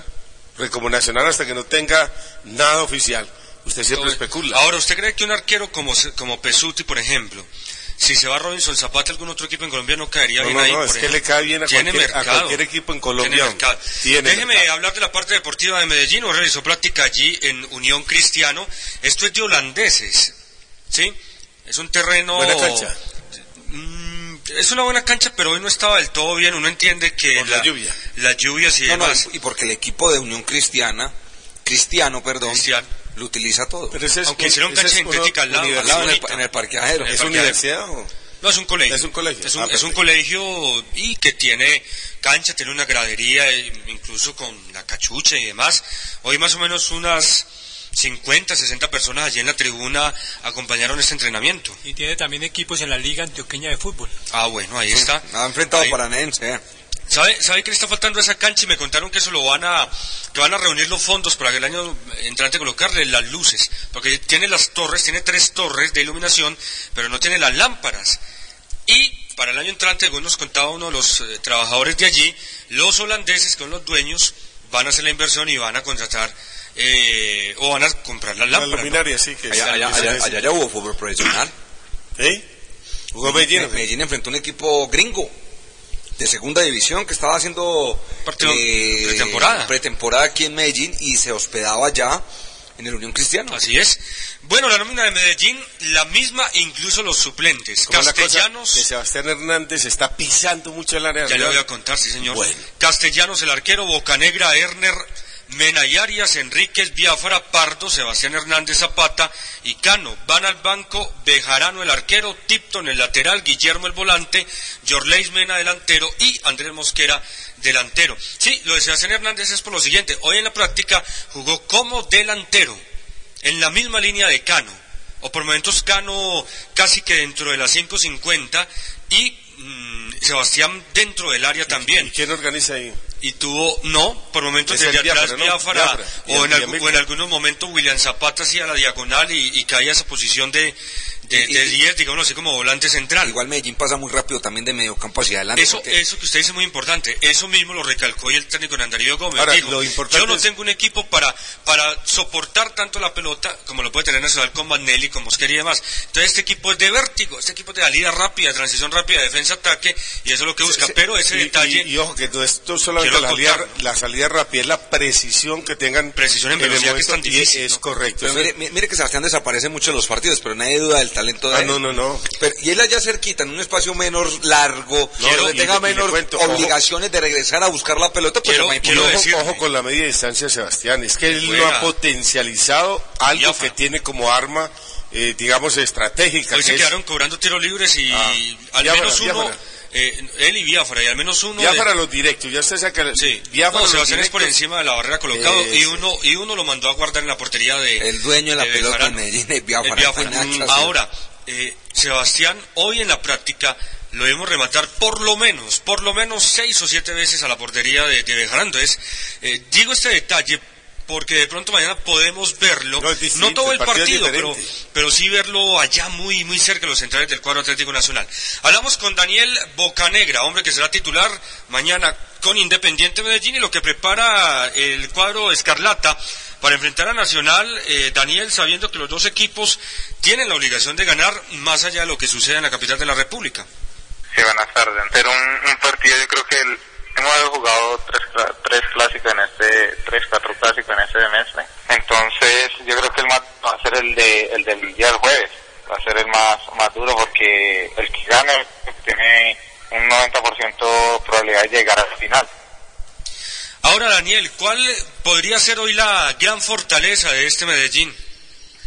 Speaker 4: Como Nacional hasta que no tenga nada oficial, usted siempre especula.
Speaker 5: Ahora, ¿usted cree que un arquero como, como Pesuti, por ejemplo, si se va Robinson Zapata, algún otro equipo en Colombia no caería
Speaker 4: No,
Speaker 5: bien
Speaker 4: no,
Speaker 5: ahí?
Speaker 4: no, es que
Speaker 5: ejemplo?
Speaker 4: le cae bien a
Speaker 5: Tiene
Speaker 4: cualquier, a equipo en Colombia. Tiene
Speaker 5: Déjeme
Speaker 4: mercado.
Speaker 5: hablar de la parte deportiva de Medellín, o realizó práctica allí en Unión Cristiano. Esto es de holandeses, ¿sí? Es un terreno...
Speaker 4: Buena cancha.
Speaker 5: Mm, es una buena cancha, pero hoy no estaba del todo bien. Uno entiende que
Speaker 4: Por la lluvia.
Speaker 5: Las lluvias y
Speaker 3: No, y porque el equipo de Unión Cristiana, Cristiano, perdón, lo utiliza todo.
Speaker 4: Pero ese es
Speaker 5: Aunque
Speaker 4: un-
Speaker 5: hicieron
Speaker 4: ese
Speaker 5: cancha
Speaker 4: es
Speaker 5: sintética al lado,
Speaker 3: Al
Speaker 4: universidad.
Speaker 3: lado en el, en el parqueadero.
Speaker 4: ¿Es universidad o...?
Speaker 5: No, es un colegio.
Speaker 4: Es un colegio.
Speaker 5: Es un,
Speaker 4: Ah,
Speaker 5: es un colegio y que tiene cancha, tiene una gradería, eh, incluso con la cachucha y demás. Hoy más o menos unas 50, 60 personas allí en la tribuna acompañaron este entrenamiento.
Speaker 6: Y tiene también equipos en la Liga Antioqueña de Fútbol.
Speaker 5: Ah, bueno, ahí está.
Speaker 3: Ha enfrentado
Speaker 5: Ahí.
Speaker 3: Paranense. eh.
Speaker 5: ¿Sabe, ¿Sabe que le está faltando a esa cancha? Y me contaron que eso lo van a, que van a reunir los fondos para que el año entrante colocarle las luces. Porque tiene las torres, tiene tres torres de iluminación, pero no tiene las lámparas. Y para el año entrante, según nos contaba uno de los eh, trabajadores de allí, los holandeses, que son los dueños, van a hacer la inversión y van a contratar, eh, o van a comprar las
Speaker 4: La
Speaker 5: lámparas.
Speaker 4: luminaria, sí, que
Speaker 3: Allá, allá, allá, allá ya hubo fútbol profesional.
Speaker 4: ¿Sí? Jugó Medellín.
Speaker 3: Medellín enfrentó un equipo gringo de segunda división que estaba haciendo
Speaker 5: Partido
Speaker 3: eh,
Speaker 5: pretemporada.
Speaker 3: pretemporada aquí en Medellín y se hospedaba allá en el Unión Cristiano.
Speaker 5: Así es. Bueno, la nómina de Medellín, la misma, incluso los suplentes.
Speaker 4: Como la
Speaker 5: Castellanos.
Speaker 4: de Sebastián Hernández está pisando mucho el área.
Speaker 5: Ya le voy a contar, sí señor.
Speaker 4: Bueno.
Speaker 5: Castellanos, el arquero, Bocanegra, Erner, Mena y Arias, Enríquez, Biafara, Pardo, Sebastián Hernández Zapata y Cano. Van al banco Bejarano, el arquero, Tipton, el lateral, Guillermo, el volante, Jorleis Mena, delantero y Andrés Mosquera, delantero. Sí, lo de Sebastián Hernández es por lo siguiente. Hoy en la práctica jugó como delantero, en la misma línea de Cano. O por momentos Cano casi que dentro de las 5.50 y mm, Sebastián dentro del área también.
Speaker 4: ¿Y quién organiza ahí?
Speaker 5: Y tuvo, no, por momentos desde atrás
Speaker 4: ¿no? Biafra.
Speaker 5: O, en
Speaker 4: Villamil.
Speaker 5: o en algunos momentos William Zapata hacía la diagonal y, y caía a esa posición de, de, de 10, digamos así como volante central.
Speaker 3: Igual Medellín pasa muy rápido también de medio campo hacia adelante.
Speaker 5: Eso,
Speaker 3: porque-
Speaker 5: eso que usted dice es muy importante. Eso mismo lo recalcó y el técnico Darío Gómez.
Speaker 4: Ahora,
Speaker 5: Dijo,
Speaker 4: lo importante
Speaker 5: yo no
Speaker 4: es-
Speaker 5: tengo un equipo para, para soportar tanto la pelota como lo puede tener Nacional con Magnelli, con Mosquera y demás. Entonces este equipo es de vértigo, este equipo es de salida rápida, transición rápida, defensa-ataque, y eso es lo que busca. Pero ese
Speaker 4: y-
Speaker 5: detalle...
Speaker 4: Y, y ojo, que no es no solamente la salida, la salida rápida, es la precisión que tengan.
Speaker 5: Precisión en
Speaker 4: el
Speaker 5: velocidad que es tan difícil,
Speaker 4: Es
Speaker 5: ¿no?
Speaker 4: correcto.
Speaker 3: Mire- mire que Sebastián desaparece mucho en los partidos, pero nadie duda del talento de
Speaker 4: Ah,
Speaker 3: él.
Speaker 4: no, no, no.
Speaker 3: Pero- y él allá cerquita, en un espacio menos largo,
Speaker 4: Quiero-
Speaker 3: donde tenga menos
Speaker 4: ojo.
Speaker 3: obligaciones de regresar a buscar la pelota, pues
Speaker 5: Quiero- quiero
Speaker 4: ojo, ojo con la media distancia, Sebastián. Es que él no
Speaker 5: Juega.
Speaker 4: ha potencializado algo que tiene como arma, eh, digamos, estratégica.
Speaker 5: Hoy se
Speaker 4: es-
Speaker 5: quedaron cobrando tiros libres y
Speaker 4: Ah,
Speaker 5: al menos uno. Eh, él y Biafra, y al menos uno... de-
Speaker 4: Biafra los directos, ya usted saca
Speaker 5: Sí,
Speaker 4: Biafra
Speaker 5: no, Sebastián es por encima de la barrera colocado
Speaker 4: Eh,
Speaker 5: y
Speaker 4: sí.
Speaker 5: uno y uno lo mandó a guardar en la portería de
Speaker 3: El dueño de la pelota
Speaker 5: Bejarano.
Speaker 3: en Medellín es Biafra,
Speaker 5: El Biafra.
Speaker 3: Penacha,
Speaker 5: Mm,
Speaker 3: sí.
Speaker 5: Ahora, eh, Sebastián, hoy en la práctica lo vimos rematar por lo menos, por lo menos seis o siete veces a la portería de, de Bejarano. Entonces, eh, digo este detalle porque de pronto mañana podemos verlo, no, todo el partido, pero, pero sí verlo allá muy, muy cerca de los centrales del cuadro Atlético Nacional. Hablamos con Daniel Bocanegra, hombre que será titular mañana con Independiente Medellín y lo que prepara el cuadro Escarlata para enfrentar a Nacional, eh, Daniel, sabiendo que los dos equipos tienen la obligación de ganar más allá de lo que sucede en la capital de la República.
Speaker 21: Sí, buenas tardes. Ante un, un partido, yo creo que hemos jugado tres, tres clásicos en este, tres, cuatro clásicos en este semestre. Entonces, yo creo que el más va a ser el, de, el del día del jueves. Va a ser el más, más duro porque el que gane tiene un 90% probabilidad de llegar al final.
Speaker 5: Ahora, Daniel, ¿cuál podría ser hoy la gran fortaleza de este Medellín?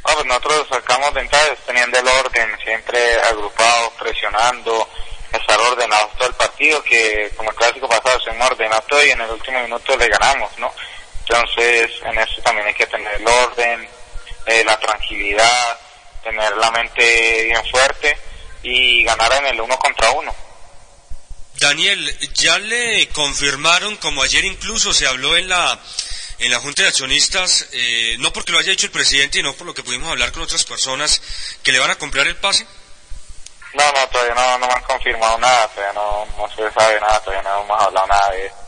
Speaker 21: Ah, pues nosotros sacamos ventajas teniendo el orden, siempre agrupado, presionando, estar ordenados todo el partido, que como el clásico pasado se ordenado todo y en el último minuto le ganamos, ¿no? Entonces, en eso también hay que tener el orden, eh, la tranquilidad, tener la mente bien fuerte y ganar en el uno contra uno.
Speaker 5: Daniel, ya le confirmaron, como ayer incluso se habló en la en la Junta de Accionistas, eh, no porque lo haya hecho el presidente y no por lo que pudimos hablar con otras personas, que le van a comprar el pase.
Speaker 21: No, no, todavía no, no me han confirmado nada, todavía no, no se sabe nada, todavía no hemos hablado nada de eso.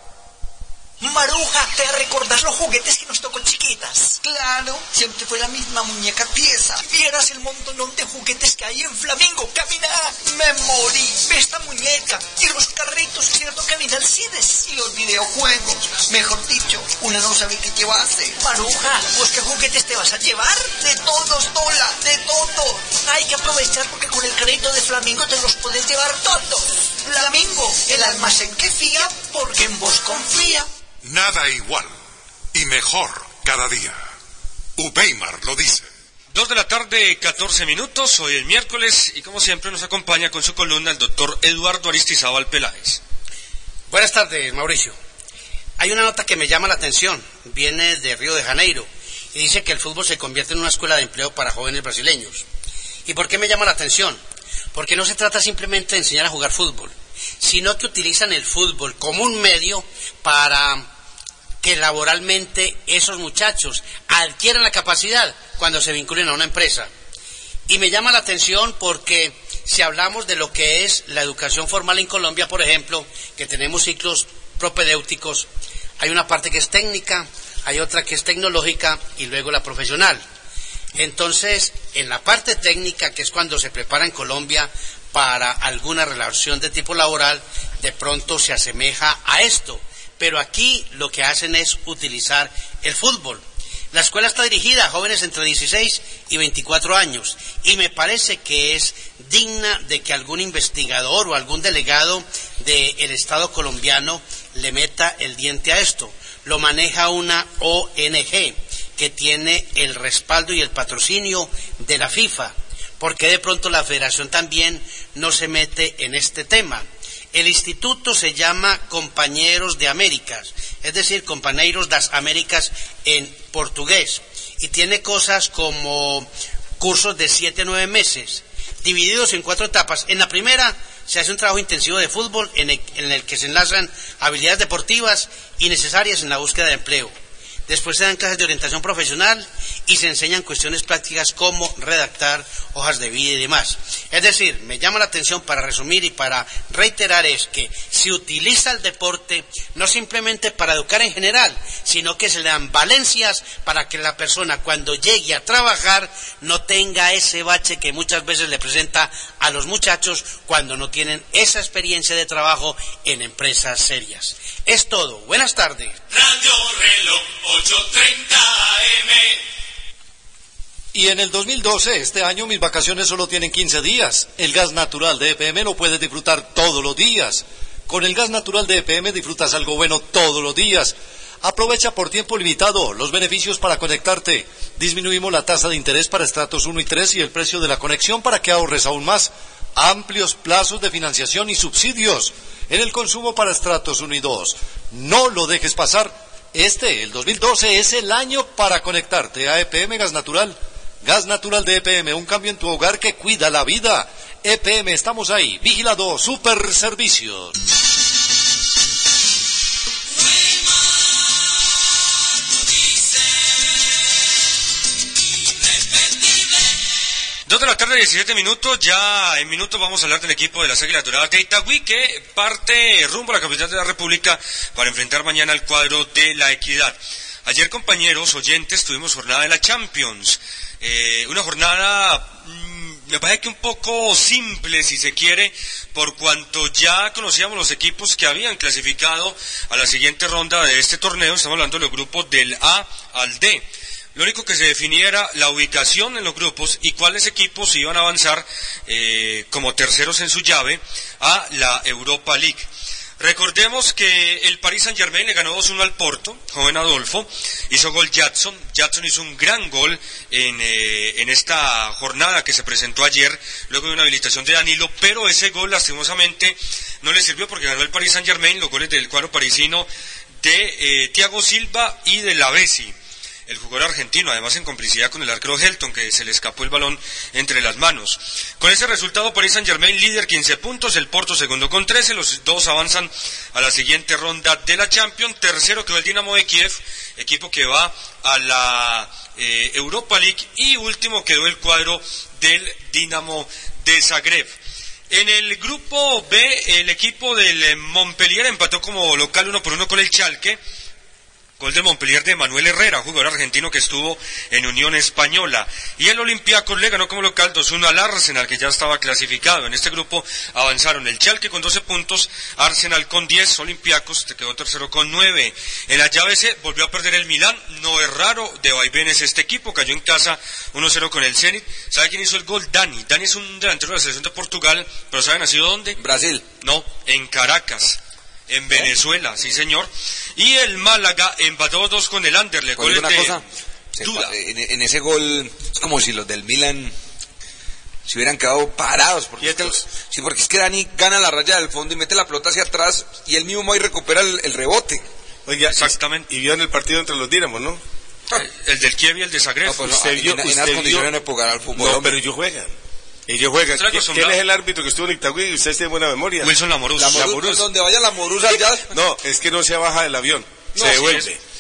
Speaker 22: Maruja, ¿te recordás los juguetes que nos tocó chiquitas? Claro, siempre fue la misma muñeca pieza. Vieras el montón de juguetes que hay en Flamingo. Camina, me morí. Ve esta muñeca y los carritos, cierto que viene Alcides. Y los videojuegos. Mejor dicho, una no sabe qué llevarse. Maruja, ¿pues qué juguetes te vas a llevar? De todos, Tola, de todos. Hay que aprovechar porque con el crédito de Flamingo te los puedes llevar todos. Flamingo, el almacén que fía porque en vos confía.
Speaker 9: Nada igual y mejor cada día. Upeimar lo dice.
Speaker 5: Dos de la tarde, 14 minutos, hoy es miércoles y como siempre nos acompaña con su columna el doctor Eduardo Aristizábal Peláez.
Speaker 23: Buenas tardes, Mauricio. Hay una nota que me llama la atención, viene de Río de Janeiro y dice que el fútbol se convierte en una escuela de empleo para jóvenes brasileños. ¿Y por qué me llama la atención? Porque no se trata simplemente de enseñar a jugar fútbol, sino que utilizan el fútbol como un medio para que laboralmente esos muchachos adquieran la capacidad cuando se vinculen a una empresa. Y me llama la atención porque si hablamos de lo que es la educación formal en Colombia, por ejemplo, que tenemos ciclos propedéuticos, hay una parte que es técnica, hay otra que es tecnológica y luego la profesional. Entonces, en la parte técnica, que es cuando se prepara en Colombia para alguna relación de tipo laboral, de pronto se asemeja a esto pero aquí lo que hacen es utilizar el fútbol. La escuela está dirigida a jóvenes entre 16 y 24 años y me parece que es digna de que algún investigador o algún delegado del Estado colombiano le meta el diente a esto. Lo maneja una ONG que tiene el respaldo y el patrocinio de la FIFA. porque de pronto la federación también no se mete en este tema? El instituto se llama Compañeros de Américas, es decir, Compañeros das Américas en portugués, y tiene cosas como cursos de siete a nueve meses, divididos en cuatro etapas. En la primera se hace un trabajo intensivo de fútbol en el, en el que se enlazan habilidades deportivas y necesarias en la búsqueda de empleo. Después se dan clases de orientación profesional y se enseñan cuestiones prácticas como redactar hojas de vida y demás. Es decir, me llama la atención para resumir y para reiterar es que se utiliza el deporte no simplemente para educar en general, sino que se le dan valencias para que la persona cuando llegue a trabajar no tenga ese bache que muchas veces le presenta a los muchachos cuando no tienen esa experiencia de trabajo en empresas serias. Es todo. Buenas tardes.
Speaker 17: Radio Reloj 830 AM.
Speaker 8: Y en el 2012, este año, mis vacaciones solo tienen 15 días. El gas natural de EPM lo puedes disfrutar todos los días. Con el gas natural de EPM disfrutas algo bueno todos los días. Aprovecha por tiempo limitado los beneficios para conectarte. Disminuimos la tasa de interés para estratos 1 y 3 y el precio de la conexión para que ahorres aún más. Amplios plazos de financiación y subsidios en el consumo para estratos 1 y 2. No lo dejes pasar. Este, el 2012, es el año para conectarte a EPM Gas Natural. Gas Natural de EPM, un cambio en tu hogar que cuida la vida. EPM, estamos ahí. Vigilado, super servicios.
Speaker 5: Dos de la tarde, 17 minutos. Ya en minutos vamos a hablar del equipo de las Águilas Doradas de Itagüí que parte rumbo a la capital de la República para enfrentar mañana al cuadro de la Equidad. Ayer, compañeros oyentes, tuvimos jornada de la Champions. Eh, una jornada mm, me parece que un poco simple, si se quiere, por cuanto ya conocíamos los equipos que habían clasificado a la siguiente ronda de este torneo. Estamos hablando de los grupos del A al D. Lo único que se definía era la ubicación en los grupos y cuáles equipos iban a avanzar eh, como terceros en su llave a la Europa League. Recordemos que el Paris Saint Germain le ganó 2-1 al Porto, joven Adolfo, hizo gol Jackson, Jackson hizo un gran gol en, eh, en, esta jornada que se presentó ayer, luego de una habilitación de Danilo, pero ese gol lastimosamente no le sirvió porque ganó el Paris Saint Germain, los goles del cuadro parisino de eh, Thiago Silva y de Lavesi el jugador argentino, además en complicidad con el arquero Helton, que se le escapó el balón entre las manos. Con ese resultado, Paris Saint Germain líder 15 puntos, el Porto segundo con 13, los dos avanzan a la siguiente ronda de la Champions, tercero quedó el Dinamo de Kiev, equipo que va a la eh, Europa League, y último quedó el cuadro del Dinamo de Zagreb. En el grupo B, el equipo del Montpellier empató como local uno por uno con el Chalque. Gol del Montpellier de Manuel Herrera, jugador argentino que estuvo en Unión Española. Y el Olympiacos le ganó como local 2-1 al Arsenal, que ya estaba clasificado. En este grupo avanzaron el Chalque con 12 puntos, Arsenal con 10, Olympiacos te quedó tercero con 9. En la llave C volvió a perder el Milán, no es raro, de vaivenes este equipo, cayó en casa 1-0 con el Zenit. ¿Sabe quién hizo el gol? Dani. Dani es un delantero de la selección de Portugal, pero ¿saben nacido dónde?
Speaker 3: Brasil.
Speaker 5: No, en Caracas en Venezuela, sí señor. Y el Málaga empató dos con el Anderlecht. Goles
Speaker 3: una cosa,
Speaker 5: duda.
Speaker 3: en, en ese gol es como si los del Milan se hubieran quedado parados. Porque es que, sí, porque es que Dani gana la raya del fondo y mete la pelota hacia atrás y él mismo ahí recupera el, el rebote.
Speaker 4: Oiga,
Speaker 5: Exactamente.
Speaker 4: Y vio en el partido entre los Dinamos, ¿no?
Speaker 5: El del Kiev y el de Zagreb.
Speaker 3: No, pues,
Speaker 4: Usted
Speaker 3: en-
Speaker 4: vio-
Speaker 3: en, en
Speaker 4: usted
Speaker 3: las
Speaker 4: vio-
Speaker 3: condiciones de jugar al fútbol.
Speaker 4: No,
Speaker 3: hombre.
Speaker 4: pero ellos juegan. Ellos juegan. ¿Quién es el árbitro que estuvo en Itagüí? Usted tiene buena memoria.
Speaker 5: Wilson Lamoruz.
Speaker 3: La donde vaya la Morusa ya.
Speaker 4: No, es que no se baja del avión.
Speaker 5: No,
Speaker 4: se
Speaker 5: sí
Speaker 4: devuelve.
Speaker 5: es.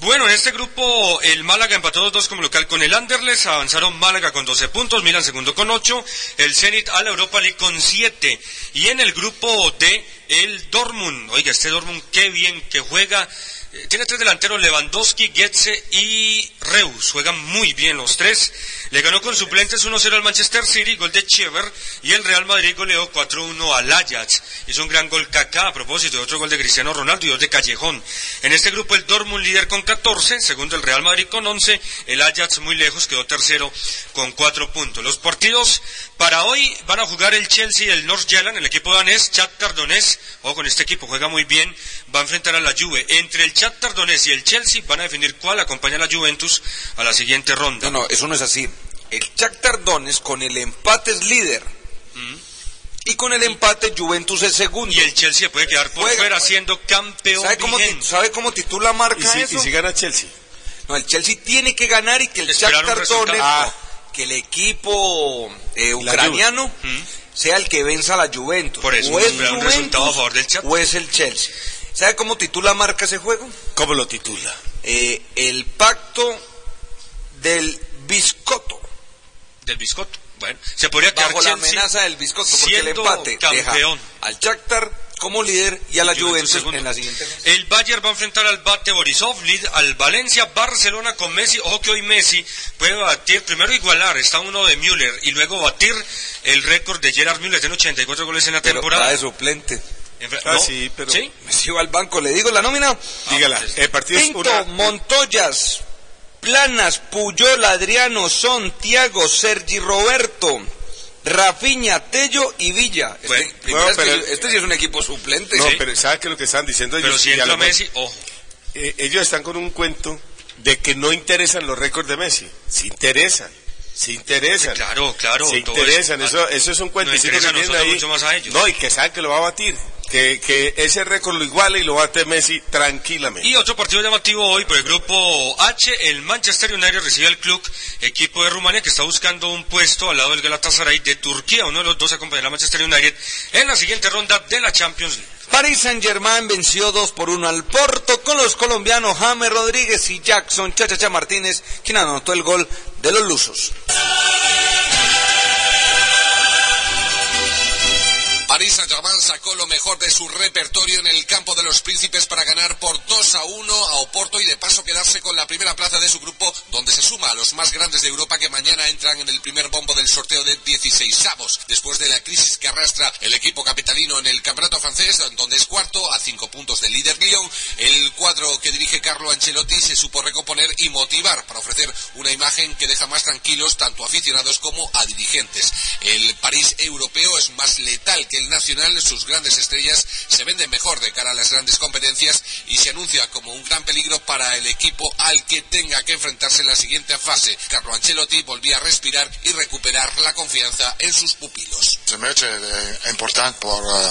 Speaker 5: Bueno, en este grupo el Málaga empató 2-2 como local con el Anderlecht, avanzaron Málaga con 12 puntos, Milan segundo con 8, el Zenit a la Europa League con 7 y en el grupo D el Dortmund, oiga, este Dortmund qué bien que juega, tiene tres delanteros, Lewandowski, Goetze y Reus, juegan muy bien los tres, le ganó con suplentes 1-0 al Manchester City, gol de Chever y el Real Madrid goleó 4-1 al Ajax, hizo un gran gol Kaká a propósito de otro gol de Cristiano Ronaldo y dos de Callejón. En este grupo el Dortmund líder con 14, segundo el Real Madrid con 11, el Ajax muy lejos quedó tercero con 4 puntos. Los partidos para hoy van a jugar el Chelsea y el North Zealand, el equipo danés, Shakhtar Donetsk, o con este equipo juega muy bien, va a enfrentar a la Juve. Entre el Shakhtar Donetsk y el Chelsea van a definir cuál acompaña a la Juventus a la siguiente ronda.
Speaker 3: No, no, eso no es así. El Shakhtar Donetsk con el empate es líder. Y con el empate Juventus es segundo.
Speaker 5: Y el Chelsea puede quedar por
Speaker 3: Juega.
Speaker 5: fuera siendo campeón
Speaker 3: ¿Sabe cómo, ¿Sabe cómo titula marca
Speaker 4: ¿Y si,
Speaker 3: eso?
Speaker 4: y si gana Chelsea?
Speaker 3: No, el Chelsea tiene que ganar y que el Shakhtar. Donetsk,
Speaker 5: Ah.
Speaker 3: que el equipo eh, ucraniano
Speaker 5: Mm.
Speaker 3: sea el que venza a la Juventus.
Speaker 5: Por eso,
Speaker 3: o es
Speaker 5: esperar un
Speaker 3: Juventus
Speaker 5: resultado a favor del Shakhtar.
Speaker 3: o es el Chelsea. ¿Sabe cómo titula marca ese juego?
Speaker 4: ¿Cómo lo titula?
Speaker 3: Eh, el pacto del biscotto.
Speaker 5: Del biscotto. Bueno, se podría quedar
Speaker 3: Bajo la amenaza del biscotto, porque el empate
Speaker 5: campeón.
Speaker 3: deja al Shakhtar como líder y a la
Speaker 5: Juventus
Speaker 3: en la siguiente.
Speaker 5: El Bayern va a enfrentar al Bate Borisov, al Valencia, Barcelona con Messi. Ojo que hoy Messi puede batir, primero igualar, está uno de Müller, y luego batir el récord de Gerard Müller, tiene 84 goles en la
Speaker 3: Pero
Speaker 5: temporada.
Speaker 3: de suplente.
Speaker 4: Ah,
Speaker 5: ¿no?
Speaker 4: sí, pero-
Speaker 5: ¿Sí?
Speaker 3: Me sigo al banco, le digo la nómina.
Speaker 4: Dígala. El partido es
Speaker 3: Pinto,
Speaker 4: una...
Speaker 3: Montoyas, Planas, Puyol, Adriano, Son, Tiago, Sergi Roberto, Rafiña, Tello y Villa. Este,
Speaker 5: Bueno,
Speaker 4: no, pero-
Speaker 3: este sí es un equipo suplente.
Speaker 4: No,
Speaker 3: Sí.
Speaker 4: pero ¿sabe qué es lo que están diciendo ellos?
Speaker 5: Pero si entra Messi, ojo.
Speaker 4: Eh, ellos están con un cuento de que no interesan los récords de Messi. Sí interesan. Sí interesan.
Speaker 5: Claro, claro,
Speaker 4: Sí
Speaker 5: todo
Speaker 4: interesan.
Speaker 5: es-
Speaker 4: Eso, eso es un
Speaker 5: Nos
Speaker 4: cuentecito
Speaker 5: interesa
Speaker 4: que
Speaker 5: a nosotros
Speaker 4: ahí.
Speaker 5: mucho más a ellos.
Speaker 4: No, y que saben que lo va a batir. Que, que ese récord lo iguala y lo bate Messi tranquilamente.
Speaker 5: Y otro partido llamativo hoy por el grupo H, el Manchester United recibe al club, equipo de Rumania que está buscando un puesto al lado del Galatasaray de Turquía. Uno de los dos acompañará a Manchester United en la siguiente ronda de la Champions League.
Speaker 3: Paris Saint Germain venció 2 por 1 al Porto con los colombianos James Rodríguez y Jackson Chachacha Martínez, quien anotó el gol de los lusos.
Speaker 24: Paris Saint-Germain sacó lo mejor de su repertorio en el campo de los príncipes para ganar por 2 a 1 a Oporto y de paso quedarse con la primera plaza de su grupo, donde se suma a los más grandes de Europa que mañana entran en el primer bombo del sorteo de 16 avos, después de la crisis que arrastra el equipo capitalino en el campeonato francés, donde es cuarto a cinco puntos del líder Lyon. El cuadro que dirige Carlo Ancelotti se supo recomponer y motivar para ofrecer una imagen que deja más tranquilos tanto a aficionados como a dirigentes. El París europeo es más letal que el Nacional, sus grandes estrellas se venden mejor de cara a las grandes competencias y se anuncia como un gran peligro para el equipo al que tenga que enfrentarse en la siguiente fase. Carlo Ancelotti volvía a respirar y recuperar la confianza en sus pupilos.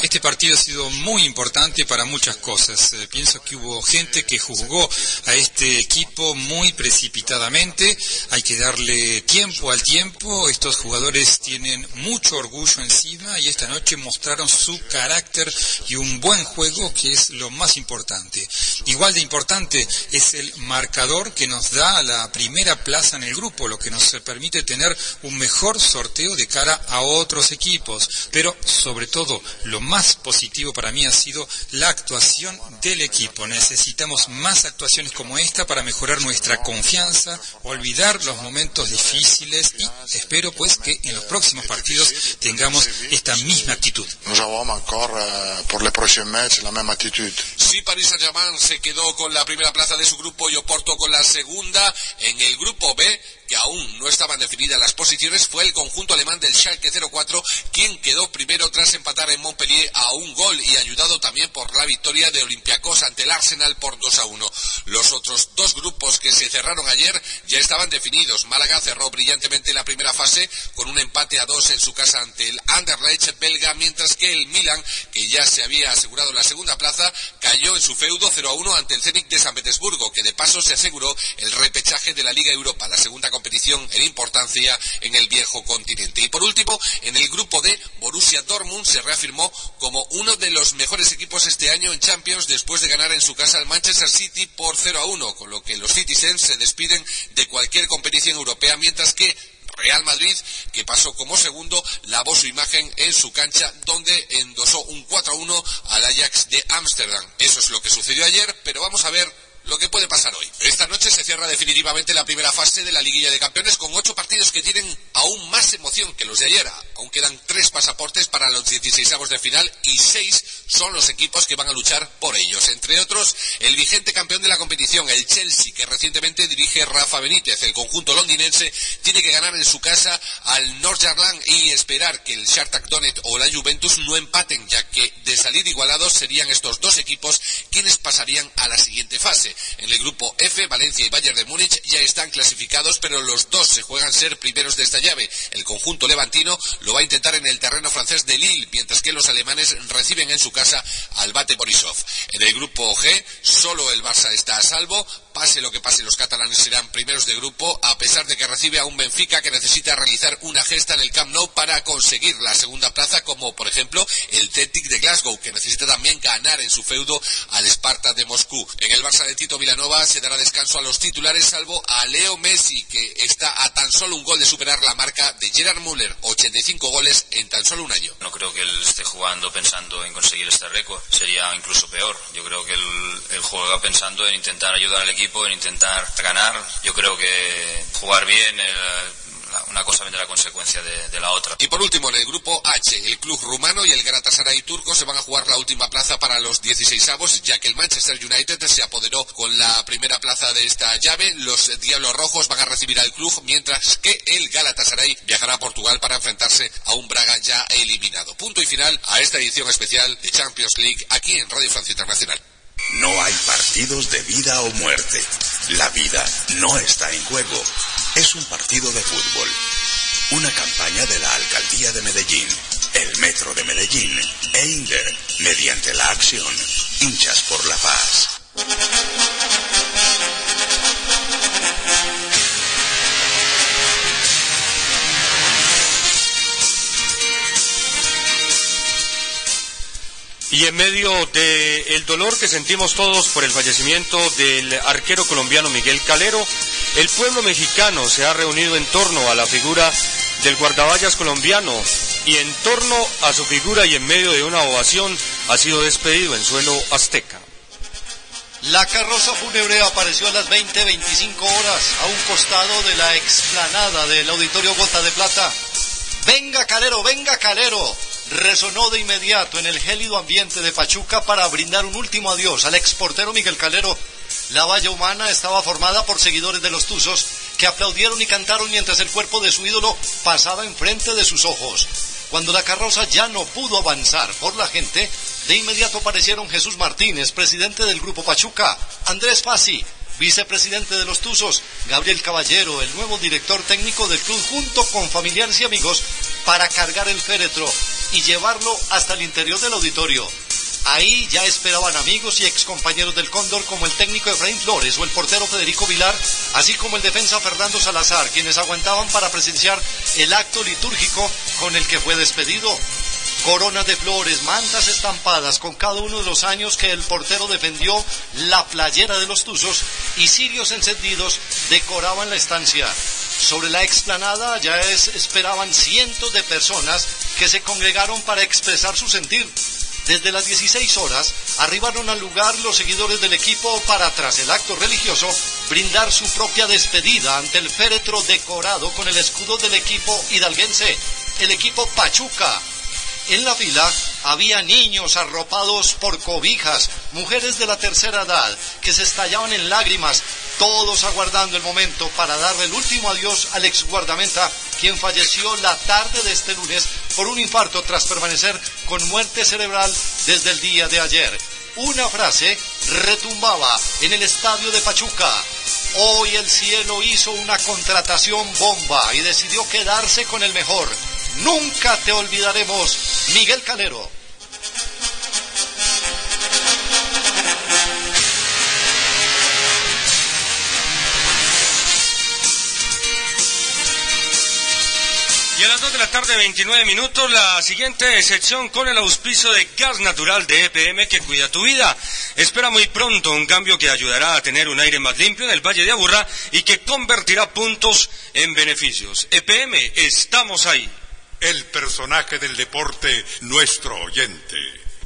Speaker 25: Este partido ha sido muy importante para muchas cosas. Eh, pienso que hubo gente que juzgó a este equipo muy precipitadamente. Hay que darle tiempo al tiempo. Estos jugadores tienen mucho orgullo encima y esta noche mostraron su carácter y un buen juego que es lo más importante. Igual de importante es el marcador que nos da la primera plaza en el grupo, lo que nos permite tener un mejor sorteo de cara a otros equipos. Pero sobre todo, lo más positivo para mí ha sido la actuación del equipo. Necesitamos más actuaciones como esta para mejorar nuestra confianza, olvidar los momentos difíciles y espero pues que en los próximos partidos tengamos esta misma actitud.
Speaker 7: Nous avons encore euh, pour les prochains matchs la même attitude.
Speaker 24: Sí, Paris Saint-Germain se quedó con la primera plaza de su grupo y Oporto con la segunda. En el grupo B, aún no estaban definidas las posiciones, fue el conjunto alemán del Schalke 04 quien quedó primero tras empatar en Montpellier a un gol y ayudado también por la victoria de Olympiacos ante el Arsenal por 2 a 1. Los otros dos grupos que se cerraron ayer ya estaban definidos. Málaga cerró brillantemente la primera fase con un empate a dos en su casa ante el Anderlecht belga, mientras que el Milan, que ya se había asegurado la segunda plaza, cayó en su feudo 0 a 1 ante el Zenit de San Petersburgo, que de paso se aseguró el repechaje de la Liga Europa, la segunda competición en importancia en el viejo continente. Y por último, en el grupo D, Borussia Dortmund se reafirmó como uno de los mejores equipos este año en Champions después de ganar en su casa al Manchester City por 0 a 1, con lo que los Citizens se despiden de cualquier competición europea, mientras que Real Madrid, que pasó como segundo, lavó su imagen en su cancha, donde endosó un 4 a 1 al Ajax de Ámsterdam. Eso es lo que sucedió ayer, pero vamos a ver lo que puede pasar hoy. Esta noche se cierra definitivamente la primera fase de la liguilla de campeones con ocho partidos que tienen aún más emoción que los de ayer. Aún quedan tres pasaportes para los 16 de final y seis son los equipos que van a luchar por ellos. Entre otros, el vigente campeón de la competición, el Chelsea, que recientemente dirige Rafa Benítez. El conjunto londinense tiene que ganar en su casa al Northern y esperar que el Shakhtar Donetsk o la Juventus no empaten, ya que de salir igualados serían estos dos equipos quienes pasarían a la siguiente fase. En el grupo F, Valencia y Bayern de Múnich ya están clasificados, pero los dos se juegan ser primeros de esta llave. El conjunto levantino lo va a intentar en el terreno francés de Lille, mientras que los alemanes reciben en su casa al Bate Borisov. En el grupo G, solo el Barça está a salvo. Pase lo que pase, los catalanes serán primeros de grupo, a pesar de que recibe a un Benfica que necesita realizar una gesta en el Camp Nou para conseguir la segunda plaza, como por ejemplo el Celtic de Glasgow, que necesita también ganar en su feudo al Sparta de Moscú. En el Barça de Tito Vilanova se dará descanso a los titulares, salvo a Leo Messi, que está a tan solo un gol de superar la marca de Gerard Müller, 85 goles en tan solo un año.
Speaker 26: No creo que él esté jugando pensando en conseguir este récord, sería incluso peor. Yo creo que él, juega pensando en intentar ayudar al equipo en intentar ganar. Yo creo que jugar bien, eh, una cosa vendrá a consecuencia de, de, la otra.
Speaker 24: Y por último, en el grupo H, el club rumano y el Galatasaray turco se van a jugar la última plaza para los 16 avos, ya que el Manchester United se apoderó con la primera plaza de esta llave. Los Diablos Rojos van a recibir al club, mientras que el Galatasaray viajará a Portugal para enfrentarse a un Braga ya eliminado. Punto y final a esta edición especial de Champions League aquí en Radio Francia Internacional.
Speaker 27: No hay partidos de vida o muerte. La vida no está en juego. Es un partido de fútbol. Una campaña de la Alcaldía de Medellín, el Metro de Medellín e Inder, mediante la acción Hinchas por la Paz.
Speaker 5: Y en medio del dolor que sentimos todos por el fallecimiento del arquero colombiano Miguel Calero, el pueblo mexicano se ha reunido en torno a la figura del guardaballas colombiano y en torno a su figura y en medio de una ovación ha sido despedido en suelo azteca.
Speaker 8: La carroza fúnebre apareció a las 20-25 horas a un costado de la explanada del Auditorio Gota de Plata. Venga Calero, venga Calero. Resonó de inmediato en el gélido ambiente de Pachuca para brindar un último adiós al exportero Miguel Calero. La valla humana estaba formada por seguidores de los Tuzos que aplaudieron y cantaron mientras el cuerpo de su ídolo pasaba enfrente de sus ojos. Cuando la carroza ya no pudo avanzar por la gente, de inmediato aparecieron Jesús Martínez, presidente del Grupo Pachuca, Andrés Fassi, vicepresidente de los Tuzos, Gabriel Caballero, el nuevo director técnico del club, junto con familiares y amigos, para cargar el féretro y llevarlo hasta el interior del auditorio. Ahí ya esperaban amigos y excompañeros del Cóndor como el técnico Efraín Flores o el portero Federico Vilar, así como el defensa Fernando Salazar, quienes aguantaban para presenciar el acto litúrgico con el que fue despedido. Coronas de flores, mantas estampadas con cada uno de los años que el portero defendió la playera de los Tuzos y cirios encendidos decoraban la estancia. Sobre la explanada ya esperaban cientos de personas que se congregaron para expresar su sentir. Desde las 16 horas arribaron al lugar los seguidores del equipo para, tras el acto religioso, brindar su propia despedida ante el féretro decorado con el escudo del equipo hidalguense, el equipo Pachuca, en la fila había niños arropados por cobijas, mujeres de la tercera edad que se estallaban en lágrimas, todos aguardando el momento para darle el último adiós al ex guardameta, quien falleció la tarde de este lunes por un infarto tras permanecer con muerte cerebral desde el día de ayer. Una frase retumbaba en el estadio de Pachuca. Hoy el cielo hizo una contratación bomba y decidió quedarse con el mejor Nunca te olvidaremos, Miguel Calero.
Speaker 5: Y a las 2 de la tarde, 29 minutos, la siguiente sección con el auspicio de gas natural de EPM que cuida tu vida. Espera muy pronto un cambio que ayudará a tener un aire más limpio en el Valle de Aburrá y que convertirá puntos en beneficios. EPM, estamos ahí
Speaker 9: el personaje del deporte, nuestro oyente.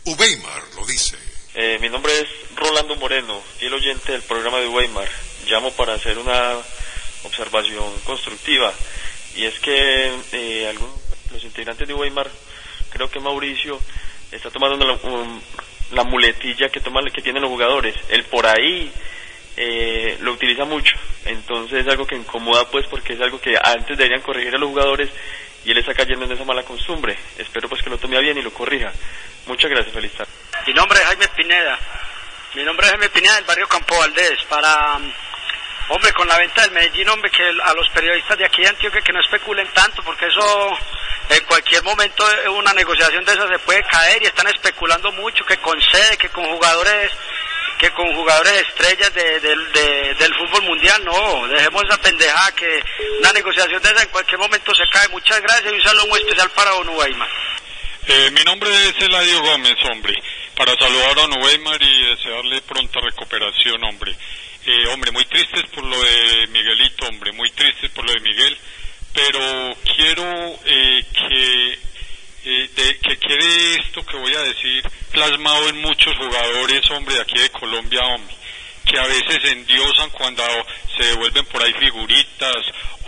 Speaker 9: Uweimar lo dice.
Speaker 28: Eh, mi nombre es Rolando Moreno, fiel oyente del programa de Weimar. Llamo para hacer una observación constructiva y es que eh, algunos los integrantes de Weimar, creo que Mauricio está tomando la, muletilla que toman que tienen los jugadores. El por ahí eh, lo utiliza mucho, entonces es algo que incomoda pues porque es algo que antes deberían corregir a los jugadores y él está cayendo en esa mala costumbre. Espero pues que lo tome bien y lo corrija. Muchas gracias, feliz.
Speaker 29: Mi nombre es Jaime Pineda. Mi nombre es Jaime Pineda del barrio Campo Valdés. Para, hombre, con la venta del Medellín, hombre, que a los periodistas de aquí de Antioquia que no especulen tanto, porque eso en cualquier momento una negociación de esas se puede caer y están especulando mucho, que con sede, que con jugadores que con jugadores estrellas del fútbol mundial, no, dejemos esa pendejada que una negociación de esa en cualquier momento se cae. Muchas gracias y un saludo muy especial para Don Weimar.
Speaker 30: Eh, mi nombre es Eladio Gómez, hombre, para saludar a Don Weimar y desearle pronta recuperación, hombre. Eh, hombre, muy tristes por lo de Miguelito, hombre, muy tristes por lo de Miguel, pero quiero eh, que de, que quede esto que voy a decir plasmado en muchos jugadores, hombre, de aquí de Colombia, hombre, que a veces endiosan cuando se devuelven por ahí figuritas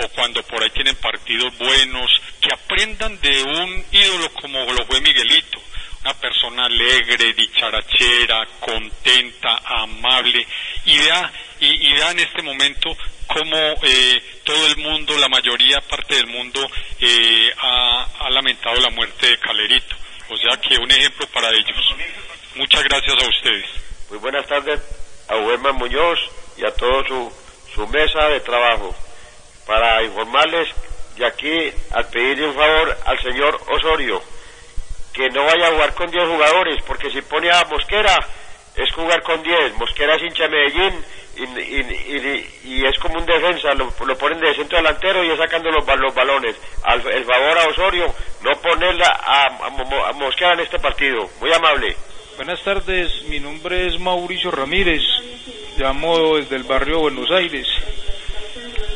Speaker 30: o cuando por ahí tienen partidos buenos, que aprendan de un ídolo como lo fue Miguelito, una persona alegre, dicharachera, contenta, amable, y vea, y, vea en este momento cómo eh, todo el mundo, la mayoría parte del mundo, eh, ha, lamentado la muerte de Calerito. O sea que un ejemplo para ellos. Muchas gracias a ustedes.
Speaker 31: Buenas tardes a Uberman Muñoz y a toda su, su mesa de trabajo. Para informarles de aquí, al pedirle un favor al señor Osorio, que no vaya a jugar con 10 jugadores, porque si pone a Mosquera, es jugar con 10. Mosquera es hincha de Medellín y, es como un defensa, lo, ponen de centro delantero y es sacando los, los balones. Al, el favor a Osorio, no ponerla a, Mosquera en este partido. Muy amable.
Speaker 32: Buenas tardes, mi nombre es Mauricio Ramírez, llamo desde el barrio Buenos Aires.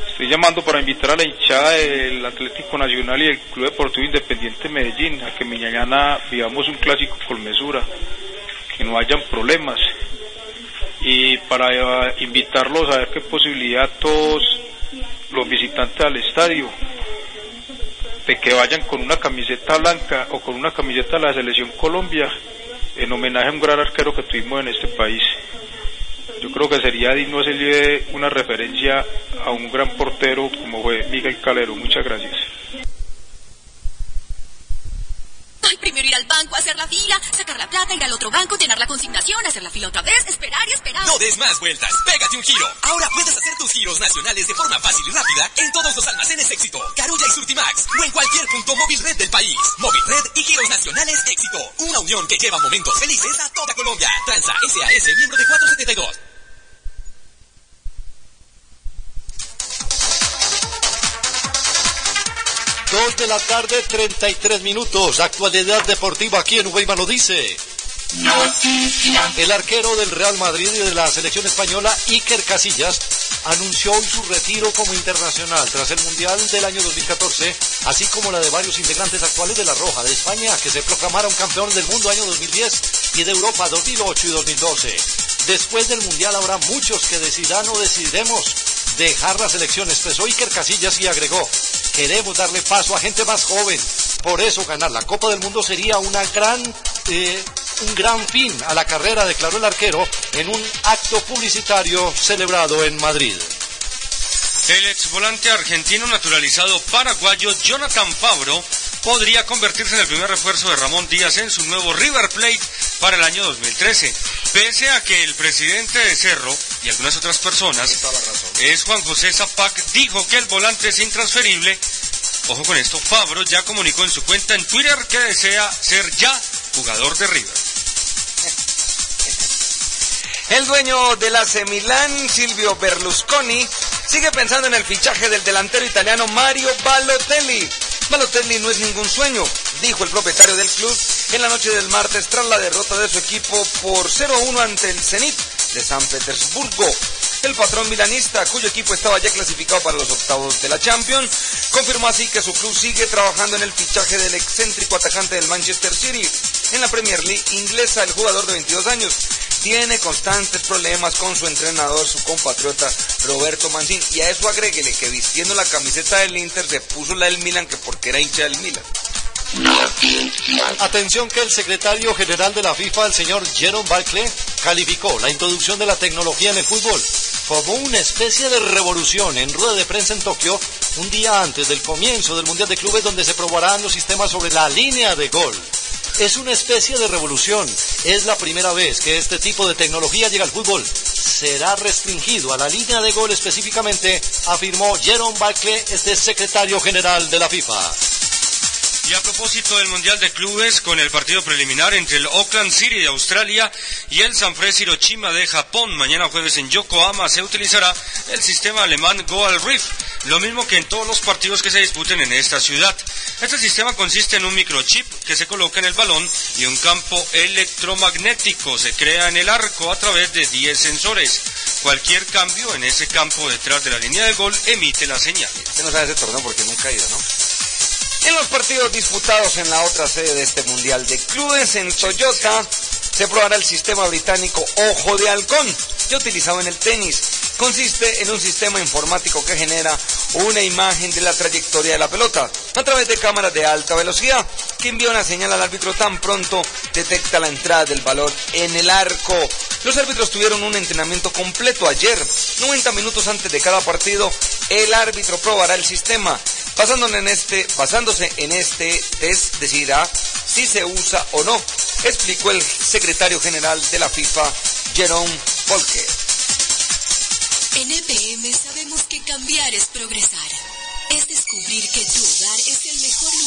Speaker 32: Estoy llamando para invitar a la hinchada del Atlético Nacional y del Club Deportivo Independiente Medellín a que mañana vivamos un clásico con mesura, que no hayan problemas. Y para eh, invitarlos a ver qué posibilidad todos los visitantes al estadio de que vayan con una camiseta blanca o con una camiseta de la selección Colombia en homenaje a un gran arquero que tuvimos en este país. Yo creo que sería digno hacerle una referencia a un gran portero como fue Miguel Calero. Muchas gracias.
Speaker 33: Primero ir al banco, hacer la fila, sacar la plata, ir al otro banco, llenar la consignación, hacer la fila otra vez, esperar y esperar.
Speaker 34: No des más vueltas, pégate un giro. Ahora puedes hacer tus giros nacionales de forma fácil y rápida en todos los almacenes Éxito, Carulla y Surtimax o en cualquier punto móvil red del país. Móvil Red y giros nacionales Éxito. Una unión que lleva momentos felices a toda Colombia. Transa SAS, miembro de 472.
Speaker 8: Dos de la tarde, 33 minutos. Actualidad deportiva aquí en Weimar lo dice. El arquero del Real Madrid y de la selección española, Iker Casillas, anunció hoy su retiro como internacional tras el Mundial del año 2014, así como la de varios integrantes actuales de la Roja de España, que se proclamaron campeón del mundo año 2010 y de Europa 2008 y 2012. Después del Mundial habrá muchos que decidan o decidiremos dejar la selección, expresó Iker Casillas y agregó, queremos darle paso a gente más joven. Por eso ganar la Copa del Mundo sería una gran, eh, un gran fin a la carrera, declaró el arquero en un acto publicitario celebrado en Madrid.
Speaker 5: El ex volante argentino naturalizado paraguayo Jonathan Fabro podría convertirse en el primer refuerzo de Ramón Díaz en su nuevo River Plate para el año 2013. Pese a que el presidente de Cerro y algunas otras personas, es Juan José Zapac, dijo que el volante es intransferible. Ojo con esto, Fabro ya comunicó en su cuenta en Twitter que desea ser ya jugador de River.
Speaker 3: El dueño del AC Milán, Silvio Berlusconi, sigue pensando en el fichaje del delantero italiano Mario Balotelli. Balotelli no es ningún sueño, dijo el propietario del club en la noche del martes tras la derrota de su equipo por 0-1 ante el Zenit de San Petersburgo. El patrón milanista, cuyo equipo estaba ya clasificado para los octavos de la Champions, confirmó así que su club sigue trabajando en el fichaje del excéntrico atacante del Manchester City. En la Premier League inglesa, el jugador de 22 años tiene constantes problemas con su entrenador, su compatriota Roberto Mancini. Y a eso agréguele que vistiendo la camiseta del Inter se puso la del Milan, que porque era hincha del Milan.
Speaker 8: Atención que el secretario general de la FIFA, el señor Jerome Barclay, calificó la introducción de la tecnología en el fútbol como una especie de revolución en rueda de prensa en Tokio un día antes del comienzo del Mundial de Clubes donde se probarán los sistemas sobre la línea de gol. Es una especie de revolución. Es la primera vez que este tipo de tecnología llega al fútbol. Será restringido a la línea de gol específicamente, afirmó Jerome Barclay, este secretario general de la FIFA.
Speaker 5: Y a propósito del Mundial de Clubes, con el partido preliminar entre el Auckland City de Australia y el Sanfrecce Hiroshima de Japón, mañana jueves en Yokohama se utilizará el sistema alemán Goal Reef, lo mismo que en todos los partidos que se disputen en esta ciudad. Este sistema consiste en un microchip que se coloca en el balón y un campo electromagnético se crea en el arco a través de 10 sensores. Cualquier cambio en ese campo detrás de la línea de gol emite la señal.
Speaker 3: Usted no sabe ese torneo porque nunca ha ido, ¿no? En los partidos disputados en la otra sede de este Mundial de Clubes, en Toyota, se probará el sistema británico Ojo de Halcón, ya utilizado en el tenis. Consiste en un sistema informático que genera una imagen de la trayectoria de la pelota a través de cámaras de alta velocidad que envía una señal al árbitro tan pronto detecta la entrada del balón en el arco. Los árbitros tuvieron un entrenamiento completo ayer, 90 minutos antes de cada partido. El árbitro probará el sistema. Basándose en este, basándose en este test decidirá si se usa o no, explicó el secretario general de la FIFA, Jerome Volker.
Speaker 33: En EPM sabemos que cambiar es progresar. Es descubrir que tu hogar es el mejor lugar.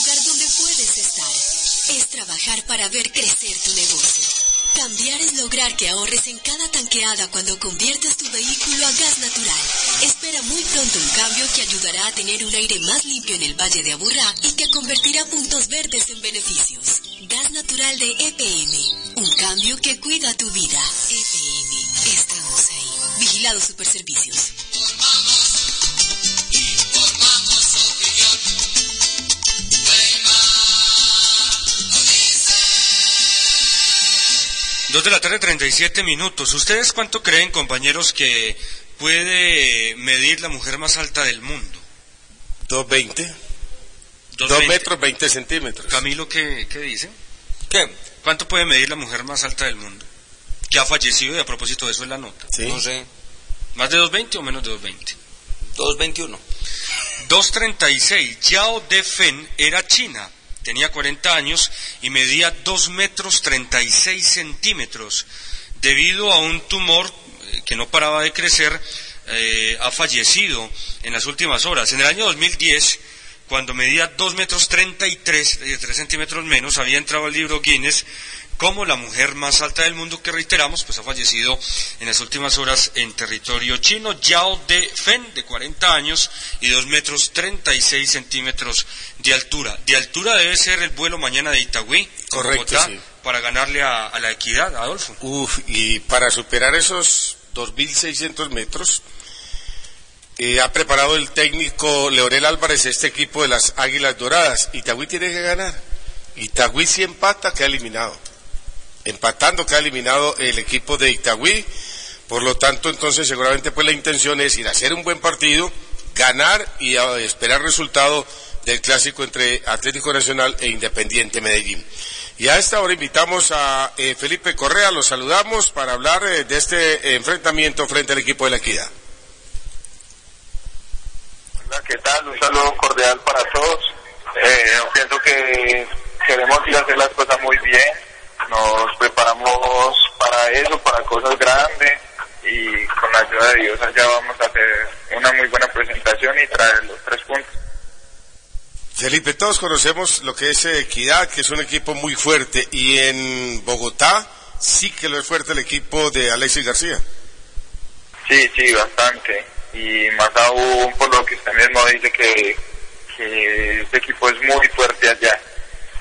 Speaker 33: Es trabajar para ver crecer tu negocio. Cambiar es lograr que ahorres en cada tanqueada cuando conviertes tu vehículo a gas natural. Espera muy pronto un cambio que ayudará a tener un aire más limpio en el Valle de Aburrá y que convertirá puntos verdes en beneficios. Gas natural de EPM. Un cambio que cuida tu vida. EPM. Estamos ahí. Vigilado Superservicios.
Speaker 5: Dos de la tarde, 37 minutos. ¿Ustedes cuánto creen, compañeros, que puede medir la mujer más alta del mundo?
Speaker 4: 220.
Speaker 5: Dos
Speaker 4: 2
Speaker 5: veinte.
Speaker 4: metros 20 centímetros.
Speaker 5: Camilo, ¿qué, qué dice?
Speaker 3: ¿Qué?
Speaker 5: ¿Cuánto puede medir la mujer más alta del mundo? Que ha fallecido y a propósito de eso es la nota.
Speaker 4: Sí.
Speaker 3: No sé.
Speaker 5: ¿Más de 220 o menos de 220?
Speaker 3: 221.
Speaker 5: 236. Yao De Fen era china. Tenía 40 años y medía 2 metros 36 centímetros. Debido a un tumor eh, que no paraba de crecer, eh, ha fallecido en las últimas horas. En el año 2010, cuando medía 2 metros 33, eh, 3 centímetros menos, había entrado al libro Guinness como la mujer más alta del mundo que reiteramos, pues ha fallecido en las últimas horas en territorio chino. Yao De Fen, de 40 años y 2 metros 36 centímetros de altura. De altura debe ser el vuelo mañana de Itagüí,
Speaker 4: Correcto,
Speaker 5: Bogotá,
Speaker 4: sí.
Speaker 5: para ganarle a, a la equidad, Adolfo.
Speaker 4: Uf, y para superar esos 2.600 metros, eh, ha preparado el técnico Leonel Álvarez este equipo de las Águilas Doradas. Itagüí tiene que ganar. Itagüí si empata, queda eliminado. Empatando queda eliminado el equipo de Itagüí. Por lo tanto, entonces seguramente pues la intención es ir a hacer un buen partido, ganar y esperar resultado del clásico entre Atlético Nacional e Independiente Medellín. Y a esta hora invitamos a eh, Felipe Correa, lo saludamos para hablar eh, de este enfrentamiento frente al equipo de la Equidad.
Speaker 35: Hola, ¿qué tal? Un saludo cordial para todos. Eh, yo pienso que queremos ir a hacer las cosas muy bien. Nos preparamos para eso, para cosas grandes y con la ayuda de Dios allá vamos a hacer una muy buena presentación y traer los tres puntos.
Speaker 4: Felipe, todos conocemos lo que es eh, Equidad, que es un equipo muy fuerte, y en Bogotá sí que lo es fuerte el equipo de Alexis García.
Speaker 35: Sí, sí, bastante. Y más aún por lo que usted mismo dice que, que este equipo es muy fuerte allá.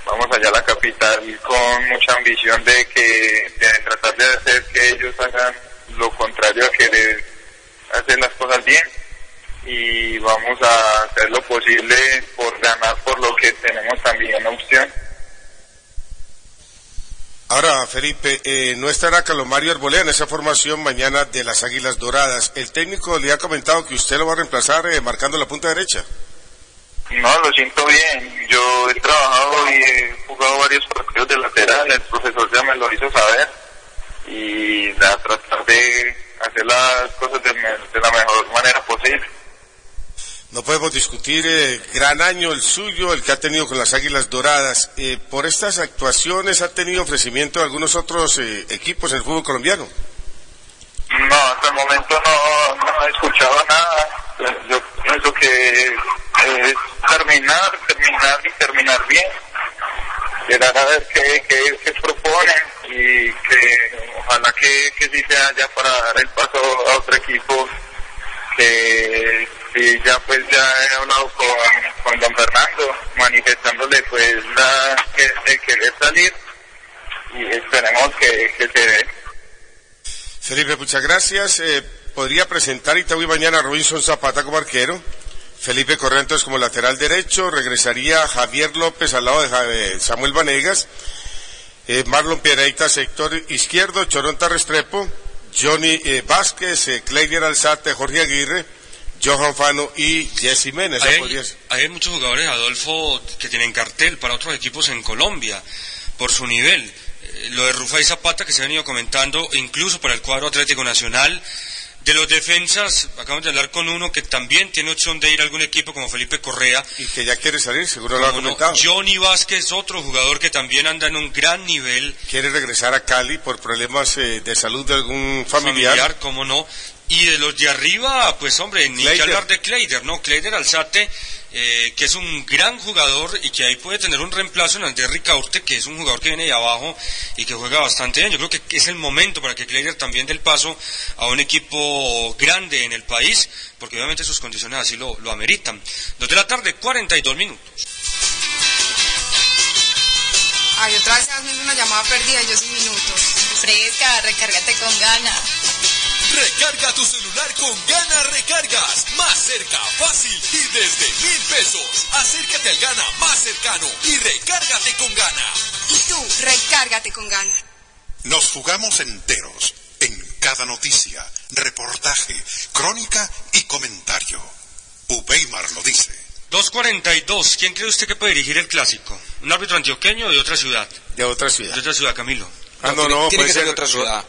Speaker 35: Vamos allá a la capital con mucha ambición de que de tratar de hacer que ellos hagan lo contrario a querer hacer las cosas bien y vamos a hacer lo posible por ganar por lo que tenemos también una opción.
Speaker 4: Ahora, Felipe, eh, no estará Calomario Arbolea en esa formación mañana de las Águilas Doradas. El técnico le ha comentado que usted lo va a reemplazar eh, marcando la punta derecha.
Speaker 35: No, lo siento bien. Yo he trabajado y he jugado varios partidos de lateral. El profesor ya me lo hizo saber. Y a tratar de hacer las cosas de, la mejor manera posible.
Speaker 4: No podemos discutir eh, gran año el suyo, el que ha tenido con las Águilas Doradas. Eh, por estas actuaciones ha tenido ofrecimiento de algunos otros eh, equipos en el fútbol colombiano.
Speaker 35: No, hasta el momento no, no he escuchado nada. Yo pienso que es terminar, terminar y terminar bien. Llegar a ver qué, qué, qué proponen y que ojalá que, que sí sea ya para dar el paso a otro equipo que sí, ya pues ya he hablado con, con don Fernando manifestándole pues la, que, el querer salir y esperemos que, que se dé.
Speaker 4: Felipe, muchas gracias. Eh, podría presentar Itagüí mañana a Robinson Zapata como arquero. Felipe Correa entonces como lateral derecho. Regresaría Javier López al lado de Samuel Vanegas. Eh, Marlon Pereita, sector izquierdo. Choronta Restrepo. Johnny eh, Vázquez, eh, Alzate, Jorge Aguirre, Johan Fano y Jesse
Speaker 5: Hay,
Speaker 4: ser.
Speaker 5: hay muchos jugadores, Adolfo, que tienen cartel para otros equipos en Colombia, por su nivel. Lo de Rufai Zapata, que se ha venido comentando, incluso para el cuadro Atlético Nacional. De los defensas, acabamos de hablar con uno que también tiene opción de ir a algún equipo como Felipe Correa.
Speaker 4: Y que ya quiere salir, seguro lo ha
Speaker 5: Como no,
Speaker 4: comentado.
Speaker 5: Johnny Vázquez, otro jugador que también anda en un gran nivel.
Speaker 4: Quiere regresar a Cali por problemas eh, de salud de algún familiar.
Speaker 5: familiar, cómo no. Y de los de arriba, pues hombre, ni que hablar de Kleider, ¿no? Kleider Alzate, eh, que es un gran jugador y que ahí puede tener un reemplazo en Andrés Ricaurte, que es un jugador que viene de abajo y que juega bastante bien. Yo creo que es el momento para que Kleider también dé el paso a un equipo grande en el país, porque obviamente sus condiciones así lo, lo ameritan. Dos de la tarde, 42 minutos.
Speaker 36: Ay, otra vez hazme una llamada perdida y yo sin minutos.
Speaker 37: Fresca, recárgate con gana.
Speaker 17: Recarga tu celular con Gana Recargas. Más cerca, fácil y desde mil pesos. Acércate al Gana más cercano y recárgate con Gana.
Speaker 36: Y tú, recárgate con ganas.
Speaker 9: Nos jugamos enteros en cada noticia, reportaje, crónica y comentario. Uweimar lo dice.
Speaker 5: 2.42. ¿Quién cree usted que puede dirigir el clásico? ¿Un árbitro antioqueño o de otra ciudad?
Speaker 4: De otra ciudad.
Speaker 5: De otra ciudad, Camilo.
Speaker 4: Ah, no, no,
Speaker 3: tiene
Speaker 4: puede
Speaker 3: que ser de otra ciudad.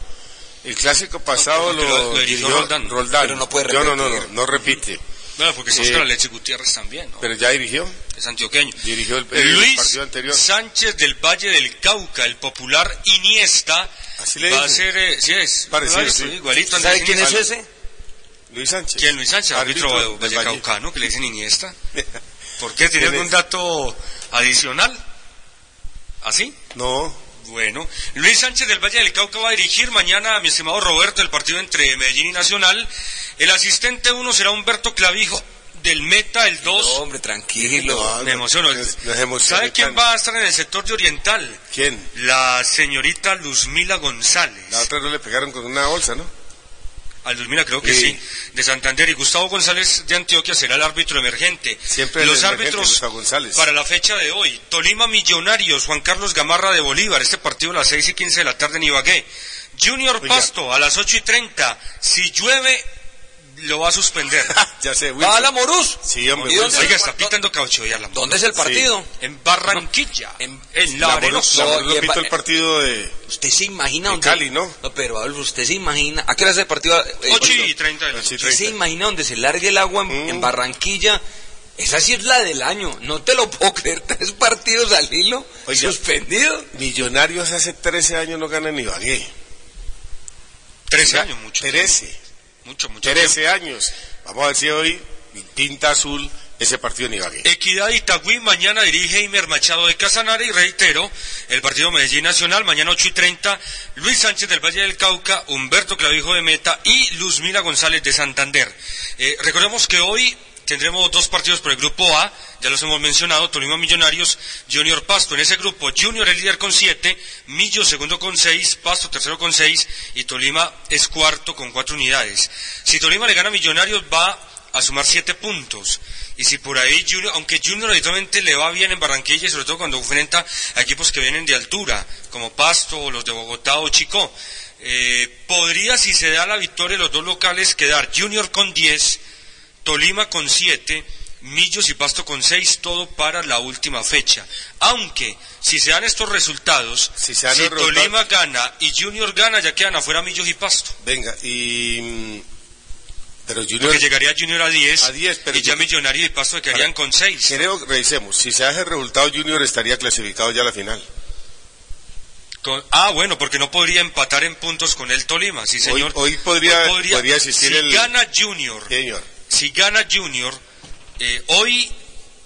Speaker 4: El clásico pasado lo,
Speaker 5: lo- dirigió Roldán.
Speaker 3: Pero no puede
Speaker 4: Yo no, no, no, no repite.
Speaker 5: Bueno, porque es
Speaker 4: Eh,
Speaker 5: Leche Gutiérrez también, ¿no?
Speaker 4: Pero ya dirigió.
Speaker 5: Es antioqueño.
Speaker 4: Dirigió el, el
Speaker 5: Luis
Speaker 4: partido anterior.
Speaker 5: Sánchez del Valle del Cauca, el popular Iniesta,
Speaker 4: Así le
Speaker 5: va a ser, eh, sí es,
Speaker 4: Parecido,
Speaker 5: Igualito,
Speaker 4: sí.
Speaker 5: igualito.
Speaker 3: ¿Sabe
Speaker 5: Andrés
Speaker 3: quién es ese?
Speaker 4: Luis Sánchez.
Speaker 5: ¿Quién? Luis Sánchez, árbitro,
Speaker 4: Árbitro del Valle.
Speaker 5: vallecaucano, que le dicen Iniesta. ¿Por qué? ¿Tiene
Speaker 4: Tiene-
Speaker 5: algún dato adicional? ¿Así?
Speaker 4: No.
Speaker 5: Bueno, Luis Sánchez del Valle del Cauca va a dirigir mañana, mi estimado Roberto, el partido entre Medellín y Nacional. El asistente uno será Humberto Clavijo del Meta, el 2.
Speaker 3: hombre, tranquilo.
Speaker 4: No,
Speaker 5: Me emociono.
Speaker 4: nos-
Speaker 5: ¿Sabe quién va a estar en el sector de Oriental?
Speaker 4: ¿Quién?
Speaker 5: La señorita Luzmila González.
Speaker 4: La otra no le pegaron con una bolsa, ¿no?
Speaker 5: A Luzmila creo que
Speaker 4: Sí.
Speaker 5: sí. De Santander. Y Gustavo González de Antioquia será el árbitro emergente.
Speaker 4: Siempre
Speaker 5: Los árbitros
Speaker 4: González.
Speaker 5: para la fecha de hoy. Tolima Millonarios, Juan Carlos Gamarra de Bolívar. Este partido a las 6 y 15 de la tarde en Ibagué. Junior. Pasto a las 8 y 30. Si llueve, lo va a suspender.
Speaker 4: Ya sé,
Speaker 3: ¿Va a la Morús?
Speaker 4: Sí, hombre.
Speaker 3: ¿Y dónde?
Speaker 4: Wilson.
Speaker 5: Oiga, está pitando caucho ya la
Speaker 3: ¿Dónde es el partido?
Speaker 5: En Barranquilla.
Speaker 3: En-
Speaker 5: En
Speaker 4: La
Speaker 5: la
Speaker 4: Morús- la Morús el partido de...
Speaker 3: ¿Usted se imagina dónde?
Speaker 4: Cali, ¿no?
Speaker 3: pero Adolfo, ¿usted se imagina? ¿A qué hora es el partido? Eh,
Speaker 5: 8 y 30 de la
Speaker 4: Ocho y
Speaker 5: noche.
Speaker 3: ¿Usted se imagina donde se largue el agua en,
Speaker 4: Mm.
Speaker 3: en Barranquilla? Esa sí es la del año. No te lo puedo creer. Tres partidos al hilo
Speaker 4: Oiga.
Speaker 3: suspendidos.
Speaker 4: Millonarios hace 13 años no ganan ni Ibagué.
Speaker 5: 13 años, mucho.
Speaker 4: 13.
Speaker 5: Mucho, mucho.
Speaker 4: 13 años. Vamos a ver si hoy pinta azul ese partido en Ibagué.
Speaker 5: Equidad Itagüí, mañana dirige Imer Machado de Casanare y reitero, el partido Medellín Nacional, mañana 8 y 30, Luis Sánchez del Valle del Cauca, Humberto Clavijo de Meta y Luzmila González de Santander. Eh, recordemos que hoy tendremos dos partidos por el grupo A, ya los hemos mencionado, Tolima Millonarios, Junior Pasto. En ese grupo, Junior es líder con 7, Millo segundo con 6, Pasto tercero con 6 y Tolima es cuarto con 4 unidades. Si Tolima le gana a Millonarios va a sumar 7 puntos. Y si por ahí Junior, aunque Junior habitualmente le va bien en Barranquilla sobre todo cuando enfrenta a equipos que vienen de altura, como Pasto o los de Bogotá o Chico, eh, podría, si se da la victoria, los dos locales quedar Junior con 10, Tolima con 7, Millos y Pasto con 6, todo para la última fecha. Aunque, si se dan estos resultados,
Speaker 4: Si
Speaker 5: si,
Speaker 4: se dan los resultados-
Speaker 5: Tolima gana y Junior gana, ya quedan afuera Millos y Pasto.
Speaker 4: Venga, y... mm, Pero Junior...
Speaker 5: Porque llegaría Junior a 10,
Speaker 4: A 10, pero
Speaker 5: y ya
Speaker 4: yo-
Speaker 5: Millonario y Pasto quedarían con 6.
Speaker 4: Creo, revisemos, si se hace el resultado Junior estaría clasificado ya a la final.
Speaker 5: Con- ah, bueno, porque no podría empatar en puntos con el Tolima, sí señor.
Speaker 4: Hoy, hoy podría, podría, existir
Speaker 5: si
Speaker 4: el...
Speaker 5: gana Junior,
Speaker 4: Señor.
Speaker 5: Si gana Junior, eh, hoy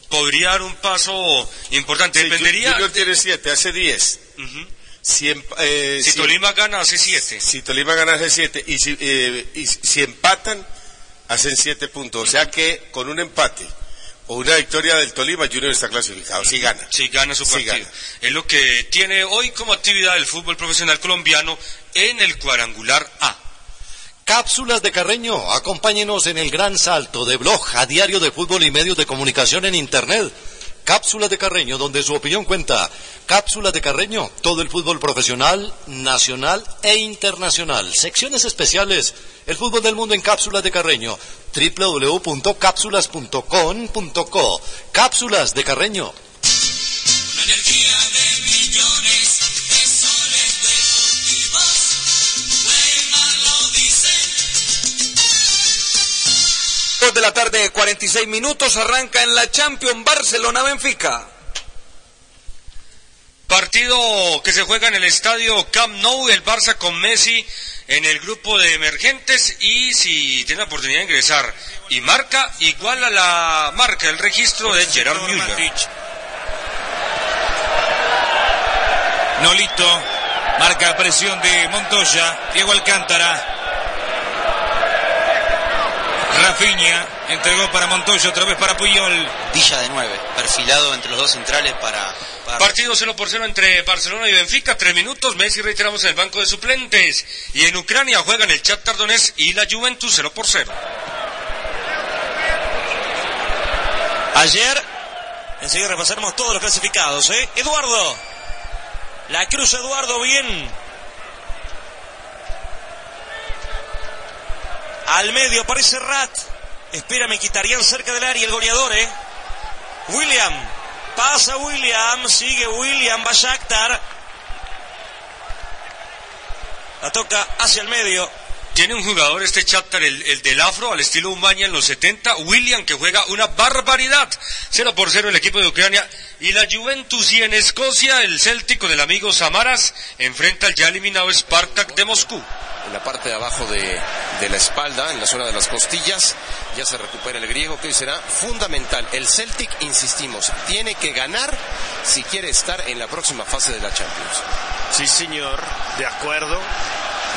Speaker 5: podría dar un paso importante.
Speaker 4: Sí,
Speaker 5: Dependería.
Speaker 4: Junior tiene 7, hace 10.
Speaker 5: Ujú.
Speaker 4: Si, em- eh,
Speaker 5: si, Tolima gana, hace 7.
Speaker 4: si Tolima gana hace 7 y, si, eh, y si empatan, hacen 7 puntos. O sea que con un empate o una victoria del Tolima, Junior está clasificado. Si gana.
Speaker 5: Si gana su partido.
Speaker 4: gana.
Speaker 5: Es lo que tiene hoy como actividad el fútbol profesional colombiano en el cuadrangular A.
Speaker 8: Cápsulas de Carreño, acompáñenos en el gran salto de blog a diario de fútbol y medios de comunicación en Internet. Cápsulas de Carreño, donde su opinión cuenta. Cápsulas de Carreño, todo el fútbol profesional, nacional e internacional. Secciones especiales, el fútbol del mundo en Cápsulas de Carreño. www.cápsulas.com.co. Cápsulas de Carreño.
Speaker 17: De
Speaker 3: la tarde, 46 minutos, arranca en la Champions Barcelona-Benfica.
Speaker 5: Partido que se juega en el estadio Camp Nou, el Barça con Messi en el grupo de emergentes y si tiene la oportunidad de ingresar y marca igual a la marca, el registro de Gerard Müller.
Speaker 38: Nolito marca presión de Montoya, Diego Alcántara. Rafinha entregó para Montoya, otra vez para Puyol.
Speaker 39: Villa de 9, perfilado entre los dos centrales para... para-
Speaker 5: Partido 0 por 0 entre Barcelona y Benfica, tres minutos, Messi reiteramos en el banco de suplentes y en Ucrania juegan el Shakhtar Donetsk y la Juventus 0 por 0.
Speaker 38: Ayer, enseguida repasaremos todos los clasificados, ¿eh? Eduardo. La cruz Eduardo bien.
Speaker 40: Al medio aparece Rat. Espera, me quitarían cerca del área el goleador, ¿eh? William. Pasa William. Sigue William. Va Shakhtar. La toca hacia el medio.
Speaker 5: Tiene un jugador, este chapter, el, el, del afro, al estilo Umaña en los 70, William, que juega una barbaridad. 0 por 0 el equipo de Ucrania. Y la Juventus y en Escocia, el Celtic con el amigo Samaras, enfrenta al ya eliminado Spartak de Moscú.
Speaker 41: En la parte de abajo de, de la espalda, en la zona de las costillas, ya se recupera el griego, que hoy será fundamental. El Celtic, insistimos, tiene que ganar si quiere estar en la próxima fase de la Champions.
Speaker 42: Sí, señor, de acuerdo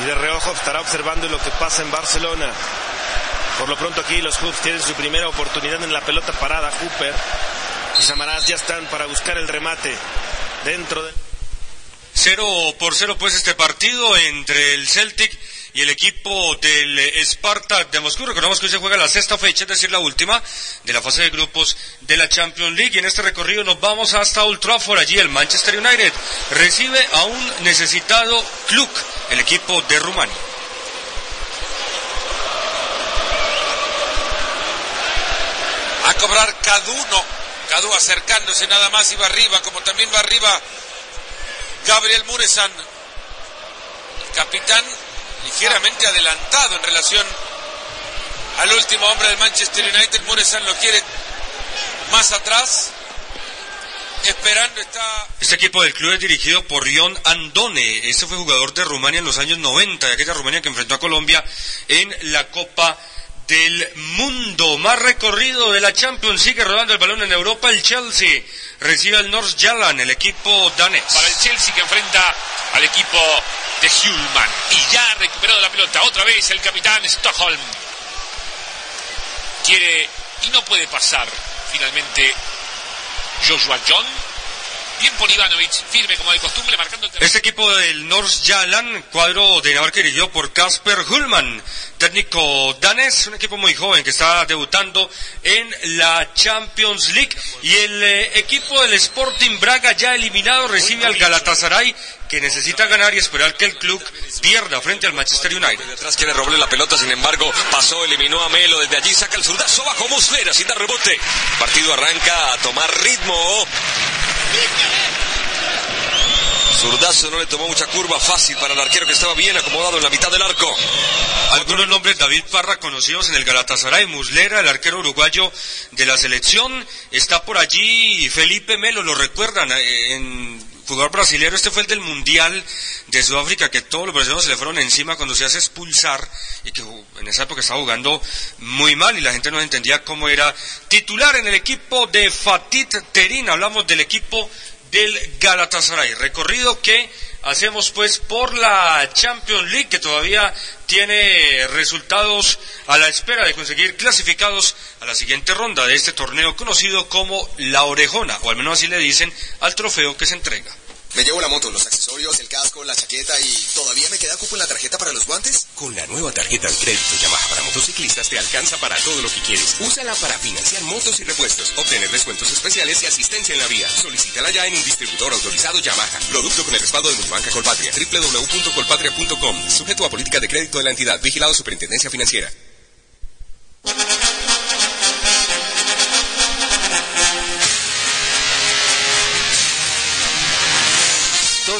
Speaker 42: y de reojo estará observando lo que pasa en Barcelona. Por lo pronto aquí los Hoops tienen su primera oportunidad en la pelota parada. Cooper y Samaras ya están para buscar el remate dentro de...
Speaker 5: Cero por cero pues este partido entre el Celtic y el equipo del Spartak de Moscú. Recordamos que hoy se juega la sexta fecha, es decir, la última de la fase de grupos de la Champions League. Y en este recorrido nos vamos hasta Old Trafford. Allí el Manchester United recibe a un necesitado club, el equipo de Rumania.
Speaker 24: A cobrar Cadu, no. Cadu acercándose nada más y va arriba, como también va arriba Gabriel Muresan. El capitán ligeramente adelantado en relación al último hombre del Manchester United. Muresan lo quiere más atrás. Esperando está.
Speaker 5: Este equipo del club es dirigido por Rion Andone. Este fue jugador de Rumania en los años 90, de aquella Rumania que enfrentó a Colombia en la Copa del Mundo. Más recorrido de la Champions. Sigue rodando el balón en Europa. El Chelsea recibe al North Jalan, el equipo danés.
Speaker 38: Para el Chelsea que enfrenta al equipo de Hulman. Y ya ha recuperado la pelota. Otra vez el capitán Stockholm. Quiere y no puede pasar finalmente Joshua John. Bien firme como de costumbre, marcando el
Speaker 5: Este equipo del North Jalan, cuadro de Dinamarca dirigido por Kasper Hullman, técnico danés, un equipo muy joven que está debutando en la Champions League. Y el eh, equipo del Sporting Braga, ya eliminado, recibe al Galatasaray, que necesita ganar y esperar que el club pierda frente al Manchester United.
Speaker 41: Detrás quiere robarle la pelota, sin embargo, pasó, eliminó a Melo, desde allí saca el zurdazo bajo Muslera sin dar rebote. Partido arranca a tomar ritmo. Zurdazo no le tomó mucha curva, fácil para el arquero que estaba bien acomodado en la mitad del arco.
Speaker 5: Algunos nombres, David Parra, conocidos en el Galatasaray, Muslera, el arquero uruguayo de la selección, está por allí Felipe Melo, lo recuerdan, eh, en jugador brasilero, este fue el del Mundial de Sudáfrica, que todos los brasileños se le fueron encima cuando se hace expulsar, y que en esa época estaba jugando muy mal y la gente no entendía cómo era titular en el equipo de Fatit Terin, hablamos del equipo del Galatasaray. Recorrido que hacemos pues por la Champions League que todavía tiene resultados a la espera de conseguir clasificados a la siguiente ronda de este torneo conocido como la orejona, o al menos así le dicen al trofeo que se entrega.
Speaker 43: Me llevo la moto, los accesorios, el casco, la chaqueta y ¿todavía me queda cupo en la tarjeta para los guantes?
Speaker 44: Con la nueva tarjeta de crédito Yamaha para motociclistas te alcanza para todo lo que quieres. Úsala para financiar motos y repuestos, obtener descuentos especiales y asistencia en la vía. Solicítala ya en un distribuidor autorizado Yamaha. Producto con el respaldo de Multibanca Colpatria. www.colpatria.com. Sujeto a política de crédito de la entidad. Vigilado Superintendencia Financiera.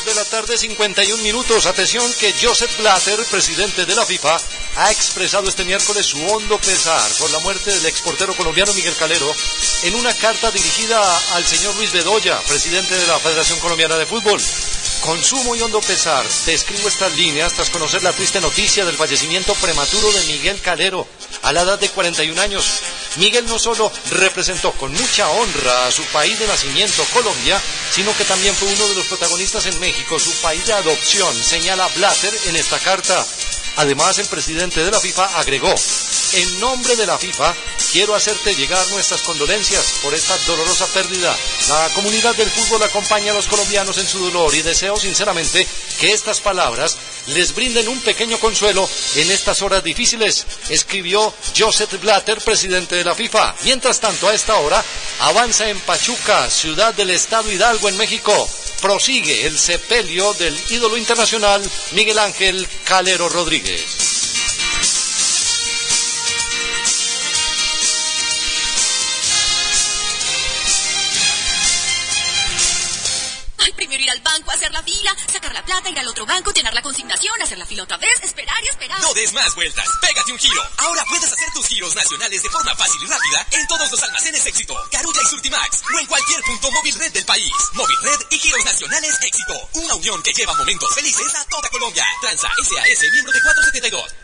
Speaker 8: De la tarde, 51 minutos. Atención que Joseph Blatter, presidente de la FIFA, ha expresado este miércoles su hondo pesar por la muerte del exportero colombiano Miguel Calero en una carta dirigida al señor Luis Bedoya, presidente de la Federación Colombiana de Fútbol. Con sumo y hondo pesar, te escribo estas líneas tras conocer la triste noticia del fallecimiento prematuro de Miguel Calero a la edad de 41 años. Miguel no solo representó con mucha honra a su país de nacimiento, Colombia, sino que también fue uno de los protagonistas en México, su país de adopción, señala Blatter en esta carta. Además, el presidente de la FIFA agregó, en nombre de la FIFA, quiero hacerte llegar nuestras condolencias por esta dolorosa pérdida. La comunidad del fútbol acompaña a los colombianos en su dolor y deseo sinceramente que estas palabras les brinden un pequeño consuelo en estas horas difíciles, escribió Joseph Blatter, presidente de la FIFA. Mientras tanto, a esta hora, avanza en Pachuca, ciudad del estado Hidalgo en México. Prosigue el sepelio del ídolo internacional Miguel Ángel Calero Rodríguez.
Speaker 45: Plata, ir al otro banco, llenar la consignación, hacer la fila otra vez, esperar y esperar.
Speaker 34: No des más vueltas, pégate un giro. Ahora puedes hacer tus giros nacionales de forma fácil y rápida en todos los almacenes éxito, Carulla y Surtimax, o en cualquier punto móvil red del país. Móvil red y giros nacionales éxito. Una unión que lleva momentos felices a toda Colombia. Transa SAS miembro de 472.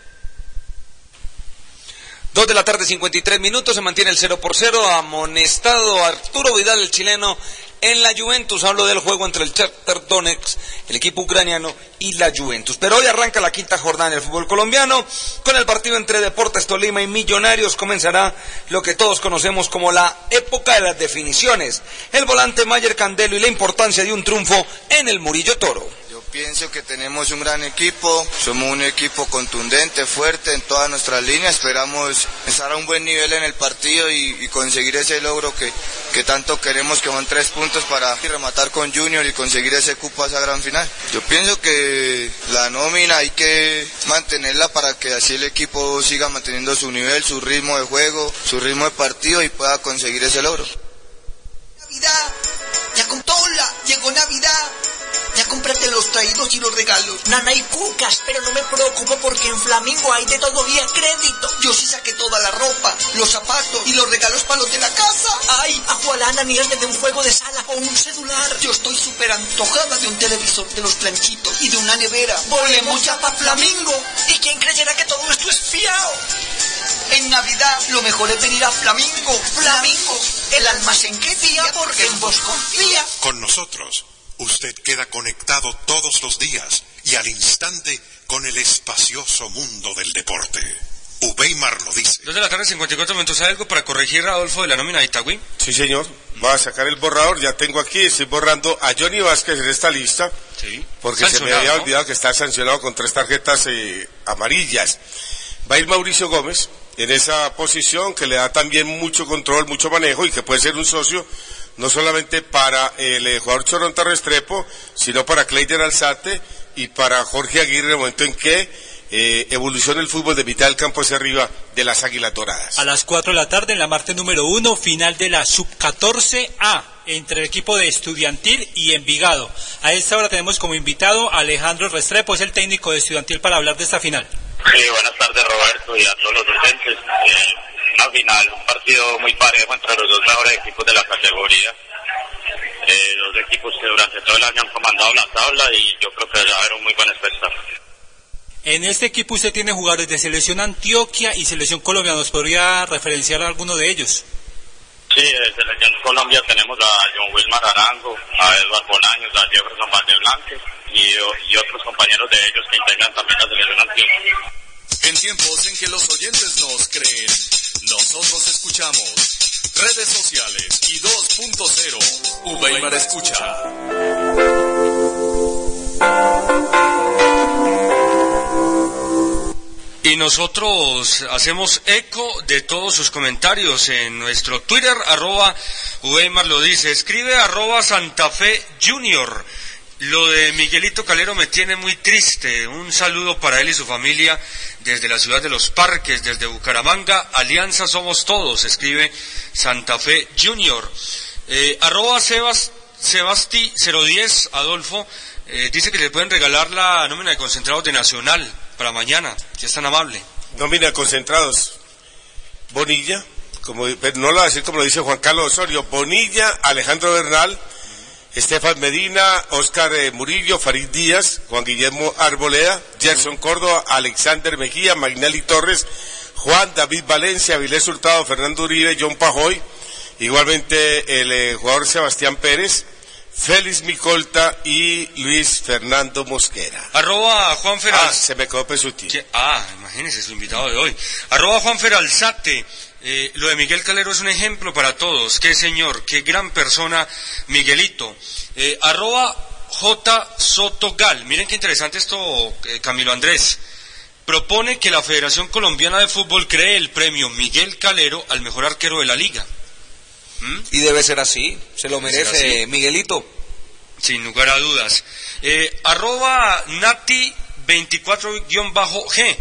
Speaker 3: Dos de la tarde, 53 minutos, se mantiene el 0 por 0, amonestado Arturo Vidal, el chileno, en la Juventus. Hablo del juego entre el Shakhtar Donetsk, el equipo ucraniano, y la Juventus. Pero hoy arranca la quinta jornada en el fútbol colombiano, con el partido entre Deportes Tolima y Millonarios. Comenzará lo que todos conocemos como la época de las definiciones. El volante Mayer Candelo y la importancia de un triunfo en el Murillo Toro.
Speaker 46: Pienso que tenemos un gran equipo, somos un equipo contundente, fuerte en todas nuestras líneas, esperamos estar a un buen nivel en el partido y, conseguir ese logro que, que tanto queremos, que son tres puntos para rematar con Junior y conseguir ese cupo a esa gran final. Yo pienso que la nómina hay que mantenerla para que así el equipo siga manteniendo su nivel, su ritmo de juego, su ritmo de partido y pueda conseguir ese logro.
Speaker 22: Navidad, ya con tola, llegó Navidad. Ya cómprate los traídos y los regalos. Nana y cucas, pero no me preocupo porque en Flamingo hay de todo vía crédito. Yo sí saqué toda la ropa, los zapatos y los regalos para los de la casa. Ay, a Jualana ni de un juego de sala o un celular. Yo estoy súper antojada de un televisor de los planchitos y de una nevera. Volemos ya para Flamingo. ¿Y quién creyera que todo esto es fiao? En Navidad lo mejor es venir a Flamingo. Flamingo, el almacén que día porque en vos confía.
Speaker 1: Con nosotros usted queda conectado todos los días y al instante con el espacioso mundo del deporte. Ubeymar lo dice.
Speaker 5: Dos de la tarde, 54 minutos. ¿Hay algo para corregir, Adolfo, de la nómina de Itagüí?
Speaker 4: Sí, señor. Voy a sacar el borrador. Ya tengo aquí, estoy borrando a Johnny Vázquez en esta lista.
Speaker 5: Sí.
Speaker 4: Porque se me había olvidado que está sancionado con tres tarjetas eh, amarillas. Va a ir Mauricio Gómez en esa posición que le da también mucho control, mucho manejo y que puede ser un socio no solamente para el eh, jugador Choronta Restrepo, sino para Cleider Alzate y para Jorge Aguirre en el momento en que eh, evoluciona el fútbol de mitad del campo hacia arriba de las Águilas Doradas.
Speaker 6: A las 4 de la tarde en la Marte número 1, final de la Sub-14A entre el equipo de Estudiantil y Envigado. A esta hora tenemos como invitado a Alejandro Restrepo, es el técnico de Estudiantil para hablar de esta final.
Speaker 47: Sí, buenas tardes Roberto y a todos los docentes. Eh, una final, un partido muy parejo entre los dos mejores equipos de la categoría. Eh, los equipos que durante todo el año han comandado la tabla y yo creo que va a haber un muy buen espectáculo.
Speaker 6: En este equipo usted tiene jugadores de Selección Antioquia y Selección Colombia. ¿Nos podría referenciar a alguno de ellos?
Speaker 47: Sí, de Selección Colombia tenemos a John Wilmar Arango, a Eduardo Bolaños, a Jefferson Valdeblanque y, y otros compañeros de ellos que integran también la Selección Antioquia.
Speaker 13: En tiempos en que los oyentes nos creen, nosotros escuchamos. Redes sociales y 2.0. Weimar escucha.
Speaker 5: Y nosotros hacemos eco de todos sus comentarios en nuestro Twitter, arroba lo dice. Escribe arroba Santa Fe Junior. Lo de Miguelito Calero me tiene muy triste. Un saludo para él y su familia desde la ciudad de Los Parques, desde Bucaramanga. Alianza somos todos, escribe Santa Fe Junior. Eh, arroba Sebas, Sebasti 010, Adolfo, eh, dice que le pueden regalar la nómina de concentrados de Nacional para mañana, si es tan amable.
Speaker 4: Nómina de concentrados. Bonilla, como, no lo va a decir como lo dice Juan Carlos Osorio, Bonilla, Alejandro Bernal, Estefan Medina, Oscar eh, Murillo, Farid Díaz, Juan Guillermo Arboleda, Gerson Córdoba, Alexander Mejía, Magnelli Torres, Juan David Valencia, Avilés Hurtado, Fernando Uribe, John Pajoy, igualmente el eh, jugador Sebastián Pérez, Félix Micolta y Luis Fernando Mosquera.
Speaker 5: Arroba Juan Feral.
Speaker 4: Ah, se me quedó Pesuti.
Speaker 5: Ah, imagínese, es el invitado de hoy. Arroba Juan Feralzate. Eh, lo de Miguel Calero es un ejemplo para todos. Qué señor, qué gran persona, Miguelito. Eh, arroba J. Sotogal. Miren qué interesante esto, eh, Camilo Andrés. Propone que la Federación Colombiana de Fútbol cree el premio Miguel Calero al mejor arquero de la liga.
Speaker 3: ¿Mm? Y debe ser así, se lo merece Miguelito.
Speaker 5: Sin lugar a dudas. arroba Nati 24-G.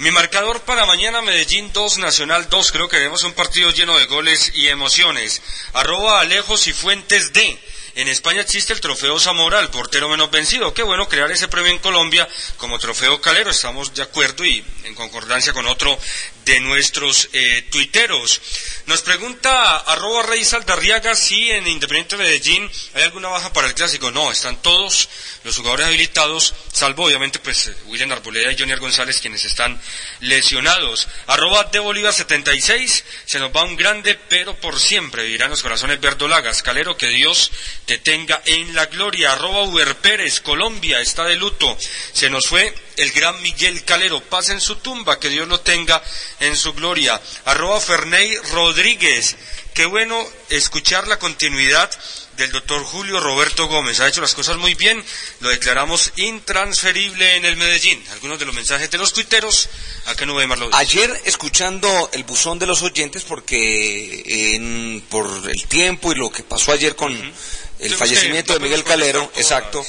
Speaker 5: Mi marcador para mañana Medellín 2, Nacional 2. Creo que haremos un partido lleno de goles y emociones. Arroba Alejos y Fuentes D. en España existe el trofeo Zamora al portero menos vencido. Qué bueno crear ese premio en Colombia como trofeo calero. Estamos de acuerdo y en concordancia con otro de nuestros eh, tuiteros. Nos pregunta arroba Rey Saldarriaga si en Independiente Medellín hay alguna baja para el clásico. No, están todos los jugadores habilitados, salvo obviamente pues eh, William Arboleda y Jonier González quienes están lesionados. Arroba de Bolívar 76, se nos va un grande, pero por siempre vivirán los corazones verdolagas. Calero, que Dios te tenga en la gloria. Arroba Uber Pérez, Colombia, está de luto. Se nos fue el gran Miguel Calero. Pasa en su tumba, que Dios lo tenga en su gloria. Arroba Ferney Rodríguez. Qué bueno escuchar la continuidad del doctor Julio Roberto Gómez. Ha hecho las cosas muy bien, lo declaramos intransferible en el Medellín. Algunos de los mensajes de los tuiteros, acá no ve.
Speaker 3: Ayer escuchando el buzón de los oyentes, porque en- por el tiempo y lo que pasó ayer con el fallecimiento de Miguel Calero, exacto,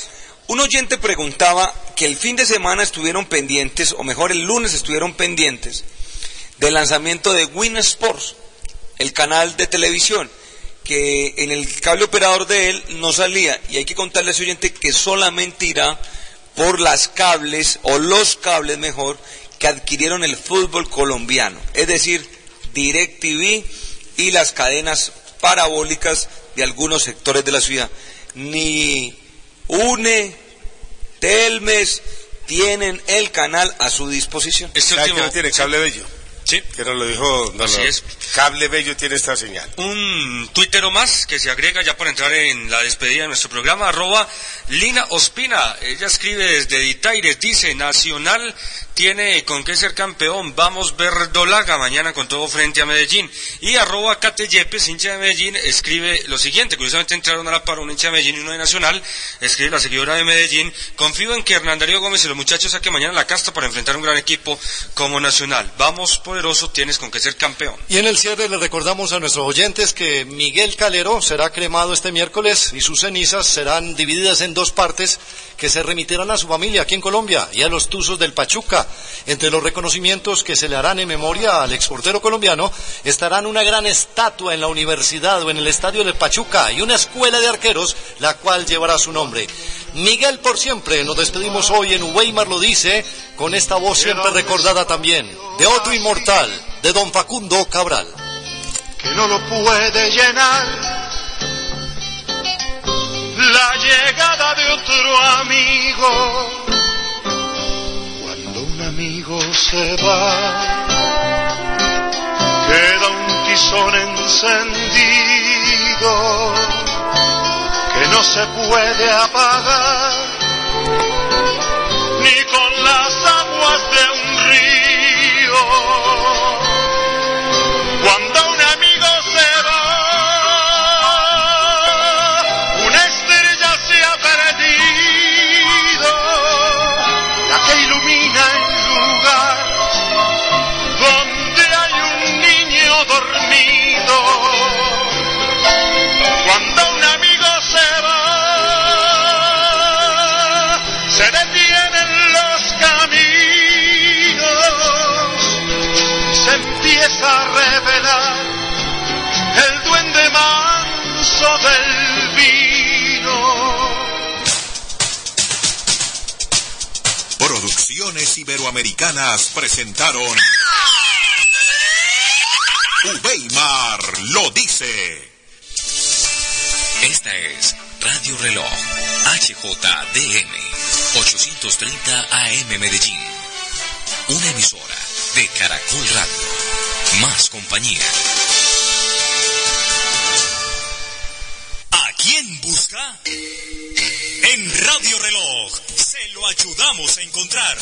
Speaker 3: un oyente preguntaba que el fin de semana estuvieron pendientes, o mejor el lunes estuvieron pendientes, del lanzamiento de Win Sports, el canal de televisión, que en el cable operador de él no salía. Y hay que contarle a ese oyente que solamente irá por las cables, o los cables mejor, que adquirieron el fútbol colombiano. Es decir, DirecTV y las cadenas parabólicas de algunos sectores de la ciudad. Ni UNE, Telmes tienen el canal a su disposición.
Speaker 5: Este
Speaker 4: ¿Sabe que
Speaker 5: último-
Speaker 4: no tiene cable bello?
Speaker 5: Sí.
Speaker 4: Que nos lo dijo. no,
Speaker 5: Así es.
Speaker 4: Cable bello tiene esta señal.
Speaker 5: Un tuitero más que se agrega ya para entrar en la despedida de nuestro programa, arroba Lina Ospina. Ella escribe desde Ditaires, dice, Nacional tiene con qué ser campeón, vamos verdolaga mañana con todo frente a Medellín. Y arroba Cate Yepes, hincha de Medellín, escribe lo siguiente, curiosamente entraron a la par un hincha de Medellín y uno de Nacional, escribe la seguidora de Medellín, confío en que Hernán Darío Gómez y los muchachos saquen mañana la casta para enfrentar un gran equipo como Nacional. Vamos poderoso, tienes con qué ser campeón.
Speaker 8: Y en el cierre le recordamos a nuestros oyentes que Miguel Calero será cremado este miércoles y sus cenizas serán divididas en dos partes que se remitirán a su familia aquí en Colombia y a los Tuzos del Pachuca. Entre los reconocimientos que se le harán en memoria al exportero colombiano estarán una gran estatua en la universidad o en el estadio del Pachuca y una escuela de arqueros la cual llevará su nombre. Miguel por siempre, nos despedimos hoy en Weimar lo dice con esta voz siempre recordada también de otro inmortal, de don Facundo Cabral.
Speaker 48: que no lo puede llenar la llegada de otro amigo. Amigo se va, queda un tizón encendido que no se puede apagar ni con las
Speaker 9: Producciones Iberoamericanas presentaron Ubeimar lo dice.
Speaker 34: Esta es Radio Reloj HJDM 830 AM Medellín. Una emisora de Caracol Radio. Más compañía.
Speaker 17: ¿A quién busca? En Radio Reloj lo ayudamos a encontrar.